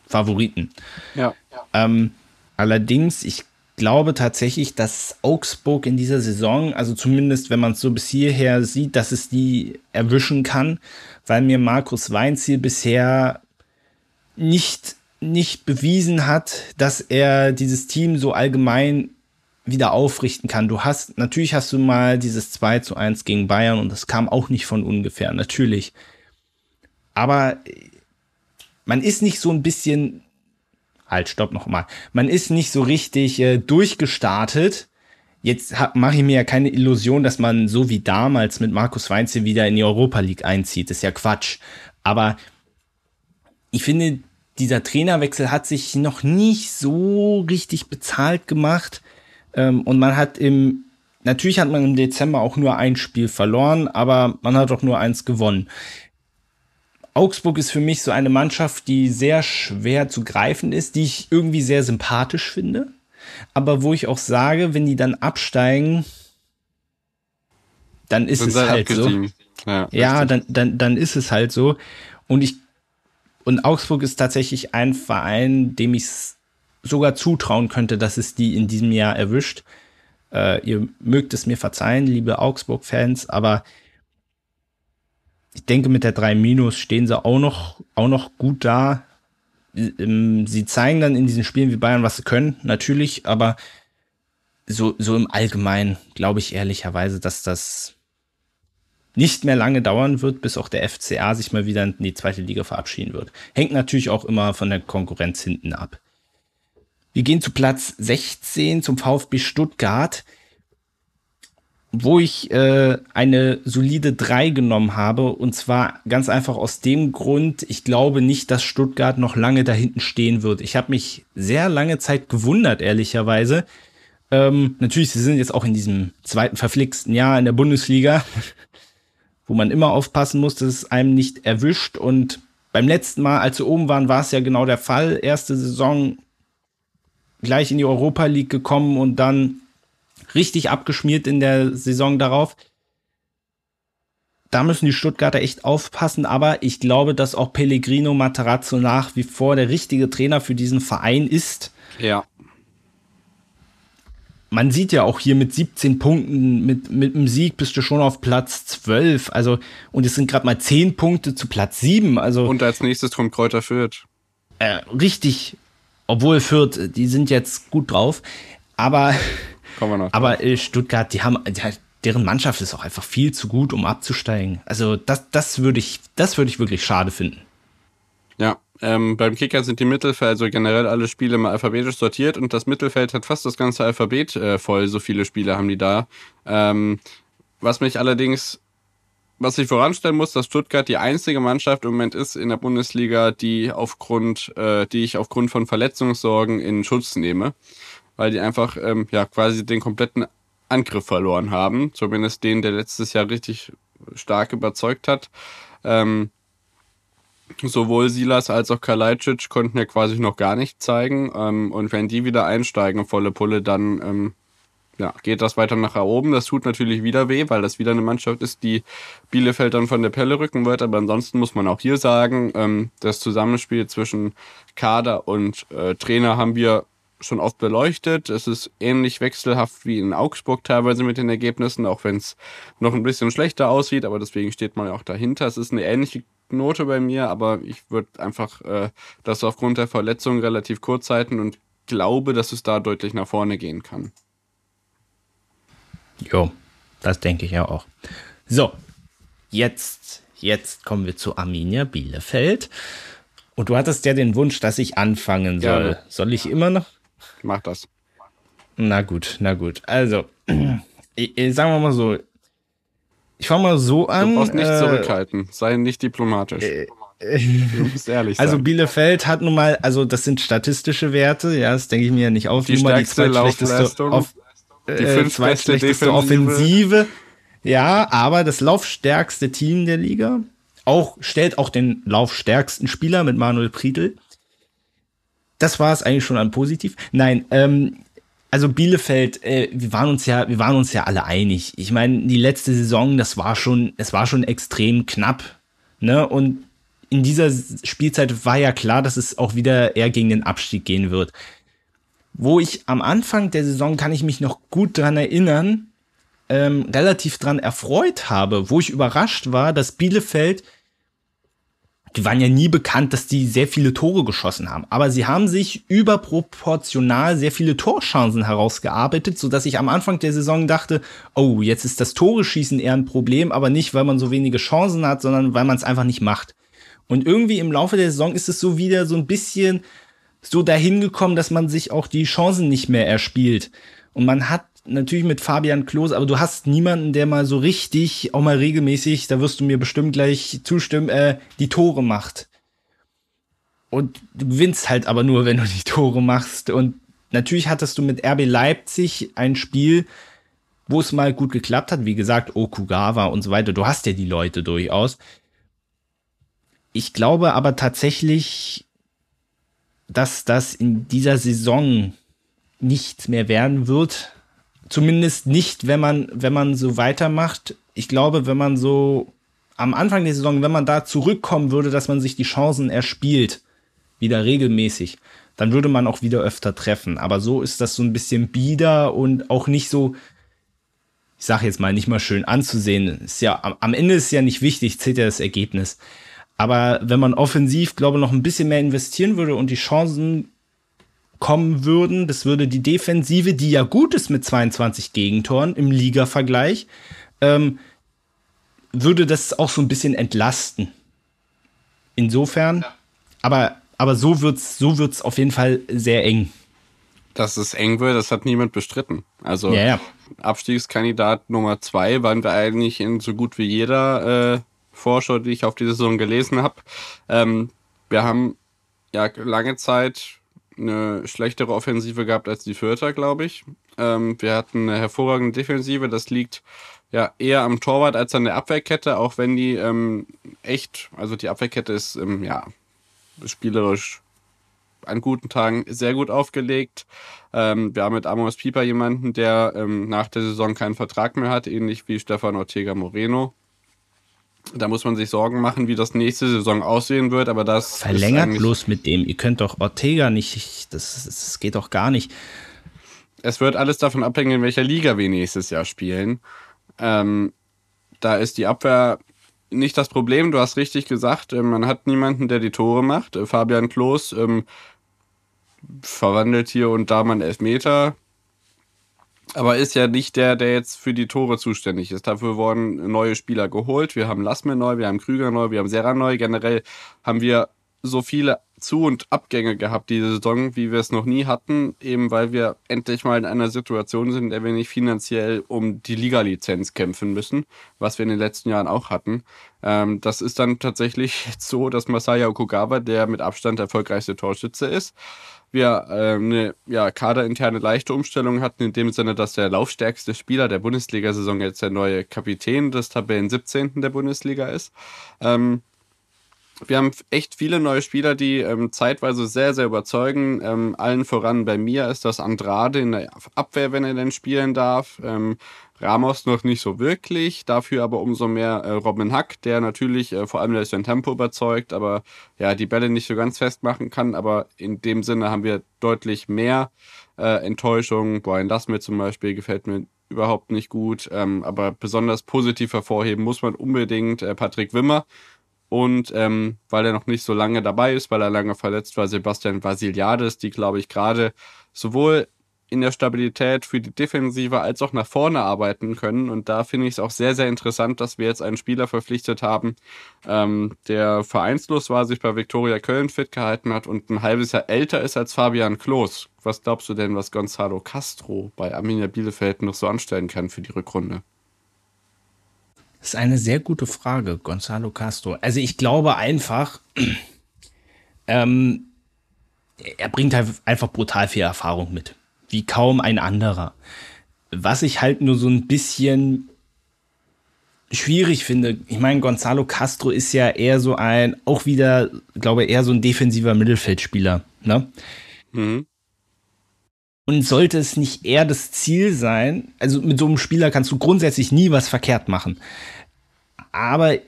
Favoriten. Ja. Ähm, allerdings, ich glaube tatsächlich, dass Augsburg in dieser Saison, also zumindest wenn man es so bis hierher sieht, dass es die erwischen kann, weil mir Markus Weinziel bisher nicht, nicht bewiesen hat, dass er dieses Team so allgemein wieder aufrichten kann. Du hast, natürlich hast du mal dieses 2 zu 1 gegen Bayern und das kam auch nicht von ungefähr, natürlich. Aber man ist nicht so ein bisschen halt, stopp nochmal. Man ist nicht so richtig äh, durchgestartet. Jetzt mache ich mir ja keine Illusion, dass man so wie damals mit Markus Weinzel wieder in die Europa League einzieht. Das ist ja Quatsch. Aber ich finde, dieser Trainerwechsel hat sich noch nicht so richtig bezahlt gemacht. Ähm, und man hat im, natürlich hat man im Dezember auch nur ein Spiel verloren, aber man hat auch nur eins gewonnen. Augsburg ist für mich so eine Mannschaft, die sehr schwer zu greifen ist, die ich irgendwie sehr sympathisch finde. Aber wo ich auch sage, wenn die dann absteigen, dann ist Sind es halt so. Ja, ja dann, dann, dann ist es halt so. Und ich, und Augsburg ist tatsächlich ein Verein, dem ich sogar zutrauen könnte, dass es die in diesem Jahr erwischt. Äh, ihr mögt es mir verzeihen, liebe Augsburg-Fans, aber ich denke, mit der 3 Minus stehen sie auch noch, auch noch gut da. Ähm, sie zeigen dann in diesen Spielen wie Bayern, was sie können, natürlich, aber so, so im Allgemeinen glaube ich ehrlicherweise, dass das nicht mehr lange dauern wird, bis auch der FCA sich mal wieder in die zweite Liga verabschieden wird. Hängt natürlich auch immer von der Konkurrenz hinten ab. Wir gehen zu Platz 16 zum VfB Stuttgart, wo ich äh, eine solide 3 genommen habe. Und zwar ganz einfach aus dem Grund, ich glaube nicht, dass Stuttgart noch lange da hinten stehen wird. Ich habe mich sehr lange Zeit gewundert, ehrlicherweise. Ähm, natürlich, sie sind jetzt auch in diesem zweiten verflixten Jahr in der Bundesliga, wo man immer aufpassen muss, dass es einem nicht erwischt. Und beim letzten Mal, als sie oben waren, war es ja genau der Fall. Erste Saison gleich in die Europa League gekommen und dann richtig abgeschmiert in der Saison darauf. Da müssen die Stuttgarter echt aufpassen, aber ich glaube, dass auch Pellegrino Materazzo nach wie vor der richtige Trainer für diesen Verein ist. Ja. Man sieht ja auch hier mit 17 Punkten, mit, mit einem Sieg bist du schon auf Platz 12. Also, und es sind gerade mal 10 Punkte zu Platz 7. Also, und als nächstes kommt Kräuter Fürth. Äh, richtig, obwohl Fürth, die sind jetzt gut drauf, aber, aber äh, Stuttgart, die haben, die, deren Mannschaft ist auch einfach viel zu gut, um abzusteigen. Also das, das würde ich, das würde ich wirklich schade finden. Ja, ähm, beim Kicker sind die Mittelfeld, also generell alle Spiele mal alphabetisch sortiert und das Mittelfeld hat fast das ganze Alphabet äh, voll, so viele Spiele haben die da. Ähm, was mich allerdings was ich voranstellen muss, dass Stuttgart die einzige Mannschaft im Moment ist in der Bundesliga, die aufgrund, äh, die ich aufgrund von Verletzungssorgen in Schutz nehme, weil die einfach ähm, ja quasi den kompletten Angriff verloren haben, zumindest den, der letztes Jahr richtig stark überzeugt hat. Ähm, sowohl Silas als auch Kalajdzic konnten ja quasi noch gar nicht zeigen. Ähm, und wenn die wieder einsteigen, volle Pulle, dann ähm, ja, geht das weiter nach oben. Das tut natürlich wieder weh, weil das wieder eine Mannschaft ist, die Bielefeld dann von der Pelle rücken wird. Aber ansonsten muss man auch hier sagen, ähm, das Zusammenspiel zwischen Kader und äh, Trainer haben wir schon oft beleuchtet. Es ist ähnlich wechselhaft wie in Augsburg teilweise mit den Ergebnissen, auch wenn es noch ein bisschen schlechter aussieht, aber deswegen steht man ja auch dahinter. Es ist eine ähnliche Note bei mir, aber ich würde einfach äh, das aufgrund der Verletzung relativ kurz halten und glaube, dass es da deutlich nach vorne gehen kann. Jo, das denke ich ja auch. So, jetzt, jetzt kommen wir zu Arminia Bielefeld. Und du hattest ja den Wunsch, dass ich anfangen soll. Ja. Soll ich immer noch? Mach das. Na gut, na gut. Also, (clears throat) ich, ich, sagen wir mal so. Ich fange mal so an. Du brauchst nicht äh, zurückhalten. Sei nicht diplomatisch. Äh, du musst ehrlich also sein. Also Bielefeld hat nun mal, also das sind statistische Werte, ja, das denke ich mir ja nicht auf. Die stärkste Laufleistung. Auf, die äh, zweitschlechteste Offensive. Ja, aber das laufstärkste Team der Liga. Auch, stellt auch den laufstärksten Spieler mit Manuel Prietl. Das war es eigentlich schon an positiv. Nein, ähm, also Bielefeld, äh, wir waren uns ja, wir waren uns ja alle einig. Ich meine, die letzte Saison, das war schon, es war schon extrem knapp, ne? Und in dieser Spielzeit war ja klar, dass es auch wieder eher gegen den Abstieg gehen wird wo ich am Anfang der Saison, kann ich mich noch gut dran erinnern, ähm, relativ dran erfreut habe, wo ich überrascht war, dass Bielefeld, die waren ja nie bekannt, dass die sehr viele Tore geschossen haben, aber sie haben sich überproportional sehr viele Torchancen herausgearbeitet, so dass ich am Anfang der Saison dachte, oh, jetzt ist das Tore-Schießen eher ein Problem, aber nicht, weil man so wenige Chancen hat, sondern weil man es einfach nicht macht. Und irgendwie im Laufe der Saison ist es so wieder so ein bisschen, so dahin gekommen, dass man sich auch die Chancen nicht mehr erspielt. Und man hat natürlich mit Fabian Klos, aber du hast niemanden, der mal so richtig, auch mal regelmäßig, da wirst du mir bestimmt gleich zustimmen, äh, die Tore macht. Und du gewinnst halt aber nur, wenn du die Tore machst. Und natürlich hattest du mit RB Leipzig ein Spiel, wo es mal gut geklappt hat. Wie gesagt, Okugawa und so weiter. Du hast ja die Leute durchaus. Ich glaube aber tatsächlich, dass das in dieser Saison nicht mehr werden wird. Zumindest nicht, wenn man, wenn man so weitermacht. Ich glaube, wenn man so am Anfang der Saison, wenn man da zurückkommen würde, dass man sich die Chancen erspielt, wieder regelmäßig, dann würde man auch wieder öfter treffen. Aber so ist das so ein bisschen bieder und auch nicht so, ich sage jetzt mal, nicht mal schön anzusehen. Ist ja, am Ende ist ja nicht wichtig, zählt ja das Ergebnis. Aber wenn man offensiv, glaube ich, noch ein bisschen mehr investieren würde und die Chancen kommen würden, das würde die Defensive, die ja gut ist mit 22 Gegentoren im Liga-Vergleich, ähm, würde das auch so ein bisschen entlasten. Insofern, ja. aber, aber so wird's, so wird's auf jeden Fall sehr eng. Dass es eng wird, das hat niemand bestritten. Also ja, ja. Abstiegskandidat Nummer zwei waren wir eigentlich in so gut wie jeder äh, Vorschau, die ich auf die Saison gelesen habe. Ähm, wir haben ja lange Zeit eine schlechtere Offensive gehabt als die Vierter, glaube ich. Ähm, wir hatten eine hervorragende Defensive. Das liegt ja eher am Torwart als an der Abwehrkette, auch wenn die ähm, echt, also die Abwehrkette ist ähm, ja spielerisch an guten Tagen sehr gut aufgelegt. Ähm, wir haben mit Amos Pieper jemanden, der ähm, nach der Saison keinen Vertrag mehr hat, ähnlich wie Stefan Ortega Moreno. Da muss man sich Sorgen machen, wie das nächste Saison aussehen wird, aber das. Verlängert bloß mit dem. Ihr könnt doch Ortega nicht, das, das geht doch gar nicht. Es wird alles davon abhängen, in welcher Liga wir nächstes Jahr spielen. Ähm, da ist die Abwehr nicht das Problem. Du hast richtig gesagt, äh, man hat niemanden, der die Tore macht. Fabian Klos ähm, verwandelt hier und da mal einen Elfmeter. Aber ist ja nicht der, der jetzt für die Tore zuständig ist. Dafür wurden neue Spieler geholt. Wir haben Lassme neu, wir haben Krüger neu, wir haben Serra neu. Generell haben wir so viele Zu- und Abgänge gehabt diese Saison, wie wir es noch nie hatten, eben weil wir endlich mal in einer Situation sind, in der wir nicht finanziell um die Liga-Lizenz kämpfen müssen, was wir in den letzten Jahren auch hatten. Ähm, das ist dann tatsächlich (laughs) so, dass Masaya Okugawa der mit Abstand erfolgreichste Torschütze ist. Wir äh, eine ja, kaderinterne leichte Umstellung hatten, in dem Sinne, dass der laufstärkste Spieler der Bundesliga-Saison jetzt der neue Kapitän des Tabellen 17. der Bundesliga ist. Ähm, wir haben echt viele neue Spieler, die ähm, zeitweise sehr, sehr überzeugen. Ähm, allen voran bei mir ist das Andrade in der Abwehr, wenn er denn spielen darf. Ähm, Ramos noch nicht so wirklich, dafür aber umso mehr äh, Robin Hack, der natürlich äh, vor allem durch sein Tempo überzeugt, aber ja, die Bälle nicht so ganz festmachen kann. Aber in dem Sinne haben wir deutlich mehr äh, Enttäuschung. Brian Lassmer zum Beispiel gefällt mir überhaupt nicht gut. Ähm, aber besonders positiv hervorheben muss man unbedingt äh, Patrick Wimmer und ähm, weil er noch nicht so lange dabei ist, weil er lange verletzt war, Sebastian Vasiliades, die, glaube ich, gerade sowohl in der Stabilität für die Defensive als auch nach vorne arbeiten können. Und da finde ich es auch sehr, sehr interessant, dass wir jetzt einen Spieler verpflichtet haben, ähm, der vereinslos war, sich bei Viktoria Köln fit gehalten hat und ein halbes Jahr älter ist als Fabian Klos. Was glaubst du denn, was Gonzalo Castro bei Arminia Bielefeld noch so anstellen kann für die Rückrunde? Das ist eine sehr gute Frage, Gonzalo Castro. Also ich glaube einfach, (clears throat) ähm, er bringt halt einfach brutal viel Erfahrung mit. Wie kaum ein anderer. Was ich halt nur so ein bisschen schwierig finde, ich meine, Gonzalo Castro ist ja eher so ein, auch wieder, glaube ich, eher so ein defensiver Mittelfeldspieler, ne? Mhm. Und sollte es nicht eher das Ziel sein, also mit so einem Spieler kannst du grundsätzlich nie was verkehrt machen. Aber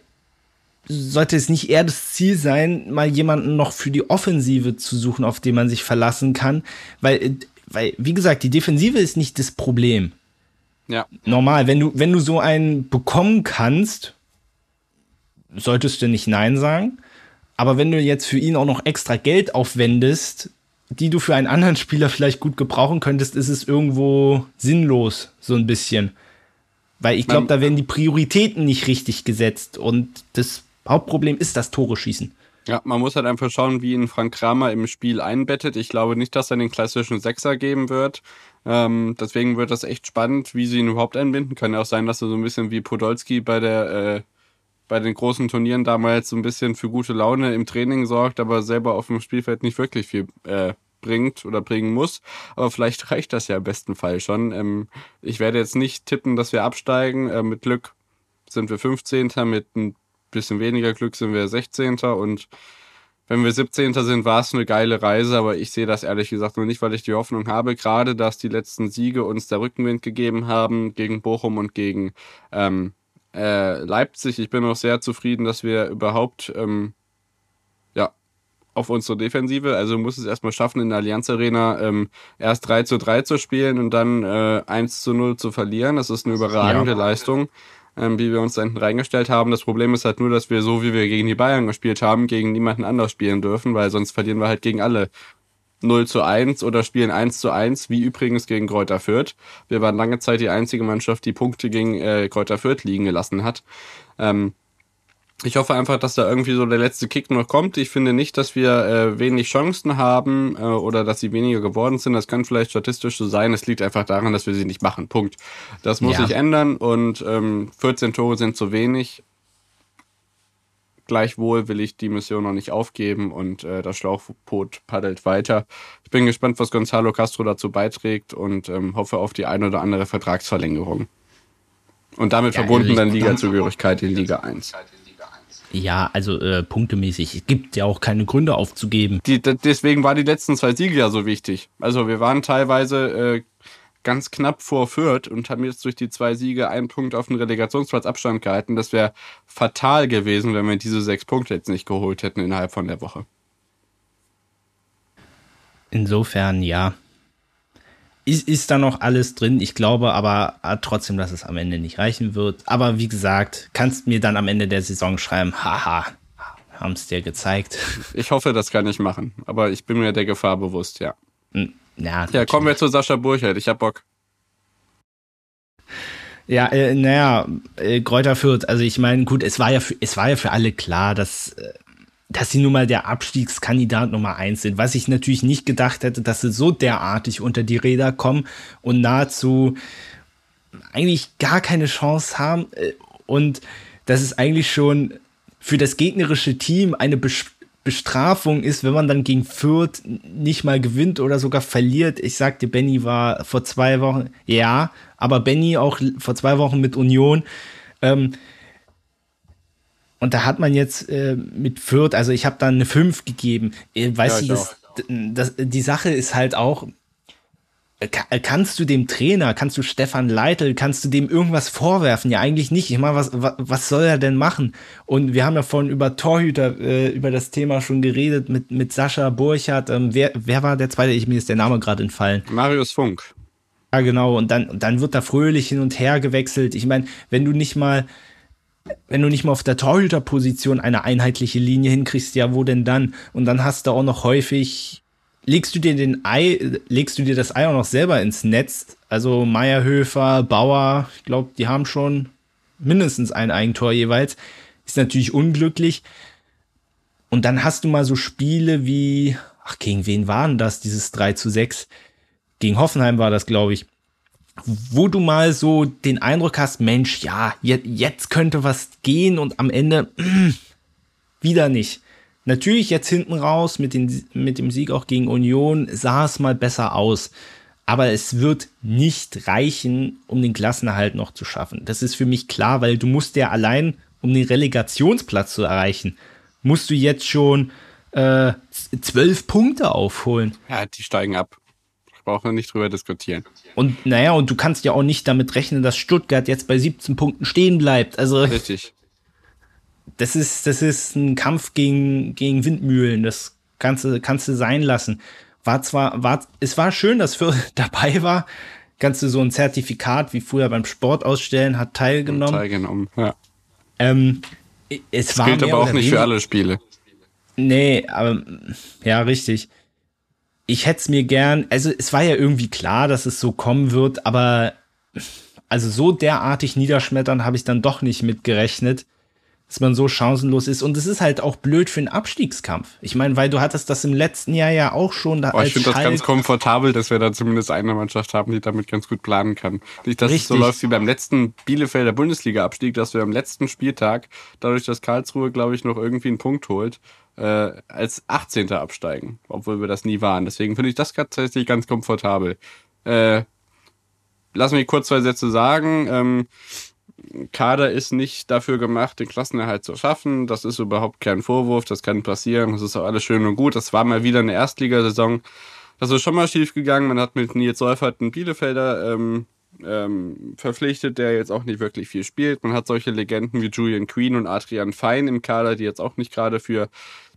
sollte es nicht eher das Ziel sein, mal jemanden noch für die Offensive zu suchen, auf den man sich verlassen kann? Weil, weil, wie gesagt, die Defensive ist nicht das Problem. Ja. Normal, wenn du, wenn du so einen bekommen kannst, solltest du nicht Nein sagen. Aber wenn du jetzt für ihn auch noch extra Geld aufwendest, die du für einen anderen (laughs) Spieler vielleicht gut gebrauchen könntest, ist es irgendwo sinnlos, so ein bisschen. Weil ich glaube, da werden die Prioritäten nicht richtig gesetzt und das Hauptproblem ist das Tore schießen. Ja, man muss halt einfach schauen, wie ihn Frank Kramer im Spiel einbettet. Ich glaube nicht, dass er den klassischen Sechser geben wird. Ähm, deswegen wird das echt spannend, wie sie ihn überhaupt einbinden. Kann ja auch sein, dass er so ein bisschen wie Podolski bei der äh, bei den großen Turnieren damals so ein bisschen für gute Laune im Training sorgt, aber selber auf dem Spielfeld nicht wirklich viel äh, bringt oder bringen muss. Aber vielleicht reicht das ja im besten Fall schon. Ähm, ich werde jetzt nicht tippen, dass wir absteigen. Äh, mit Glück sind wir 15. Mit ein bisschen weniger Glück sind wir 16. Und wenn wir 17. sind, war es eine geile Reise, aber ich sehe das ehrlich gesagt nur nicht, weil ich die Hoffnung habe, gerade dass die letzten Siege uns der Rückenwind gegeben haben gegen Bochum und gegen ähm, äh, Leipzig. Ich bin auch sehr zufrieden, dass wir überhaupt ähm, auf unsere Defensive. Also du musst es erstmal schaffen, in der Allianz Arena ähm, erst 3 zu 3 zu spielen und dann äh, 1 zu 0 zu verlieren. Das ist eine überragende ja. Leistung, ähm, wie wir uns da hinten reingestellt haben. Das Problem ist halt nur, dass wir so, wie wir gegen die Bayern gespielt haben, gegen niemanden anders spielen dürfen, weil sonst verlieren wir halt gegen alle 0 zu 1 oder spielen 1 zu 1, wie übrigens gegen Kräuter Fürth. Wir waren lange Zeit die einzige Mannschaft, die Punkte gegen äh, Kräuter Fürth liegen gelassen hat. Ähm, ich hoffe einfach, dass da irgendwie so der letzte Kick noch kommt. Ich finde nicht, dass wir äh, wenig Chancen haben äh, oder dass sie weniger geworden sind. Das kann vielleicht statistisch so sein. Es liegt einfach daran, dass wir sie nicht machen. Punkt. Das muss ja. sich ändern und ähm, 14 Tore sind zu wenig. Gleichwohl will ich die Mission noch nicht aufgeben und äh, das Schlauchboot paddelt weiter. Ich bin gespannt, was Gonzalo Castro dazu beiträgt und ähm, hoffe auf die ein oder andere Vertragsverlängerung. Und damit ja, verbunden dann Liga-Zugehörigkeit in Liga 1. Ja, also äh, punktemäßig. Es gibt ja auch keine Gründe aufzugeben. Die, deswegen waren die letzten zwei Siege ja so wichtig. Also wir waren teilweise äh, ganz knapp vor Fürth und haben jetzt durch die zwei Siege einen Punkt auf den Relegationsplatz Abstand gehalten. Das wäre fatal gewesen, wenn wir diese sechs Punkte jetzt nicht geholt hätten innerhalb von der Woche. Insofern, ja. Ist, ist da noch alles drin? Ich glaube aber äh, trotzdem, dass es am Ende nicht reichen wird. Aber wie gesagt, kannst mir dann am Ende der Saison schreiben, haha, haben es dir gezeigt. (laughs) Ich hoffe, das kann ich machen. Aber ich bin mir der Gefahr bewusst, ja. Ja, ja kommen wir zu Sascha Burchert. Ich hab Bock. Ja, äh, naja, äh, Kräuter Fürth, also ich meine, gut, es war ja für, es war ja für alle klar, dass, äh, dass sie nun mal der Abstiegskandidat Nummer eins sind. Was ich natürlich nicht gedacht hätte, dass sie so derartig unter die Räder kommen und nahezu eigentlich gar keine Chance haben. Äh, und das ist eigentlich schon für das gegnerische Team eine Bes Bestrafung ist, wenn man dann gegen Fürth nicht mal gewinnt oder sogar verliert. Ich sagte, Benny war vor zwei Wochen, ja, aber Benny auch vor zwei Wochen mit Union. Ähm, und da hat man jetzt äh, mit Fürth, also ich habe dann eine 5 gegeben. Äh, weißt ja, du, das, das, die Sache ist halt auch, kannst du dem Trainer, kannst du Stefan Leitl, kannst du dem irgendwas vorwerfen? Ja, eigentlich nicht. Ich meine, was, was, soll er denn machen? Und wir haben ja vorhin über Torhüter, äh, über das Thema schon geredet mit, mit Sascha Burchardt. Ähm, wer, wer war der zweite? Ich, mir ist der Name gerade entfallen. Marius Funk. Ja, genau. Und dann, und dann wird da fröhlich hin und her gewechselt. Ich meine, wenn du nicht mal, wenn du nicht mal auf der Torhüterposition eine einheitliche Linie hinkriegst, ja, wo denn dann? Und dann hast du auch noch häufig legst du dir den Ei, legst du dir das Ei auch noch selber ins Netz? Also Meierhöfer, Bauer, ich glaube, die haben schon mindestens ein Eigentor jeweils. Ist natürlich unglücklich. Und dann hast du mal so Spiele wie, ach, gegen wen waren das, dieses 3 zu 6? Gegen Hoffenheim war das, glaube ich. Wo du mal so den Eindruck hast, Mensch, ja, jetzt könnte was gehen und am Ende mh, wieder nicht. Natürlich jetzt hinten raus mit, den, mit dem Sieg auch gegen Union sah es mal besser aus. Aber es wird nicht reichen, um den Klassenerhalt noch zu schaffen. Das ist für mich klar, weil du musst ja allein, um den Relegationsplatz zu erreichen, musst du jetzt schon äh, zwölf Punkte aufholen. Ja, die steigen ab. Ich brauche nicht drüber diskutieren. Und naja, und du kannst ja auch nicht damit rechnen, dass Stuttgart jetzt bei 17 Punkten stehen bleibt. Also, Richtig das ist, das ist ein Kampf gegen, gegen Windmühlen. Das kannst du, kannst du sein lassen. War zwar, war, es war schön, dass für (laughs) dabei war. Kannst du so ein Zertifikat wie früher beim Sport ausstellen, hat teilgenommen. Teilgenommen, ja. Ähm, es das war gilt aber auch nicht für alle Spiele. Nee, aber ja, richtig. Ich hätte es mir gern, also es war ja irgendwie klar, dass es so kommen wird, aber also so derartig niederschmettern habe ich dann doch nicht mitgerechnet dass man so chancenlos ist. Und es ist halt auch blöd für einen Abstiegskampf. Ich meine, weil du hattest das im letzten Jahr ja auch schon. Da oh, ich finde das ganz komfortabel, dass wir da zumindest eine Mannschaft haben, die damit ganz gut planen kann. Nicht, dass Richtig. es so läuft wie beim letzten Bielefelder Bundesliga-Abstieg, dass wir am letzten Spieltag, dadurch, dass Karlsruhe, glaube ich, noch irgendwie einen Punkt holt, äh, als 18. absteigen, obwohl wir das nie waren. Deswegen finde ich das tatsächlich ganz komfortabel. Äh, lass mich kurz zwei Sätze sagen. Ähm, Kader ist nicht dafür gemacht, den Klassenerhalt zu schaffen. Das ist überhaupt kein Vorwurf, das kann passieren. Das ist auch alles schön und gut. Das war mal wieder eine Erstligasaison. Das ist schon mal schief gegangen. Man hat mit Nils Seufert einen Bielefelder ähm, ähm, verpflichtet, der jetzt auch nicht wirklich viel spielt. Man hat solche Legenden wie Julian Queen und Adrian Fein im Kader, die jetzt auch nicht gerade für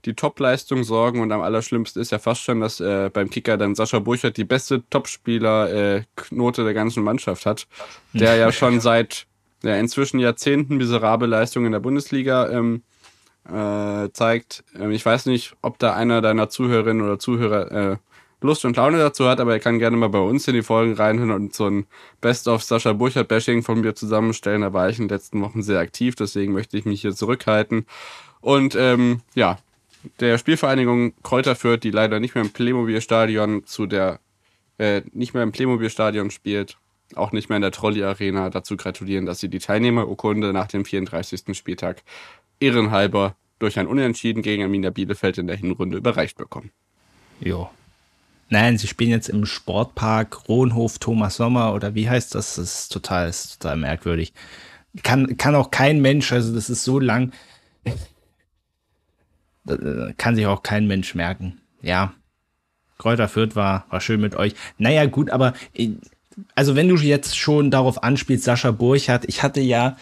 die Topleistung sorgen. Und am allerschlimmsten ist ja fast schon, dass äh, beim Kicker dann Sascha Burchert die beste Topspieler-Note äh, der ganzen Mannschaft hat, der ja schon seit ja, inzwischen Jahrzehnten miserable Leistung in der Bundesliga ähm, äh, zeigt. Ähm, ich weiß nicht, ob da einer deiner Zuhörerinnen oder Zuhörer äh, Lust und Laune dazu hat, aber er kann gerne mal bei uns in die Folgen reinhören und so ein Best of Sascha Burchert Bashing von mir zusammenstellen. Da war ich in den letzten Wochen sehr aktiv, deswegen möchte ich mich hier zurückhalten. Und ähm, ja, der Spielvereinigung Kräuter Fürth, die leider nicht mehr im Playmobil-Stadion zu der, äh, nicht mehr im Playmobil-Stadion spielt, auch nicht mehr in der Trolley-Arena, dazu gratulieren, dass sie die Teilnehmerurkunde nach dem 34. Spieltag ehrenhalber durch ein Unentschieden gegen Arminia Bielefeld in der Hinrunde überreicht bekommen. Jo. Nein, sie spielen jetzt im Sportpark Rohnhof Thomas Sommer oder wie heißt das? Das ist total, ist total merkwürdig. Kann, kann auch kein Mensch, also das ist so lang, kann sich auch kein Mensch merken. Ja. Kräuter Fürth war, war schön mit euch. Naja, gut, aber also wenn du jetzt schon darauf anspielst, Sascha Burchardt, ich hatte ja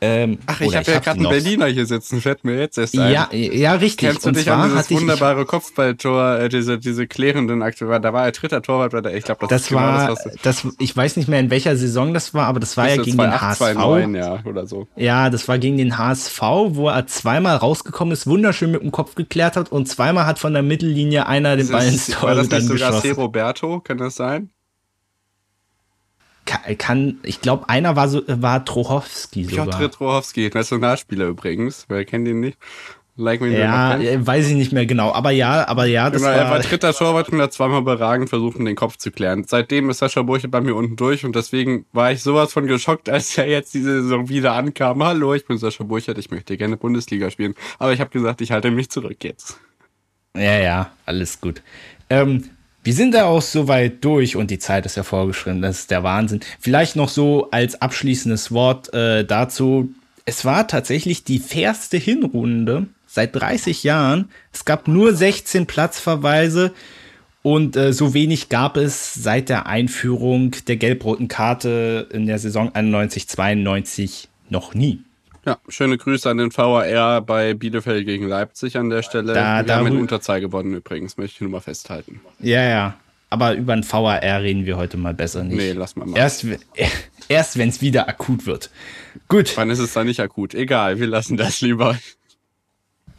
ähm, Ach, ich habe ja gerade einen Berliner hier sitzen, fällt mir jetzt erst ein. Ja, ja, richtig. Kennst du dich an dieses wunderbare ich, Kopfballtor, äh, diese, diese klärenden Aktionen, da war er dritter Torwart der, ich glaube, das, das genau war, das, das, ich weiß nicht mehr in welcher Saison das war, aber das war ja gegen 2, den 8, HSV. 2, ja, oder so. Ja, das war gegen den HSV, wo er zweimal rausgekommen ist, wunderschön mit dem Kopf geklärt hat und zweimal hat von der Mittellinie einer den Ball ins Tor war das nicht sogar C. Roberto, kann das sein? Kann, ich glaube, einer war so, war Trochowski sogar. Piotr Trochowski, Nationalspieler übrigens. Wer kennt ihn nicht? Like ja, weiß ich nicht mehr genau, aber ja, aber ja, das genau, war... Er war dritter Torwart und hat zweimal überragend versucht, den Kopf zu klären. Seitdem ist Sascha Burche bei mir unten durch und deswegen war ich sowas von geschockt, als er jetzt diese Saison wieder ankam. Hallo, ich bin Sascha Burchert, ich möchte gerne Bundesliga spielen. Aber ich habe gesagt, ich halte mich zurück jetzt. Ja, ja, alles gut. Ähm, wir sind da auch so weit durch und die Zeit ist ja vorgeschritten. Das ist der Wahnsinn. Vielleicht noch so als abschließendes Wort äh, dazu. Es war tatsächlich die fairste Hinrunde seit 30 Jahren. Es gab nur 16 Platzverweise und äh, so wenig gab es seit der Einführung der gelb-roten Karte in der Saison 91-92 noch nie. Ja, schöne Grüße an den VAR bei Bielefeld gegen Leipzig an der Stelle. Da, wir haben in Unterzahl gewonnen übrigens, möchte ich nur mal festhalten. Ja, ja. Aber über ein VAR reden wir heute mal besser nicht. Nee, lass mal mal. Erst, (laughs) erst wenn es wieder akut wird. Gut. Wann ist es dann nicht akut? Egal, wir lassen das lieber.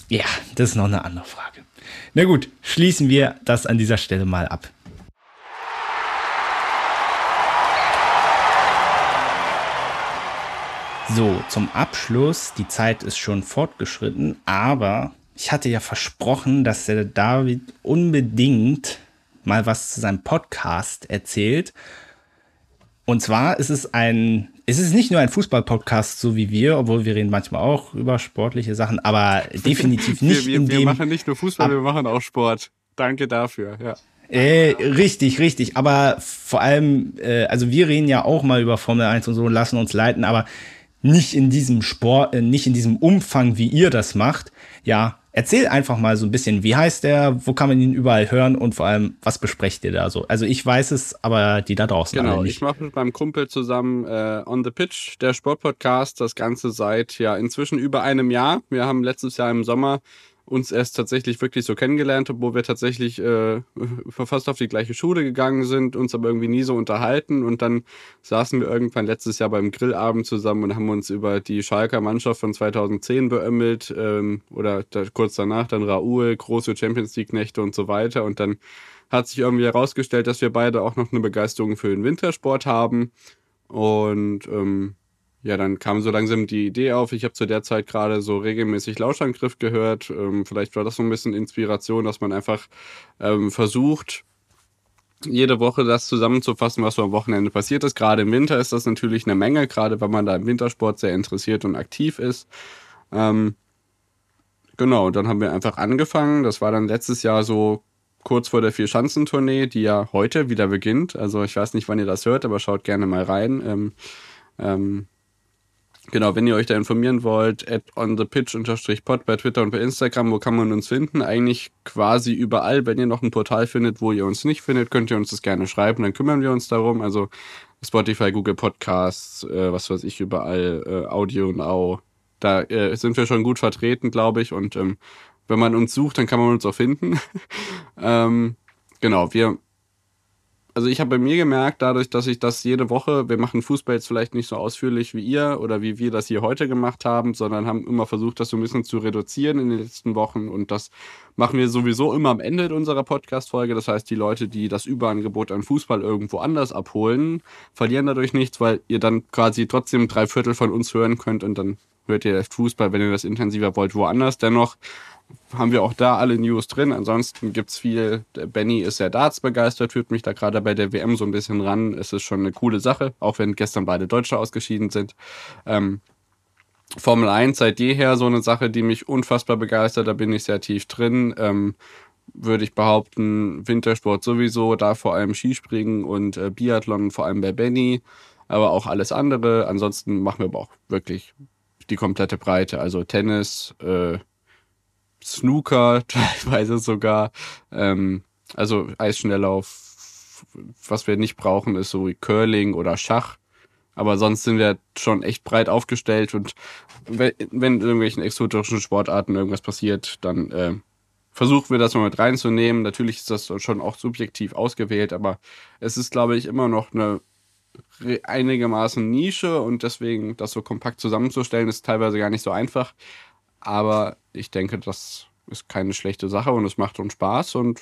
Ja, das ist noch eine andere Frage. Na gut, schließen wir das an dieser Stelle mal ab. So, zum Abschluss, die Zeit ist schon fortgeschritten, aber ich hatte ja versprochen, dass der David unbedingt mal was zu seinem Podcast erzählt. Und zwar ist es ein, es ist nicht nur ein Fußball-Podcast, so wie wir, obwohl wir reden manchmal auch über sportliche Sachen, aber (laughs) definitiv nicht wir, wir, in dem. Wir machen nicht nur Fußball, wir machen auch Sport. Danke dafür, ja. Äh, richtig, richtig. Aber vor allem, äh, also wir reden ja auch mal über Formel 1 und so, lassen uns leiten, aber nicht in diesem Sport, äh, nicht in diesem Umfang, wie ihr das macht. Ja, erzähl einfach mal so ein bisschen, wie heißt der, wo kann man ihn überall hören und vor allem, was besprecht ihr da so? Also ich weiß es, aber die da draußen genau, nicht. ich mache mit meinem Kumpel zusammen äh, On the Pitch, der Sportpodcast, das Ganze seit ja inzwischen über einem Jahr. Wir haben letztes Jahr im Sommer uns erst tatsächlich wirklich so kennengelernt, obwohl wir tatsächlich äh, fast auf die gleiche Schule gegangen sind, uns aber irgendwie nie so unterhalten. Und dann saßen wir irgendwann letztes Jahr beim Grillabend zusammen und haben uns über die Schalker Mannschaft von 2010 beömmelt ähm, oder da, kurz danach dann Raoul, große Champions League-Nächte und so weiter. Und dann hat sich irgendwie herausgestellt, dass wir beide auch noch eine Begeisterung für den Wintersport haben. Und ähm, ja, dann kam so langsam die Idee auf. Ich habe zu der Zeit gerade so regelmäßig Lauschangriff gehört. Ähm, vielleicht war das so ein bisschen Inspiration, dass man einfach ähm, versucht, jede Woche das zusammenzufassen, was so am Wochenende passiert ist. Gerade im Winter ist das natürlich eine Menge, gerade wenn man da im Wintersport sehr interessiert und aktiv ist. Ähm, genau, dann haben wir einfach angefangen. Das war dann letztes Jahr so kurz vor der Vier-Schanzentournee, die ja heute wieder beginnt. Also ich weiß nicht, wann ihr das hört, aber schaut gerne mal rein. Ähm, ähm, Genau, wenn ihr euch da informieren wollt, at onthepitch-pod bei Twitter und bei Instagram, wo kann man uns finden? Eigentlich quasi überall. Wenn ihr noch ein Portal findet, wo ihr uns nicht findet, könnt ihr uns das gerne schreiben, dann kümmern wir uns darum. Also Spotify, Google Podcasts, äh, was weiß ich, überall, äh, Audio und Au. Da äh, sind wir schon gut vertreten, glaube ich. Und ähm, wenn man uns sucht, dann kann man uns auch finden. (laughs) ähm, genau, wir also ich habe bei mir gemerkt, dadurch, dass ich das jede Woche, wir machen Fußball jetzt vielleicht nicht so ausführlich wie ihr oder wie wir das hier heute gemacht haben, sondern haben immer versucht, das so ein bisschen zu reduzieren in den letzten Wochen. Und das machen wir sowieso immer am Ende unserer Podcast-Folge. Das heißt, die Leute, die das Überangebot an Fußball irgendwo anders abholen, verlieren dadurch nichts, weil ihr dann quasi trotzdem drei Viertel von uns hören könnt und dann hört ihr Fußball, wenn ihr das intensiver wollt, woanders. Dennoch haben wir auch da alle News drin. Ansonsten gibt es viel. Benny ist sehr Darts begeistert, führt mich da gerade bei der WM so ein bisschen ran. Es ist schon eine coole Sache, auch wenn gestern beide Deutsche ausgeschieden sind. Ähm, Formel 1 seit jeher so eine Sache, die mich unfassbar begeistert. Da bin ich sehr tief drin. Ähm, würde ich behaupten, Wintersport sowieso, da vor allem Skispringen und äh, Biathlon, vor allem bei Benny, aber auch alles andere. Ansonsten machen wir aber auch wirklich die komplette Breite, also Tennis, äh, Snooker (laughs) teilweise sogar. Ähm, also Eisschnelllauf, was wir nicht brauchen, ist so wie Curling oder Schach. Aber sonst sind wir schon echt breit aufgestellt und wenn, irgendwelchen exotischen Sportarten irgendwas passiert, dann äh, versuchen wir das mal mit reinzunehmen. Natürlich ist das schon auch subjektiv ausgewählt, aber es ist, glaube ich, immer noch eine einigermaßen Nische und deswegen das so kompakt zusammenzustellen, ist teilweise gar nicht so einfach. Aber ich denke, das ist keine schlechte Sache und es macht uns Spaß und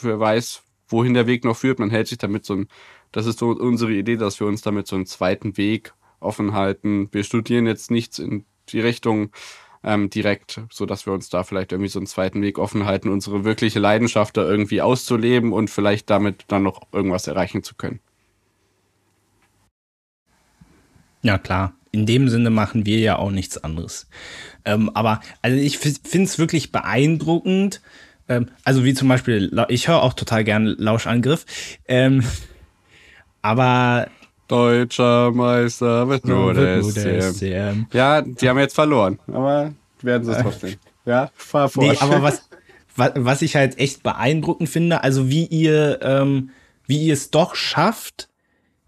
wer weiß, wohin der Weg noch führt. Man hält sich damit so ein, das ist so unsere Idee, dass wir uns damit so einen zweiten Weg offen halten. Wir studieren jetzt nichts in die Richtung ähm, direkt, so dass wir uns da vielleicht irgendwie so einen zweiten Weg offen halten, unsere wirkliche Leidenschaft da irgendwie auszuleben und vielleicht damit dann noch irgendwas erreichen zu können. Ja, klar. In dem Sinne machen wir ja auch nichts anderes. Ähm, aber also ich finde es wirklich beeindruckend. Ähm, also wie zum Beispiel, ich höre auch total gerne Lauschangriff. Ähm, (laughs) aber Deutscher Meister wird nur der SCM. Ja, die haben jetzt verloren, aber werden sie es trotzdem. Ja, fahr vor. Nee, aber was, was, was ich halt echt beeindruckend finde, also wie ihr, ähm, wie ihr es doch schafft,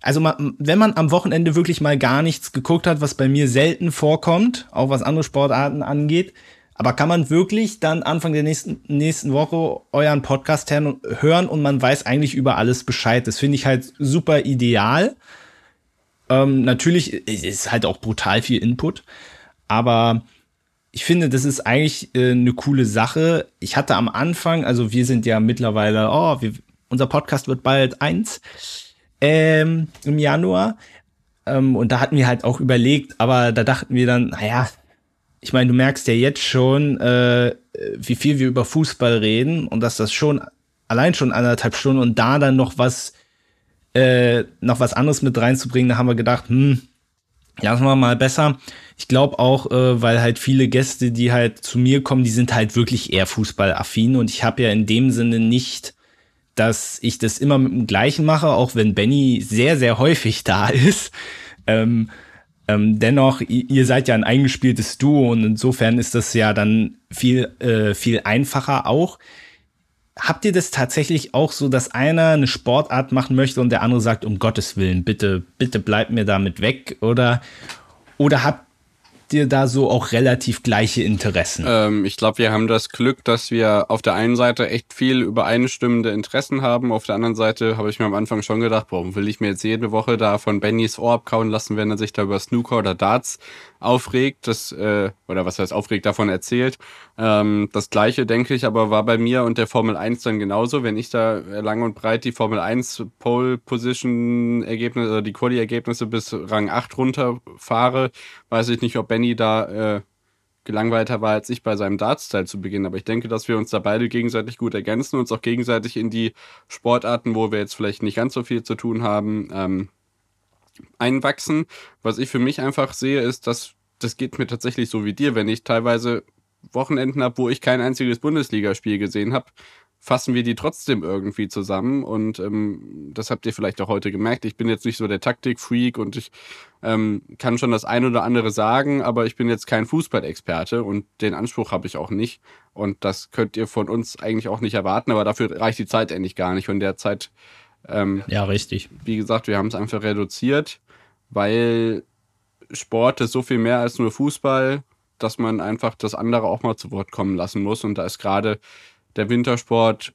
also wenn man am Wochenende wirklich mal gar nichts geguckt hat, was bei mir selten vorkommt, auch was andere Sportarten angeht, aber kann man wirklich dann Anfang der nächsten, nächsten Woche euren Podcast hören und man weiß eigentlich über alles Bescheid. Das finde ich halt super ideal. Ähm, natürlich ist halt auch brutal viel Input, aber ich finde, das ist eigentlich äh, eine coole Sache. Ich hatte am Anfang, also wir sind ja mittlerweile, oh, wir, unser Podcast wird bald eins ähm, im Januar. Ähm, und da hatten wir halt auch überlegt, aber da dachten wir dann, naja, ich meine, du merkst ja jetzt schon, äh, wie viel wir über Fußball reden und dass das schon allein schon anderthalb Stunden und da dann noch was, äh, noch was anderes mit reinzubringen, da haben wir gedacht, hm, lassen wir mal besser. Ich glaube auch, äh, weil halt viele Gäste, die halt zu mir kommen, die sind halt wirklich eher fußballaffin und ich habe ja in dem Sinne nicht dass ich das immer mit dem gleichen mache, auch wenn Benny sehr, sehr häufig da (laughs) ist. Ähm, ähm, dennoch, ihr seid ja ein eingespieltes Duo und insofern ist das ja dann viel, äh, viel einfacher auch. Habt ihr das tatsächlich auch so, dass einer eine Sportart machen möchte und der andere sagt, um Gottes Willen, bitte, bitte bleibt mir damit weg? Oder, oder habt ihr da so auch relativ gleiche Interessen? Ähm, ich glaube, wir haben das Glück, dass wir auf der einen Seite echt viel übereinstimmende Interessen haben. Auf der anderen Seite habe ich mir am Anfang schon gedacht, warum will ich mir jetzt jede Woche da von Bennys Ohr abkauen lassen, wenn er sich da über Snooker oder Darts aufregt, das, äh, oder was heißt aufregt, davon erzählt. Ähm, das gleiche, denke ich, aber war bei mir und der Formel 1 dann genauso. Wenn ich da lang und breit die Formel 1 Pole Position Ergebnisse, oder die Quali-Ergebnisse bis Rang 8 runterfahre, weiß ich nicht, ob Benny da äh, gelangweilter war als ich bei seinem Darts-Teil zu Beginn. Aber ich denke, dass wir uns da beide gegenseitig gut ergänzen, uns auch gegenseitig in die Sportarten, wo wir jetzt vielleicht nicht ganz so viel zu tun haben, ähm, einwachsen. Was ich für mich einfach sehe, ist, dass das geht mir tatsächlich so wie dir, wenn ich teilweise Wochenenden habe, wo ich kein einziges Bundesligaspiel gesehen habe, fassen wir die trotzdem irgendwie zusammen. Und ähm, das habt ihr vielleicht auch heute gemerkt. Ich bin jetzt nicht so der Taktikfreak und ich ähm, kann schon das ein oder andere sagen, aber ich bin jetzt kein Fußballexperte und den Anspruch habe ich auch nicht. Und das könnt ihr von uns eigentlich auch nicht erwarten, aber dafür reicht die Zeit endlich gar nicht. Und der Zeit Ähm, ja, richtig. Wie gesagt, wir haben es einfach reduziert, weil Sport ist so viel mehr als nur Fußball, dass man einfach das andere auch mal zu Wort kommen lassen muss. Und da ist gerade der Wintersport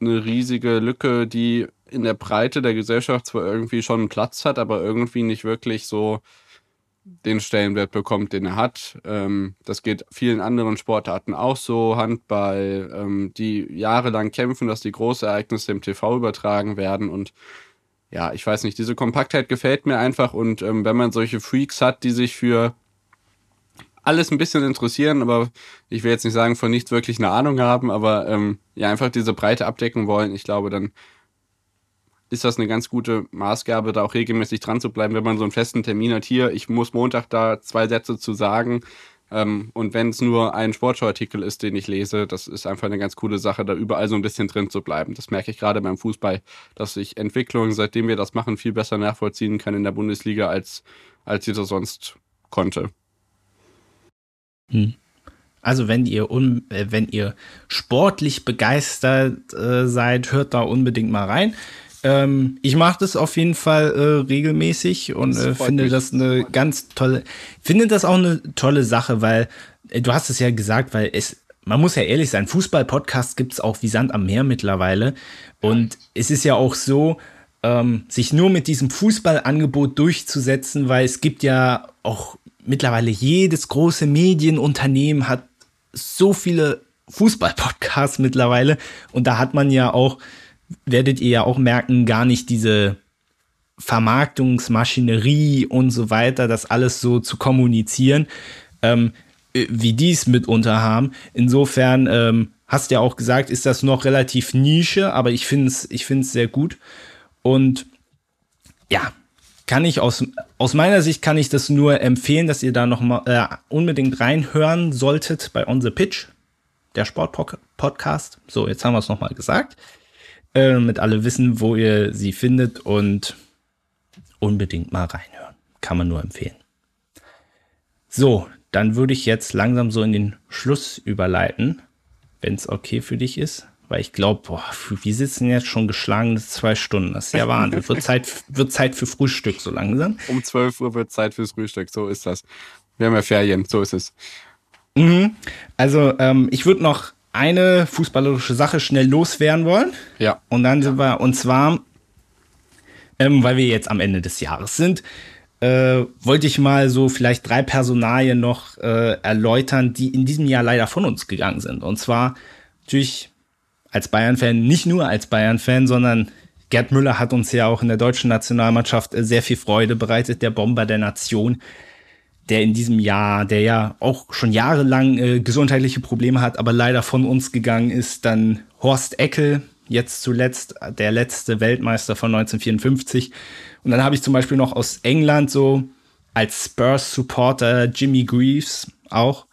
eine riesige Lücke, die in der Breite der Gesellschaft zwar irgendwie schon Platz hat, aber irgendwie nicht wirklich so den Stellenwert bekommt, den er hat. Ähm, das geht vielen anderen Sportarten auch so. Handball, ähm, die jahrelang kämpfen, dass die Großereignisse im TV übertragen werden. Und ja, ich weiß nicht, diese Kompaktheit gefällt mir einfach. Und ähm, wenn man solche Freaks hat, die sich für alles ein bisschen interessieren, aber ich will jetzt nicht sagen, von nichts wirklich eine Ahnung haben, aber ähm, ja, einfach diese Breite abdecken wollen, ich glaube, dann ist das eine ganz gute Maßgabe, da auch regelmäßig dran zu bleiben, wenn man so einen festen Termin hat. Hier, ich muss Montag da zwei Sätze zu sagen. Ähm, und wenn es nur ein Sportschauartikel ist, den ich lese, das ist einfach eine ganz coole Sache, da überall so ein bisschen drin zu bleiben. Das merke ich gerade beim Fußball, dass ich Entwicklungen, seitdem wir das machen, viel besser nachvollziehen kann in der Bundesliga, als, als ich das sonst konnte. Hm. Also wenn ihr un, äh, wenn ihr sportlich begeistert äh, seid, hört da unbedingt mal rein. Ähm, ich mache das auf jeden Fall äh, regelmäßig und äh, finde mich. das eine ganz tolle, finde das auch eine tolle Sache, weil äh, du hast es ja gesagt, weil es, man muss ja ehrlich sein, Fußball-Podcast gibt es auch wie Sand am Meer mittlerweile. Und es ist ja auch so, ähm, sich nur mit diesem Fußballangebot durchzusetzen, weil es gibt ja auch mittlerweile jedes große Medienunternehmen hat so viele Fußball-Podcasts mittlerweile und da hat man ja auch, werdet ihr ja auch merken, gar nicht diese Vermarktungsmaschinerie und so weiter, das alles so zu kommunizieren, ähm, wie die es mitunter haben. Insofern ähm, hast du ja auch gesagt, ist das noch relativ Nische, aber ich finde es ich find's sehr gut. Und ja, kann ich aus, aus meiner Sicht kann ich das nur empfehlen, dass ihr da noch mal äh, unbedingt reinhören solltet bei On the Pitch, der Sportpodcast. So, jetzt haben wir es noch mal gesagt, äh, damit alle wissen, wo ihr sie findet und unbedingt mal reinhören. Kann man nur empfehlen. So, dann würde ich jetzt langsam so in den Schluss überleiten, wenn es okay für dich ist. Weil ich glaube, wir sitzen jetzt schon geschlagene zwei Stunden. Das ist ja Wahnsinn. wird, Zeit, wird Zeit für Frühstück so langsam. Um 12 Uhr wird Zeit fürs Frühstück. So ist das. Wir haben ja Ferien. So ist es. Mhm. Also, ähm, ich würde noch eine fußballerische Sache schnell loswerden wollen. Ja. Und dann sind wir, und zwar, ähm, weil wir jetzt am Ende des Jahres sind, äh, wollte ich mal so vielleicht drei Personalien noch äh, erläutern, die in diesem Jahr leider von uns gegangen sind. Und zwar natürlich als Bayern-Fan, nicht nur als Bayern-Fan, sondern Gerd Müller hat uns ja auch in der deutschen Nationalmannschaft äh, sehr viel Freude bereitet, der Bomber der Nation, der in diesem Jahr, der ja auch schon jahrelang äh, gesundheitliche Probleme hat, aber leider von uns gegangen ist, dann Horst Eckel, jetzt zuletzt der letzte Weltmeister von 1954. Und dann habe ich zum Beispiel noch aus England so als Spurs-Supporter Jimmy Greaves auch,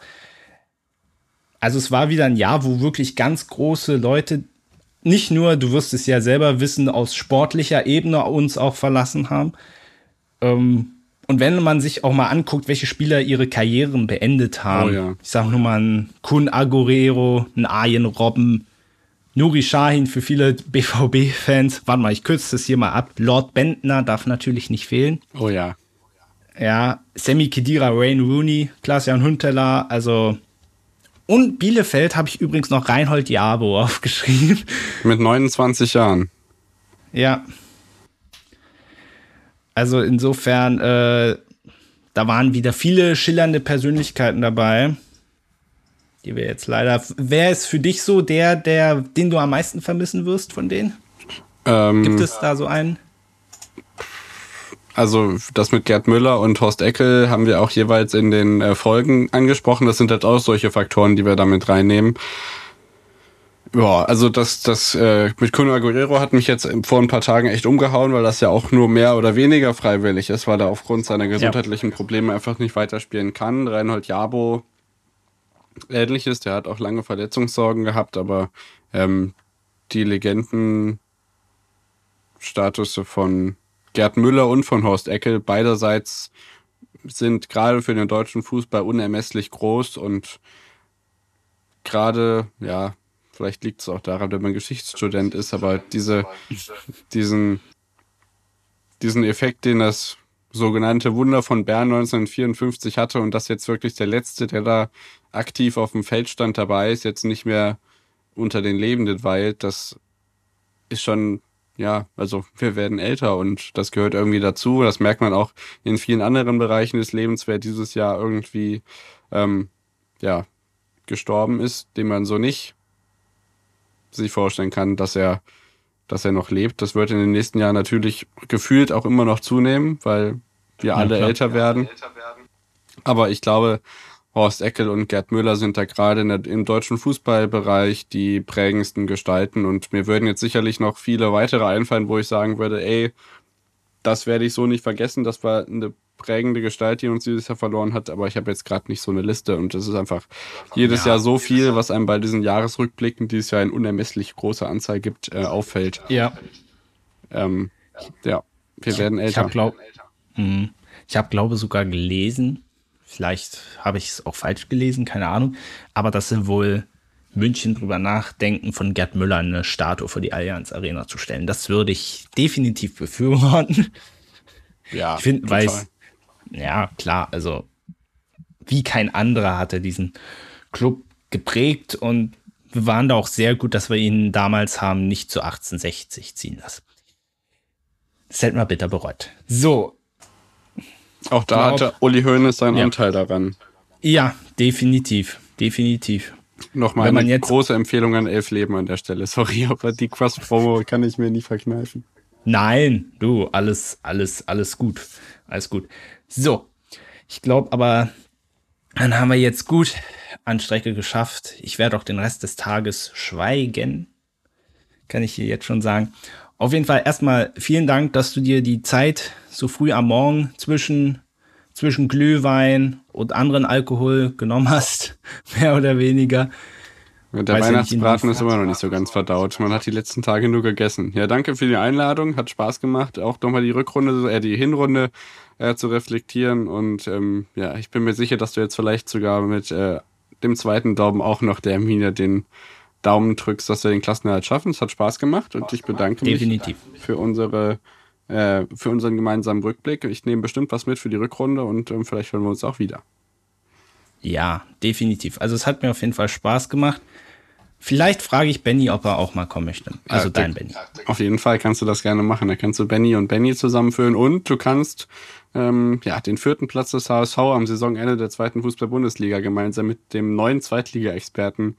also es war wieder ein Jahr, wo wirklich ganz große Leute, nicht nur, du wirst es ja selber wissen, aus sportlicher Ebene uns auch verlassen haben. Ähm, und wenn man sich auch mal anguckt, welche Spieler ihre Karrieren beendet haben, oh ja. ich sag nur mal ein Kun Agorero, ein Arjen Robben, Nuri Shahin für viele BVB-Fans. Warte mal, ich kürze das hier mal ab. Lord Bentner darf natürlich nicht fehlen. Oh ja. Ja, Sammy Kedira, Wayne Rooney, Klaas-Jan Hunteler, also und Bielefeld habe ich übrigens noch Reinhold Jabo (laughs) aufgeschrieben. Mit 29 Jahren. Ja. Also insofern, äh, da waren wieder viele schillernde Persönlichkeiten dabei, die wir jetzt leider. Wer ist für dich so der, der, den du am meisten vermissen wirst von denen? Ähm, Gibt es da so einen? Also das mit Gerd Müller und Horst Eckel haben wir auch jeweils in den äh, Folgen angesprochen. Das sind halt auch solche Faktoren, die wir damit reinnehmen. Ja, also das, das äh, mit Kuno Aguero hat mich jetzt vor ein paar Tagen echt umgehauen, weil das ja auch nur mehr oder weniger freiwillig ist, weil er aufgrund seiner gesundheitlichen ja. Probleme einfach nicht weiterspielen kann. Reinhold Jabo ähnliches, der hat auch lange Verletzungssorgen gehabt, aber ähm, die Legendenstatus von Gerd Müller und von Horst Eckel. Beiderseits sind gerade für den deutschen Fußball unermesslich groß und gerade, ja, Vielleicht liegt es auch daran, wenn man Geschichtsstudent ist, aber diese, diesen, diesen Effekt, den das sogenannte Wunder von Bern 1954 hatte und das jetzt wirklich der letzte, der da aktiv auf dem Feld stand dabei ist, jetzt nicht mehr unter den Lebenden weilt, das ist schon, ja, also wir werden älter und das gehört irgendwie dazu. Das merkt man auch in vielen anderen Bereichen des Lebens, wer dieses Jahr irgendwie, ähm, ja, gestorben ist, den man so nicht sich vorstellen kann, dass er, dass er noch lebt. Das wird in den nächsten Jahren natürlich gefühlt auch immer noch zunehmen, weil wir ja, alle älter werden. Aber ich glaube, Horst Eckel und Gerd Müller sind da gerade im deutschen Fußballbereich die prägendsten Gestalten und mir würden jetzt sicherlich noch viele weitere einfallen, wo ich sagen würde, ey, das werde ich so nicht vergessen, das war eine prägende Gestalt, die uns dieses Jahr verloren hat, aber ich habe jetzt gerade nicht so eine Liste. Und es ist einfach jedes ja, Jahr so viel, was einem bei diesen Jahresrückblicken, die es ja in unermesslich großer Anzahl gibt, äh, auffällt. Ja. Ähm, ja, wir werden älter. Ich habe, glaub, hm, ich hab, glaube sogar gelesen, vielleicht habe ich es auch falsch gelesen, keine Ahnung, aber dass sie wohl München drüber nachdenken, von Gerd Müller eine Statue für die Allianz Arena zu stellen. Das würde ich definitiv befürworten. Ja, ich finde, weil ja, klar, also wie kein anderer hat er diesen Club geprägt und wir waren da auch sehr gut, dass wir ihn damals haben nicht zu 1860 ziehen lassen. Das hätten wir bitter bereut. So. Auch da glaub, hatte Uli Hoeneß seinen ja. Anteil daran. Ja, definitiv. Definitiv. Nochmal eine jetzt, große Empfehlung an Elf Leben an der Stelle. Sorry, aber die Cross-Promo (laughs) kann ich mir nie verkneifen. Nein, du, alles, alles, alles gut. Alles gut. So, ich glaube aber, dann haben wir jetzt gut an Strecke geschafft. Ich werde auch den Rest des Tages schweigen. Kann ich hier jetzt schon sagen. Auf jeden Fall erstmal vielen Dank, dass du dir die Zeit so früh am Morgen zwischen, zwischen Glühwein und anderen Alkohol genommen hast. (laughs) Mehr oder weniger. Der Weiß Weihnachtsbraten ist immer noch nicht so ganz verdaut. Man hat die letzten Tage nur gegessen. Ja, danke für die Einladung. Hat Spaß gemacht. Auch nochmal die Rückrunde, äh, die Hinrunde äh, zu reflektieren. Und ähm, ja, ich bin mir sicher, dass du jetzt vielleicht sogar mit äh, dem zweiten Daumen auch noch der Hermine den Daumen drückst, dass wir den Klassenerhalt schaffen. Es hat Spaß gemacht und ich bedanke Definitiv. mich für unsere äh, für unseren gemeinsamen Rückblick. Ich nehme bestimmt was mit für die Rückrunde und ähm, vielleicht hören wir uns auch wieder. Ja, definitiv. Also es hat mir auf jeden Fall Spaß gemacht. Vielleicht frage ich Benny, ob er auch mal kommen möchte. Also ja, dein Benny. Auf jeden Fall kannst du das gerne machen. Da kannst du Benny und Benny zusammenführen und du kannst ähm, ja, den vierten Platz des HSV am Saisonende der zweiten Fußball-Bundesliga gemeinsam mit dem neuen Zweitliga-Experten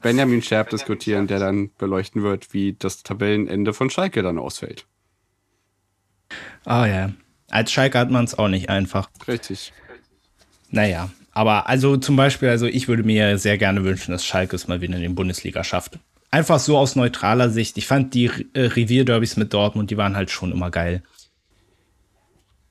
Benjamin Scherb diskutieren, der dann beleuchten wird, wie das Tabellenende von Schalke dann ausfällt. Ah oh, ja. Als Schalke hat man es auch nicht einfach. Richtig. Naja, aber also zum Beispiel, also ich würde mir sehr gerne wünschen, dass Schalke es mal wieder in die Bundesliga schafft. Einfach so aus neutraler Sicht. Ich fand die äh, Revierderbys mit Dortmund, die waren halt schon immer geil.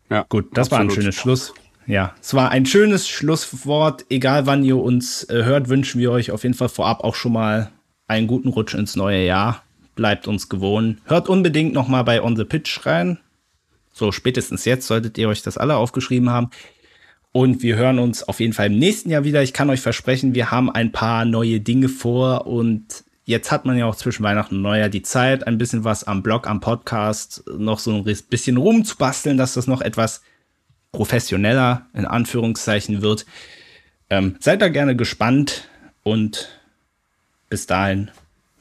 Ja, gut, das absolut. war ein schönes Schluss. Ja, es war ein schönes Schlusswort. Egal wann ihr uns äh, hört, wünschen wir euch auf jeden Fall vorab auch schon mal einen guten Rutsch ins neue Jahr. Bleibt uns gewohnt. Hört unbedingt noch mal bei On the Pitch rein. So spätestens jetzt solltet ihr euch das alle aufgeschrieben haben. Und wir hören uns auf jeden Fall im nächsten Jahr wieder. Ich kann euch versprechen, wir haben ein paar neue Dinge vor und jetzt hat man ja auch zwischen Weihnachten und Neujahr die Zeit, ein bisschen was am Blog, am Podcast noch so ein bisschen rumzubasteln, dass das noch etwas professioneller in Anführungszeichen wird. Ähm, seid da gerne gespannt und bis dahin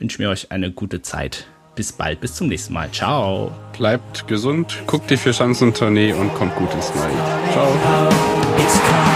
wünschen wir euch eine gute Zeit. Bis bald, bis zum nächsten Mal. Ciao. Bleibt gesund, guckt die Vier Schanzentournee und kommt gut ins neue Jahr. Ciao.